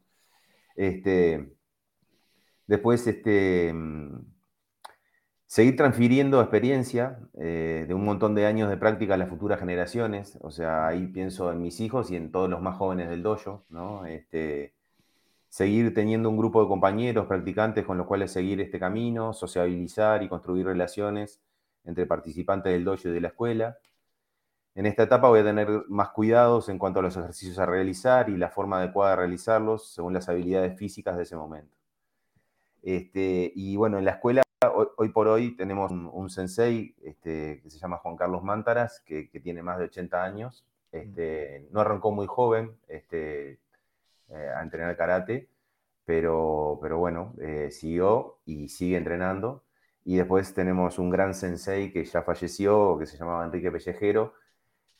Este, después, este, seguir transfiriendo experiencia eh, de un montón de años de práctica a las futuras generaciones. O sea, ahí pienso en mis hijos y en todos los más jóvenes del dojo, ¿no? Este, seguir teniendo un grupo de compañeros, practicantes con los cuales seguir este camino, sociabilizar y construir relaciones entre participantes del dojo y de la escuela. En esta etapa voy a tener más cuidados en cuanto a los ejercicios a realizar y la forma adecuada de realizarlos según las habilidades físicas de ese momento. Este, y bueno, en la escuela hoy, por hoy tenemos un, sensei este, que se llama Juan Carlos Mántaras, que, tiene más de 80 años. Este, no arrancó muy joven este, eh, a entrenar karate, pero, pero bueno, eh, siguió y sigue entrenando. Y después tenemos un gran sensei que ya falleció, que se llamaba Enrique Pellejero,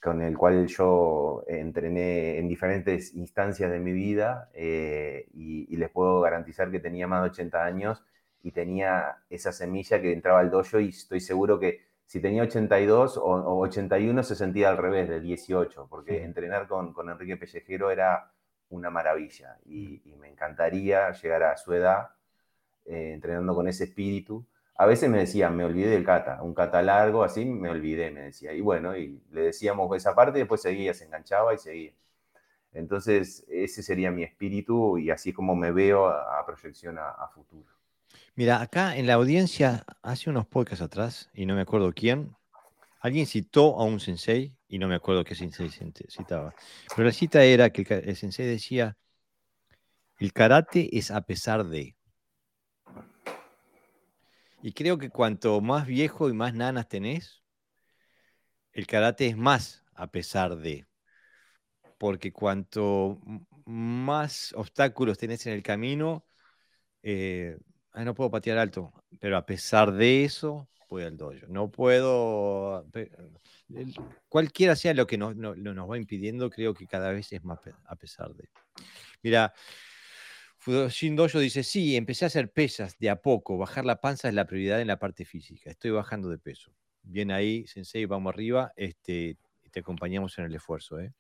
con el cual yo entrené en diferentes instancias de mi vida eh, y, y, les puedo garantizar que tenía más de 80 años y tenía esa semilla que entraba al dojo y estoy seguro que si tenía 82 o, 81 se sentía al revés, del 18, porque entrenar con, con, Enrique Pellejero era una maravilla y, me encantaría llegar a su edad eh, entrenando con ese espíritu. A veces me decían, me olvidé del kata, un kata largo, así me olvidé, me decía. Y bueno, y le decíamos esa parte y después seguía, se enganchaba y seguía. Entonces, ese sería mi espíritu y así como me veo a, proyección a futuro. Mira, acá en la audiencia, hace unos podcasts atrás, y no me acuerdo quién, alguien citó a un sensei, y no me acuerdo qué sensei citaba, pero la cita era que el sensei decía, el karate es a pesar de. Y creo que cuanto más viejo y más nanas tenés, el karate es más a pesar de. Porque cuanto más obstáculos tenés en el camino, eh, no puedo patear alto, pero a pesar de eso, voy al dojo. No puedo, cualquiera sea lo que nos, nos va impidiendo, creo que cada vez es más a pesar de. Mira, Fudoshin Dojo dice, sí, empecé a hacer pesas de a poco, bajar la panza es la prioridad en la parte física, estoy bajando de peso. Bien ahí, Sensei, vamos arriba, este, te acompañamos en el esfuerzo. ¿eh?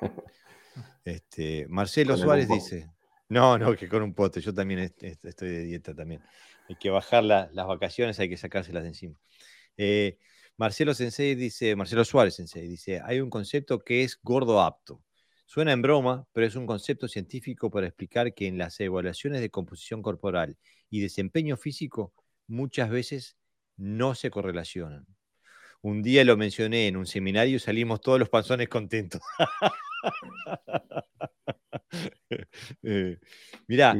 Este, Marcelo Suárez dice, no, no, que con un pote. Yo también estoy de dieta también. Hay que bajar las vacaciones, hay que sacárselas de encima. Eh, Marcelo Sensei dice, Marcelo Suárez Sensei dice, hay un concepto que es gordo apto. Suena en broma, pero es un concepto científico para explicar que en las evaluaciones de composición corporal y desempeño físico muchas veces no se correlacionan. Un día lo mencioné en un seminario y salimos todos los panzones contentos. Eh, mirá,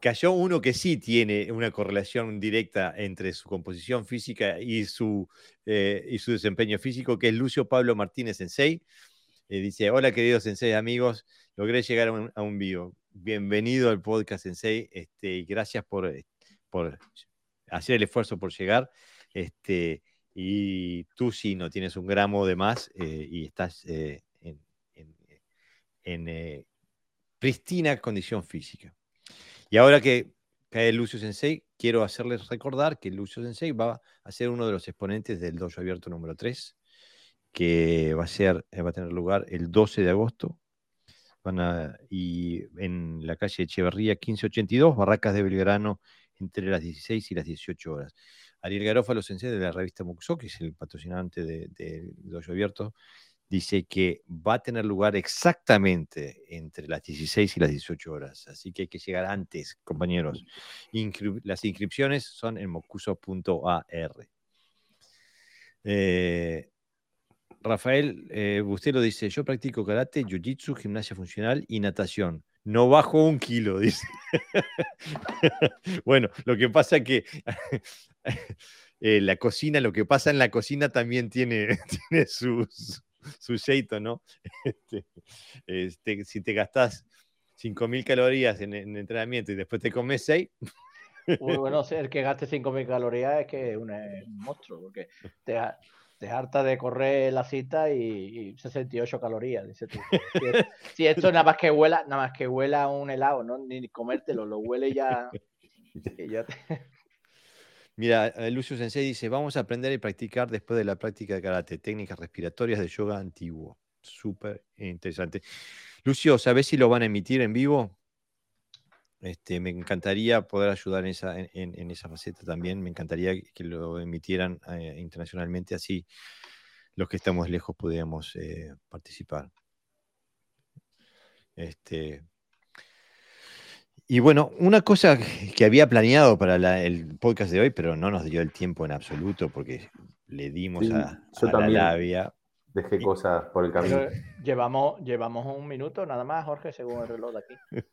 cayó uno que sí tiene una correlación directa entre su composición física y su, eh, y su desempeño físico, que es Lucio Pablo Martínez Sensei. Eh, dice, hola queridos Sensei amigos, logré llegar a un, vivo. Bienvenido al podcast Sensei este, gracias por, por hacer el esfuerzo por llegar. Este, y tú sí no tienes un gramo de más y estás en, en, pristina condición física. Y ahora que cae Lucio Sensei, quiero hacerles recordar que Lucio Sensei va a ser uno de los exponentes del Dojo Abierto número 3, que va a, ser, eh, va a tener lugar el 12 de agosto. Y en la calle Echeverría 1582, Barracas de Belgrano, entre las 16 y las 18 horas. Ariel Garófalo Sensei de la revista Muxo, que es el patrocinante del de, Dojo Abierto, dice que va a tener lugar exactamente entre las 16 y las 18 horas. Así que hay que llegar antes, compañeros. las inscripciones son en mocuso.ar. Eh, Rafael eh, dice, yo practico karate, jiu-jitsu, gimnasia funcional y natación. No bajo un kilo, dice. bueno, lo que pasa es que eh, la cocina, lo que pasa en la cocina también tiene sus, su jeito, ¿no? Este, este, si te gastás 5.000 calorías en, entrenamiento y después te comes 6. Muy bueno, el que gaste 5.000 calorías es que es un, monstruo, porque te, te harta de correr la cita y, 68 calorías, dice tú. Si, esto nada más que huela, nada más que huela un helado, ¿no? Ni comértelo, lo huele ya. Mira, Lucio Sensei dice, vamos a aprender y practicar después de la práctica de karate, técnicas respiratorias de yoga antiguo. Súper interesante. Lucio, ¿sabes si lo van a emitir en vivo? Este, me encantaría poder ayudar en esa, en, esa faceta también. Me encantaría que lo emitieran eh, internacionalmente, así los que estamos lejos podíamos eh, participar. Este, y bueno, una cosa que había planeado para el podcast de hoy, pero no nos dio el tiempo en absoluto porque le dimos a, la labia. Dejé cosas por el camino. llevamos, llevamos un minuto nada más, Jorge, según el reloj de aquí.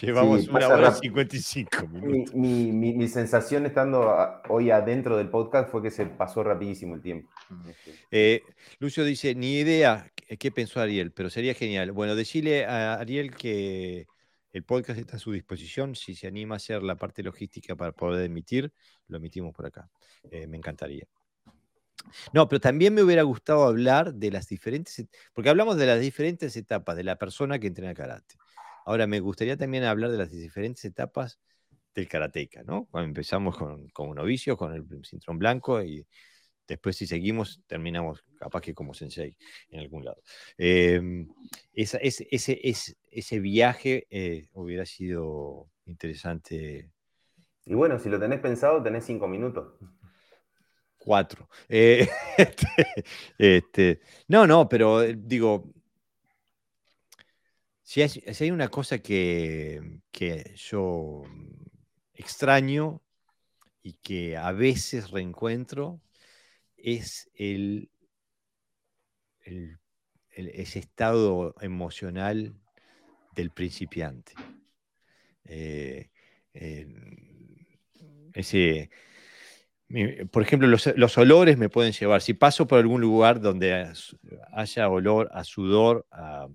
Llevamos una hora y 55 minutos. Mi, mi, mi, sensación estando hoy adentro del podcast fue que se pasó rapidísimo el tiempo. Este. Eh, Lucio dice, ni idea qué pensó Ariel, pero sería genial. Bueno, decirle a Ariel que el podcast está a su disposición. Si se anima a hacer la parte logística para poder emitir, lo emitimos por acá. Eh, me encantaría. No, pero también me hubiera gustado hablar de las diferentes, porque hablamos de las diferentes etapas de la persona que entrena karate. Ahora, me gustaría también hablar de las diferentes etapas del karateca, ¿no? Cuando empezamos con, como novicio, con el cinturón blanco y después si seguimos, terminamos capaz que como sensei en algún lado. Em, ese, ese, viaje eh, hubiera sido interesante. Y bueno, si lo tenés pensado, tenés cinco minutos. Cuatro. Eh, este, este, no, no, pero eh, digo, si hay, una cosa que, yo extraño y que a veces reencuentro, es el, ese estado emocional del principiante. Eh, ese, por ejemplo, los, los, olores me pueden llevar. Si paso por algún lugar donde haya olor a sudor, a,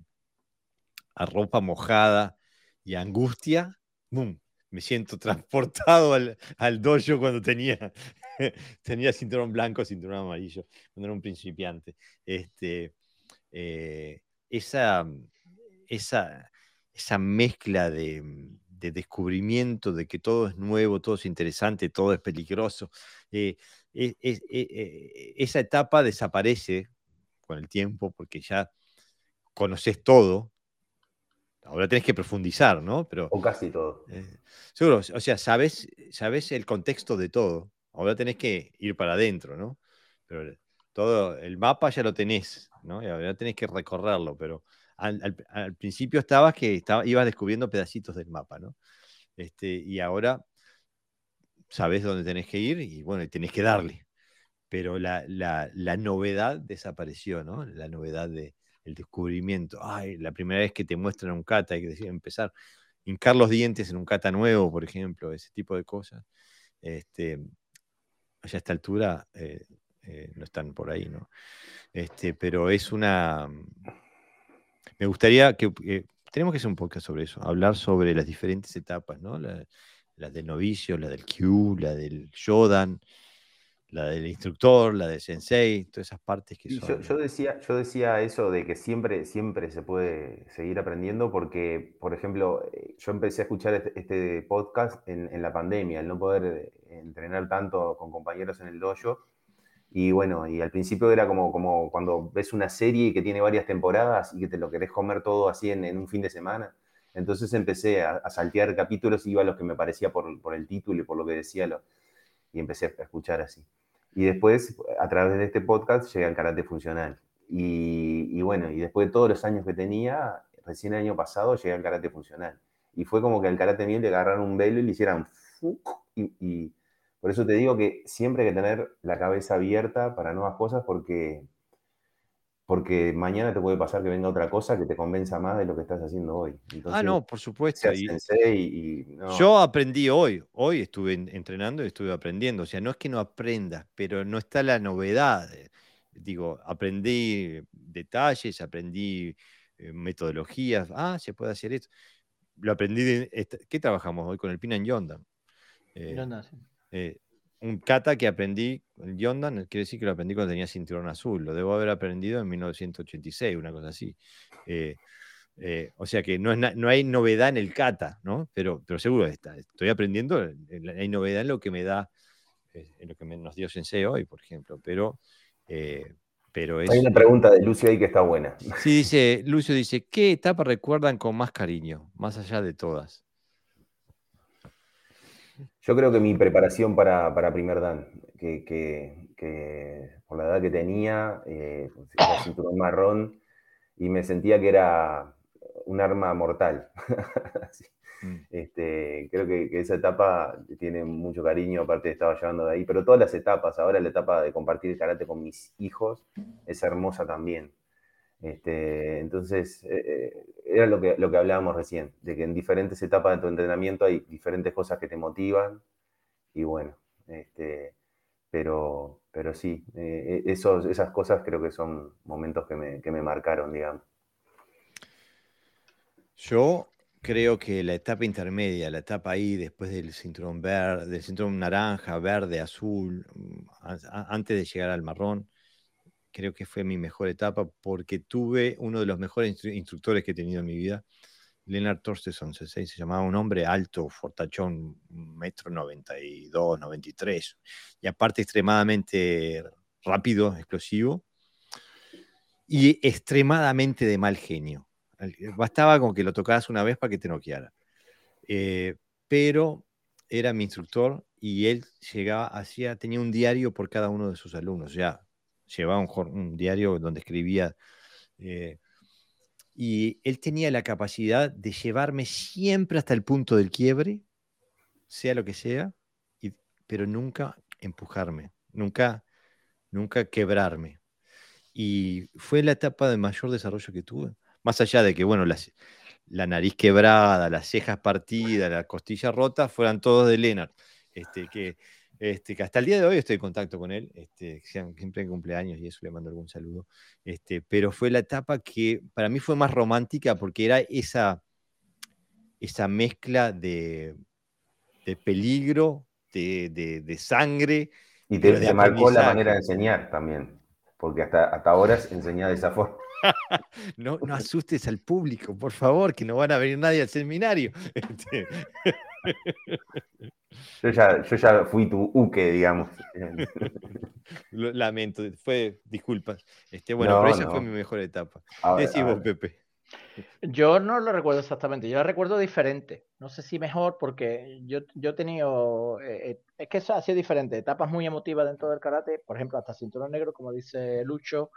a ropa mojada y angustia, me siento transportado al, al dojo cuando tenía, tenía cinturón blanco, cinturón amarillo, cuando era un principiante. Este, eh, esa, esa, esa mezcla de, descubrimiento de que todo es nuevo, todo es interesante, todo es peligroso, eh, esa etapa desaparece con el tiempo porque ya conoces todo, Ahora tenés que profundizar, ¿no? Pero, o casi todo. Eh, seguro, o sea, sabes, sabes el contexto de todo. Ahora tenés que ir para adentro, ¿no? Pero todo, el mapa ya lo tenés, ¿no? Y ahora tenés que recorrerlo, pero al, principio estabas que estaba, ibas descubriendo pedacitos del mapa, ¿no? Este, y ahora sabes dónde tenés que ir y bueno, tenés que darle. Pero la, la novedad desapareció, ¿no? La novedad de, el descubrimiento. Ay, la primera vez que te muestran un kata, hay que decir, empezar. Hincar los dientes en un kata nuevo, por ejemplo, ese tipo de cosas. Este, a esta altura eh, eh, no están por ahí, ¿no? Este, pero es una. Me gustaría que. Eh, tenemos que hacer un podcast sobre eso, hablar sobre las diferentes etapas, ¿no? La, la del novicio, la del Q, la del Shodan, la del instructor, la del sensei, todas esas partes que son... Yo, decía, yo decía eso de que siempre, siempre se puede seguir aprendiendo porque, por ejemplo, eh, yo empecé a escuchar este, este podcast en, la pandemia, el no poder entrenar tanto con compañeros en el dojo. Y bueno, y al principio era como, como cuando ves una serie que tiene varias temporadas y que te lo querés comer todo así en, un fin de semana. Entonces empecé a, saltear capítulos y iba a los que me parecía por, por el título y por lo que decía lo, y empecé a escuchar así. Y después, a través de este podcast, llegué al karate funcional. Y, bueno, y después de todos los años que tenía, recién el año pasado llegué al karate funcional. Y fue como que al karate mío le agarraron un velo y le hicieran y, y por eso te digo que siempre hay que tener la cabeza abierta para nuevas cosas porque porque mañana te puede pasar que venga otra cosa que te convenza más de lo que estás haciendo hoy. ah, no, por supuesto. Yo aprendí hoy, hoy estuve entrenando y estuve aprendiendo, o sea, no es que no aprendas, pero no está la novedad. Eh, digo, aprendí detalles, aprendí eh, metodologías, ah, se puede hacer esto. Lo aprendí, de, ¿qué trabajamos hoy con el Pinan Yondan? Eh, sí. Un kata que aprendí, el Yondan, quiere decir que lo aprendí cuando tenía cinturón azul. Lo debo haber aprendido en 1986, una cosa así. Eh, eh, o sea que no, no, hay novedad en el kata, ¿no? Pero, pero seguro está, estoy aprendiendo, hay novedad en lo que me da, en lo que nos dio Sensei hoy, por ejemplo. Pero, pero Hay una pregunta de Lucio ahí que está buena. Sí, dice, Lucio dice, ¿qué etapa recuerdan con más cariño, más allá de todas? Yo creo que mi preparación para, primer dan, que, por la edad que tenía, eh, era cinturón marrón, y me sentía que era un arma mortal. Mm. este, creo que, esa etapa tiene mucho cariño, aparte estaba llevando de ahí, pero todas las etapas, ahora la etapa de compartir el karate con mis hijos es hermosa también. Este, entonces, eh, eh, era lo que, lo que hablábamos recién, de que en diferentes etapas de tu entrenamiento hay diferentes cosas que te motivan y bueno, este, pero, pero sí, eh, esos, esas cosas creo que son momentos que me, que me marcaron, digamos. Yo creo que la etapa intermedia, la etapa ahí después del cinturón verde, del cinturón naranja, verde, azul, mm, antes de llegar al marrón, creo que fue mi mejor etapa porque tuve uno de los mejores instructores que he tenido en mi vida, Leonard Torstensson, se llamaba un hombre alto, fortachón, metro 92, 93, y aparte extremadamente rápido, explosivo, y extremadamente de mal genio. Bastaba con que lo tocabas una vez para que te noqueara. Eh, pero era mi instructor y él llegaba, hacía, tenía un diario por cada uno de sus alumnos. Ya llevaba un, diario donde escribía. Eh, y él tenía la capacidad de llevarme siempre hasta el punto del quiebre, sea lo que sea, pero nunca empujarme, nunca, nunca quebrarme. Y fue la etapa de mayor desarrollo que tuve. Más allá de que, bueno, la nariz quebrada, las cejas partidas, la costilla rota, fueran todos de Lennart. Este, que este, que hasta el día de hoy estoy en contacto con él, este, siempre en cumpleaños y eso le mando algún saludo, este, pero fue la etapa que para mí fue más romántica porque era esa, esa mezcla de, peligro, de, sangre. Y te, marcó la manera de enseñar también, porque hasta, hasta ahora enseñaba de esa forma. no, no asustes al público, por favor, que no van a venir nadie al seminario. Este, yo, ya, yo ya fui tu uke, digamos. lamento, fue disculpas. Este, bueno, pero esa fue mi mejor etapa. Decís vos, Pepe. Yo no lo recuerdo exactamente, yo la recuerdo diferente. No sé si mejor, porque yo, yo he tenido. Eh, eh, es que eso ha sido diferente. Etapas muy emotivas dentro del karate, por ejemplo, hasta cinturón negro, como dice Lucho,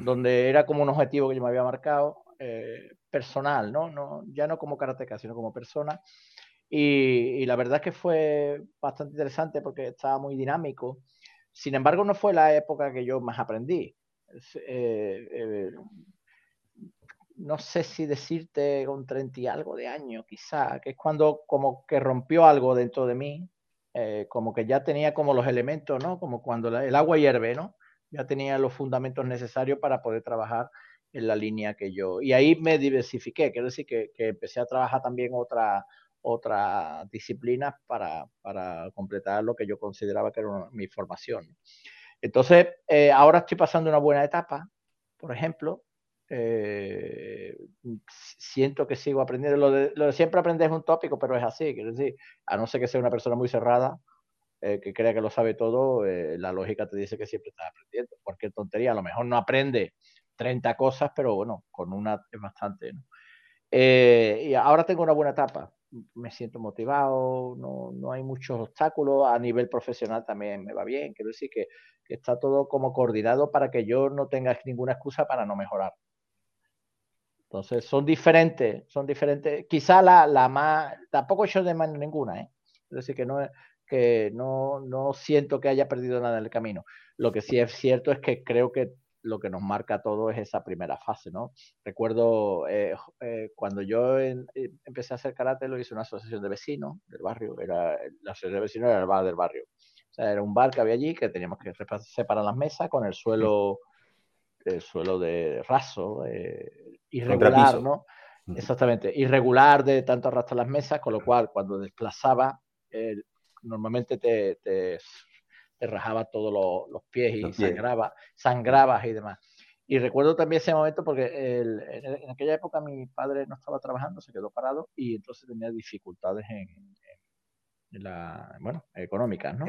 donde era como un objetivo que yo me había marcado, eh, personal, ¿no? ¿no? Ya no como karateka, sino como persona. Y, la verdad es que fue bastante interesante porque estaba muy dinámico. Sin embargo, no fue la época que yo más aprendí. Eh, eh, no sé si decirte con 30 y algo de años, quizá, que es cuando como que rompió algo dentro de mí, eh, como que ya tenía como los elementos, ¿no? Como cuando el agua hierve, ¿no? Ya tenía los fundamentos necesarios para poder trabajar en la línea que yo. Y ahí me diversifiqué, quiero decir que, que empecé a trabajar también otra, otras disciplinas para, para, completar lo que yo consideraba que era mi formación. Entonces, eh, ahora estoy pasando una buena etapa, por ejemplo. Eh, siento que sigo aprendiendo. Lo de, siempre aprender es un tópico, pero es así. Quiero decir, a no ser que sea una persona muy cerrada, eh, que crea que lo sabe todo, la lógica te dice que siempre estás aprendiendo. Cualquier tontería, a lo mejor no aprende 30 cosas, pero bueno, con una es bastante. y ahora tengo una buena etapa me siento motivado, no, no, hay muchos obstáculos, a nivel profesional también me va bien, quiero decir que, que, está todo como coordinado para que yo no tenga ninguna excusa para no mejorar. Entonces, son diferentes, son diferentes. Quizá la, la más, tampoco he hecho de más ninguna, ¿eh? Es decir, que no, que no, no siento que haya perdido nada en el camino. Lo que sí es cierto es que creo que lo que nos marca todo es esa primera fase, ¿no? Recuerdo eh, eh, cuando yo eh, empecé a hacer karate, lo hice una asociación de vecinos del barrio, era, la asociación de vecinos era el bar del barrio. O sea, era un bar que había allí que teníamos que separar las mesas con el suelo, el suelo de raso, irregular, ¿no? Exactamente, irregular de tanto arrastrar las mesas, con lo cual cuando desplazaba, normalmente te, te rajaba todos los, pies y sangraba, sangrabas y demás. Y recuerdo también ese momento porque en, aquella época mi padre no estaba trabajando, se quedó parado y entonces tenía dificultades en, la, bueno, económicas, ¿no?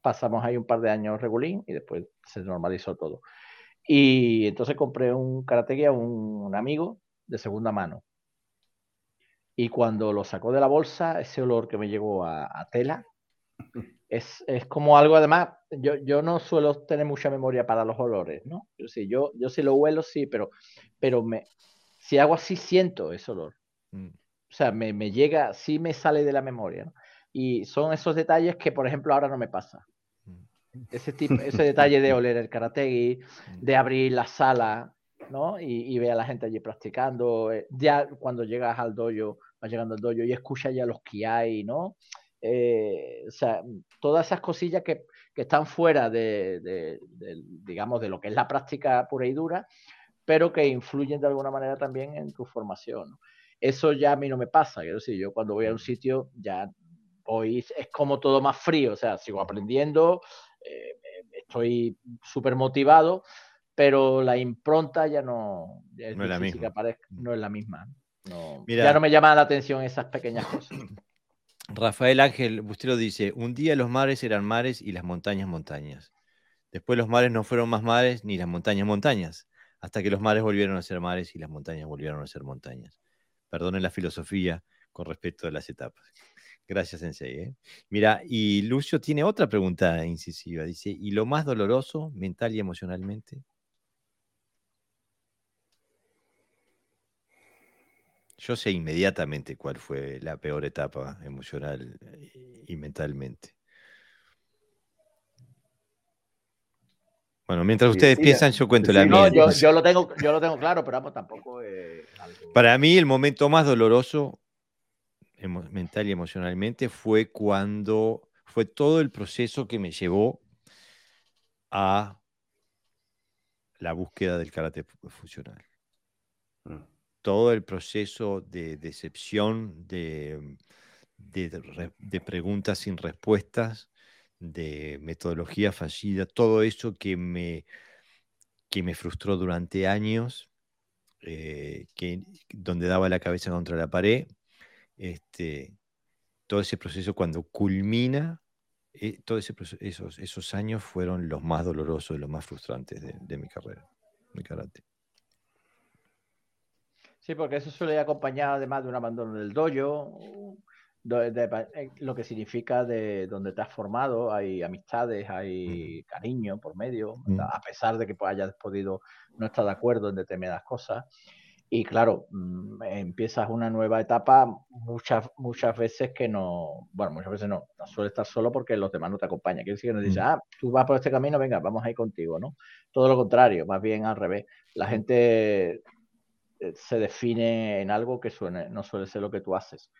Pasamos ahí un par de años regulín y después se normalizó todo. Y entonces compré un karate a un, amigo de segunda mano. Y cuando lo sacó de la bolsa, ese olor que me llegó a tela, es, como algo, además, yo, yo, no suelo tener mucha memoria para los olores, ¿no? Yo sí, yo, yo sí lo huelo, sí, pero, pero me, si hago así, siento ese olor. Mm. O sea, me, me, llega, sí me sale de la memoria, ¿no? Y son esos detalles que, por ejemplo, ahora no me pasa. Mm. Ese, tipo, ese detalle de oler el karategi, mm. de abrir la sala, ¿no? Y, y ver a la gente allí practicando. Eh, ya cuando llegas al dojo, vas llegando al dojo y escuchas ya los que hay, ¿no? Eh, o sea, todas esas cosillas que, están fuera de, digamos, de lo que es la práctica pura y dura, pero que influyen de alguna manera también en tu formación. Eso ya a mí no me pasa, quiero decir, yo cuando voy a un sitio ya hoy es como todo más frío, o sea, sigo aprendiendo, eh, estoy súper motivado, pero la impronta ya no, es, la misma. no es la misma. ya no me llama la atención esas pequeñas cosas. Rafael Ángel Bustero dice, un día los mares eran mares y las montañas montañas. Después los mares no fueron más mares ni las montañas montañas, hasta que los mares volvieron a ser mares y las montañas volvieron a ser montañas. Perdonen la filosofía con respecto a las etapas. Gracias, Sensei. ¿eh? Mira, y Lucio tiene otra pregunta incisiva. Dice, ¿y lo más doloroso mental y emocionalmente? Yo sé inmediatamente cuál fue la peor etapa emocional y mentalmente. Bueno, mientras ustedes piensan, yo cuento la mía. yo, lo tengo, yo lo tengo claro, pero tampoco. Para mí, el momento más doloroso mental y emocionalmente fue cuando fue todo el proceso que me llevó a la búsqueda del carácter funcional. Mm todo el proceso de decepción, de, preguntas sin respuestas, de metodología fallida, todo eso que me, que me frustró durante años, eh, que, donde daba la cabeza contra la pared, este, todo ese proceso cuando culmina, eh, todos esos, esos años fueron los más dolorosos y los más frustrantes de, de mi carrera, mi karate. Sí, porque eso suele ir acompañado además de un abandono del dojo, eh, lo que significa de donde te has formado, hay amistades, hay cariño por medio, mm. a pesar de que pues, hayas podido no estar de acuerdo en determinadas cosas. Y claro, mm, empiezas una nueva etapa muchas, muchas veces que no, bueno, muchas veces no, no suele estar solo porque los demás no te acompañan. Quiere decir que nos dice, mm. ah, tú vas por este camino, venga, vamos a ir contigo, ¿no? Todo lo contrario, más bien al revés. La gente se define en algo que no suele ser lo que tú haces.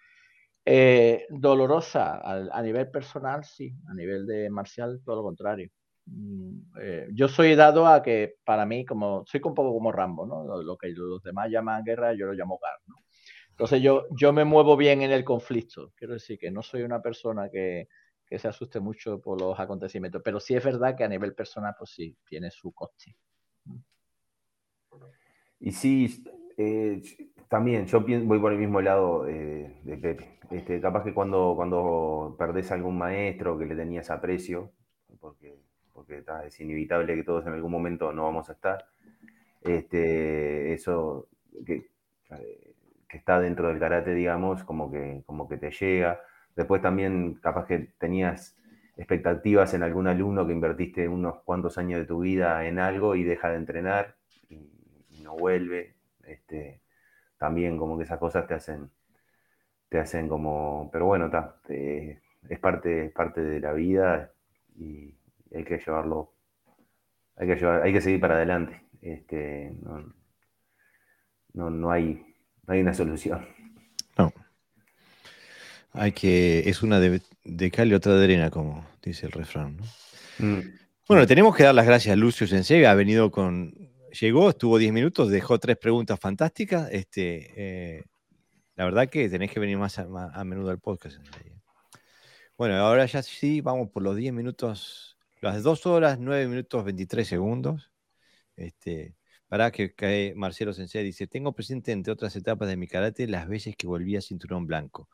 Eh, dolorosa a, nivel personal, sí, a nivel de marcial, todo lo contrario. Mm, eh, yo soy dado a que para mí, como soy un poco como Rambo, ¿no? Lo, que los demás llaman guerra, yo lo llamo gar, ¿no? Entonces yo, yo me muevo bien en el conflicto. Quiero decir que no soy una persona que, que se asuste mucho por los acontecimientos, pero sí es verdad que a nivel personal, pues sí, tiene su coste. Y sí, eh, también, yo voy por el mismo lado de Pepe. Este, capaz que cuando, cuando perdés a algún maestro que le tenías aprecio, porque, porque es inevitable que todos en algún momento no vamos a estar, este, eso que, que, está dentro del karate, digamos, como que, como que te llega. Después también capaz que tenías expectativas en algún alumno que invertiste unos cuantos años de tu vida en algo y deja de entrenar y no vuelve este, también como que esas cosas te hacen, te hacen como, pero bueno, es, parte, es parte de la vida y hay que llevarlo, hay que, llevar, hay que seguir para adelante. Este, no, no, hay, hay una solución. No. Hay que, es una de, de cal y otra de arena, como dice el refrán. Mm. Bueno, tenemos que dar las gracias a Lucio Sensei, ha venido con llegó, estuvo 10 minutos, dejó tres preguntas fantásticas. Este, eh, la verdad que tenés que venir más a, menudo al podcast. Bueno, ahora ya sí, vamos por los 10 minutos Las 2 horas, 9 minutos, 23 segundos. Este, para que cae Marcelo Sensei dice, tengo presente entre otras etapas de mi karate las veces que volví a cinturón blanco.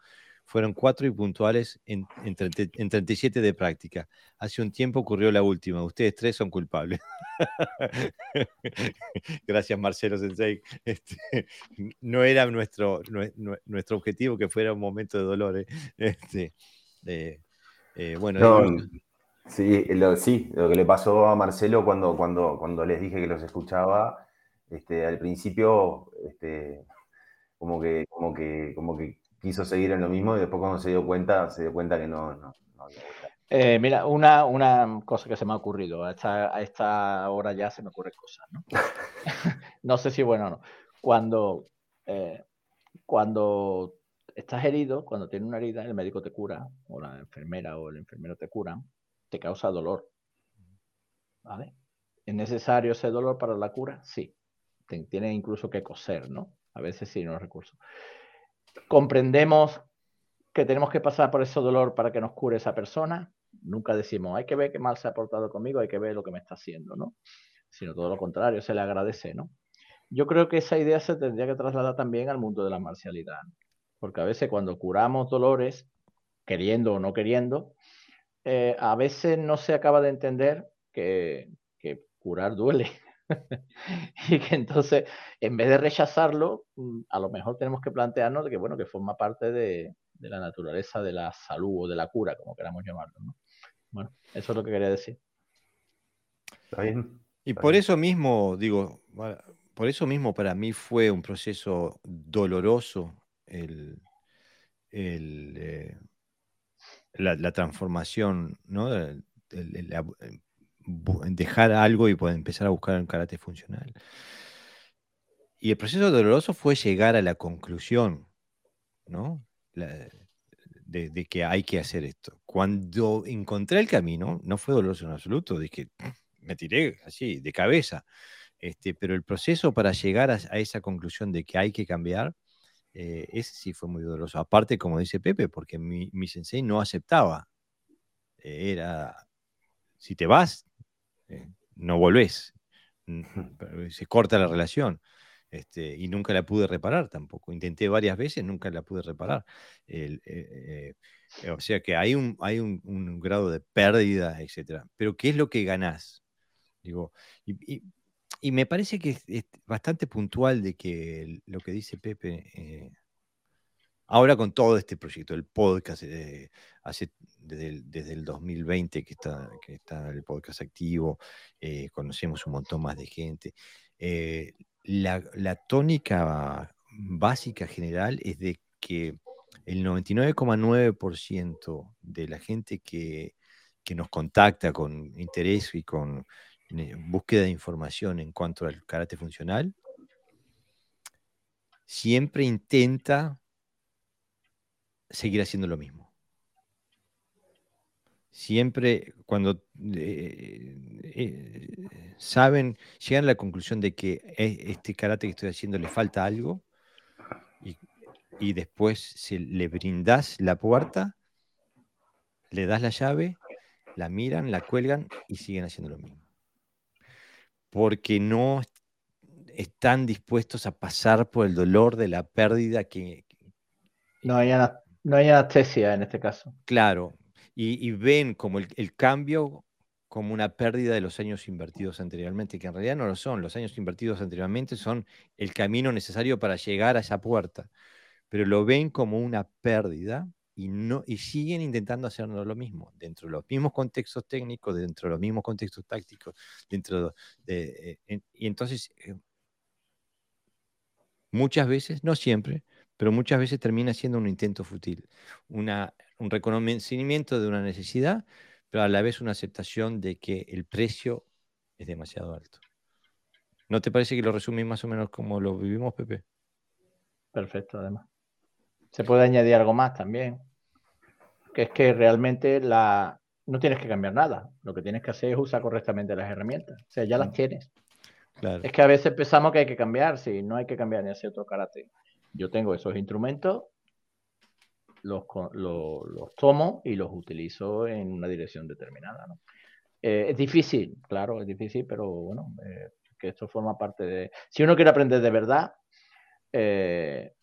Fueron cuatro y puntuales en, en, 37 de práctica. Hace un tiempo ocurrió la última. Ustedes tres son culpables. Gracias, Marcelo Sensei. Este, no era nuestro, nuestro objetivo que fuera un momento de dolor. ¿eh? Este, eh, bueno, sí, lo, sí, lo que le pasó a Marcelo cuando, cuando, cuando les dije que los escuchaba, este, al principio, este, como que, como que, como que quiso seguir en lo mismo y después cuando se dio cuenta, se dio cuenta que no, no, eh, mira, una, una, cosa que se me ha ocurrido, a esta, a esta hora ya se me ocurren cosas, ¿no? no sé si bueno o no. Cuando, eh, cuando estás herido, cuando tienes una herida, el médico te cura, o la enfermera o el enfermero te cura, te causa dolor. ¿Vale? ¿Es necesario ese dolor para la cura? Sí. Tiene incluso que coser, ¿no? A veces sí, no recursos comprendemos que tenemos que pasar por ese dolor para que nos cure esa persona. Nunca decimos, hay que ver qué mal se ha portado conmigo, hay que ver lo que me está haciendo, ¿no? Sino todo lo contrario, se le agradece, ¿no? Yo creo que esa idea se tendría que trasladar también al mundo de la marcialidad, porque a veces cuando curamos dolores, queriendo o no queriendo, eh, a veces no se acaba de entender que, que curar duele. y que entonces, en vez de rechazarlo, mm, a lo mejor tenemos que plantearnos de que, bueno, que forma parte de, la naturaleza de la salud o de la cura, como queramos llamarlo. Bueno, eso es lo que quería decir. Y por eso mismo, digo, por eso mismo para mí fue un proceso doloroso el, eh, la, transformación, ¿no? Dejar algo y poder empezar a buscar un karate funcional. Y el proceso doloroso fue llegar a la conclusión, ¿no? de, que hay que hacer esto. Cuando encontré el camino, no fue doloroso en absoluto, dije, me tiré así, de cabeza. Este, pero el proceso para llegar a, esa conclusión de que hay que cambiar, eh, ese sí fue muy doloroso. Aparte, como dice Pepe, porque mi, mi sensei no aceptaba. Era, si te vas, no volvés, se corta la relación. Este, y nunca la pude reparar tampoco. Intenté varias veces, nunca la pude reparar. Eh, eh, o sea que hay, un, hay un, grado de pérdida, etc. Pero ¿qué es lo que ganás? Digo, y, me parece que es, bastante puntual de que lo que dice Pepe Ahora con todo este proyecto, el podcast, eh, desde el, 2020 que está, el podcast activo, eh, conocemos un montón más de gente. Eh, la, tónica básica general es de que el 99,9% de la gente que, que, nos contacta con interés y con búsqueda de información en cuanto al carácter funcional, siempre intenta seguir haciendo lo mismo. Siempre cuando eh, eh, saben, llegan a la conclusión de que e, este karate que estoy haciendo le falta algo y, después si le brindas la puerta, le das la llave, la miran, la cuelgan y siguen haciendo lo mismo. Porque no están dispuestos a pasar por el dolor de la pérdida que... No hay nada no hay anestesia en este caso. Claro, y, ven como el, cambio como una pérdida de los años invertidos anteriormente, que en realidad no lo son. Los años invertidos anteriormente son el camino necesario para llegar a esa puerta, pero lo ven como una pérdida y, no, y siguen intentando hacer lo mismo, dentro de los mismos contextos técnicos, dentro de los mismos contextos tácticos, dentro de... Eh, y entonces, eh, muchas veces, no siempre, pero muchas veces termina siendo un intento fútil, una, un reconocimiento de una necesidad, pero a la vez una aceptación de que el precio es demasiado alto. ¿No te parece que lo resumís más o menos como lo vivimos, Pepe? Perfecto, además. Se puede añadir algo más también, que es que realmente la... no tienes que cambiar nada, lo que tienes que hacer es usar correctamente las herramientas, o sea, ya las mm. tienes. Es que a veces pensamos que hay que cambiar, sí, no hay que cambiar ni hacer otro karate yo tengo esos instrumentos, los, los, tomo y los utilizo en una dirección determinada. Eh, es difícil, claro, es difícil, pero bueno, eh, que esto forma parte de... Si uno quiere aprender de verdad, eh,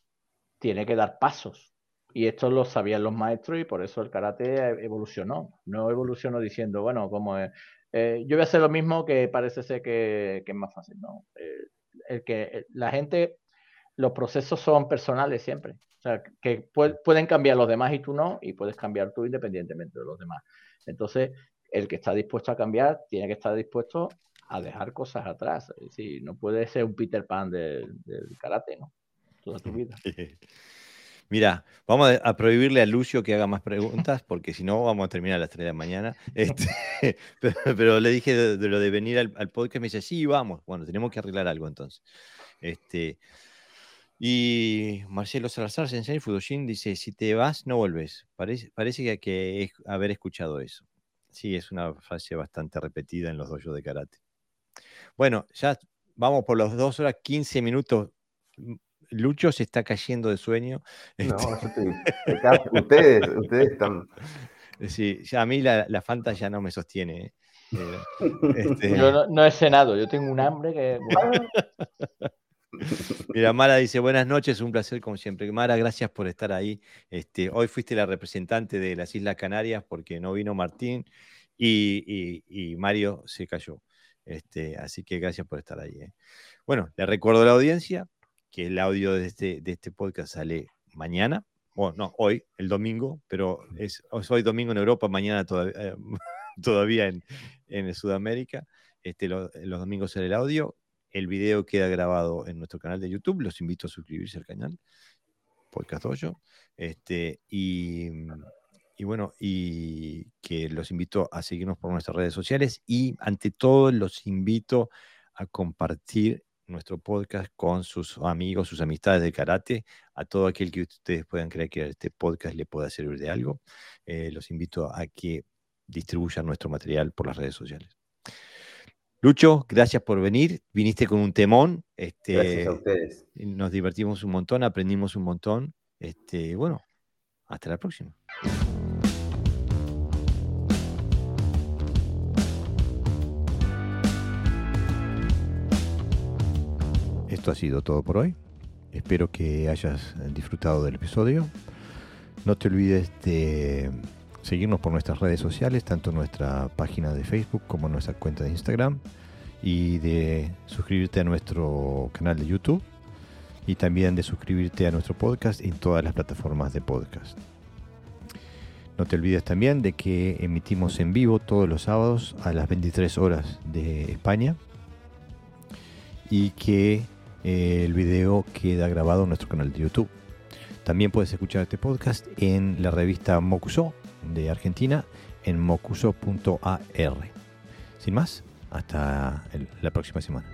tiene que dar pasos. Y esto lo sabían los maestros y por eso el karate evolucionó. No evolucionó diciendo, bueno, como es, yo voy a hacer lo mismo que parece ser que, es más fácil. No, el que la gente, los procesos son personales siempre. O sea, que pueden cambiar los demás y tú no, y puedes cambiar tú independientemente de los demás. Entonces, el que está dispuesto a cambiar tiene que estar dispuesto a dejar cosas atrás. Es decir, no puede ser un Peter Pan del, karate, ¿no? Toda tu vida. Mira, vamos a prohibirle a Lucio que haga más preguntas, porque si no vamos a terminar a las 3 de la mañana. Este, pero, le dije de, lo de venir al, podcast, me dice, sí, vamos. Bueno, tenemos que arreglar algo entonces. Este, y Marcelo Salazar, Sensei Fudoshin, dice, si te vas, no volves. Parece, parece que hay que haber escuchado eso. Sí, es una frase bastante repetida en los dojos de karate. Bueno, ya vamos por los 2 horas 15 minutos. Lucho se está cayendo de sueño. No, este yo ustedes, ustedes están. Sí, ya a mí la, la Fanta ya no me sostiene. ¿eh? Este yo no, he cenado, yo tengo un hambre que. Mira, Mara dice, buenas noches, un placer como siempre. Mara, gracias por estar ahí. Este, hoy fuiste la representante de las Islas Canarias porque no vino Martín y, Mario se cayó. Este, así que gracias por estar ahí. ¿eh? Bueno, le recuerdo a la audiencia que el audio de este, de este podcast sale mañana, bueno, no, hoy, el domingo, pero es, hoy domingo en Europa, mañana todavía, todavía en, en, Sudamérica. Este, los domingos sale el audio. El video queda grabado en nuestro canal de YouTube. Los invito a suscribirse al canal, Podcast Dojo. Este, y, y bueno, y que los invito a seguirnos por nuestras redes sociales y ante todo los invito a compartir nuestro podcast con sus amigos, sus amistades de karate, a todo aquel que ustedes puedan creer que este podcast le pueda servir de algo. Eh, los invito a que distribuyan nuestro material por las redes sociales. Lucho, gracias por venir. Viniste con un temón. Este, gracias a ustedes. Nos divertimos un montón, aprendimos un montón. Este, bueno, hasta la próxima. Esto ha sido todo por hoy. Espero que hayas disfrutado del episodio. No te olvides de seguirnos por nuestras redes sociales, tanto nuestra página de Facebook como nuestra cuenta de Instagram, y de suscribirte a nuestro canal de YouTube y también de suscribirte a nuestro podcast en todas las plataformas de podcast. No te olvides también de que emitimos en vivo todos los sábados a las 23 horas de España y que eh, el video queda grabado en nuestro canal de YouTube. También puedes escuchar este podcast en la revista Mocuso de Argentina en mocuso.ar. Sin más, hasta la próxima semana.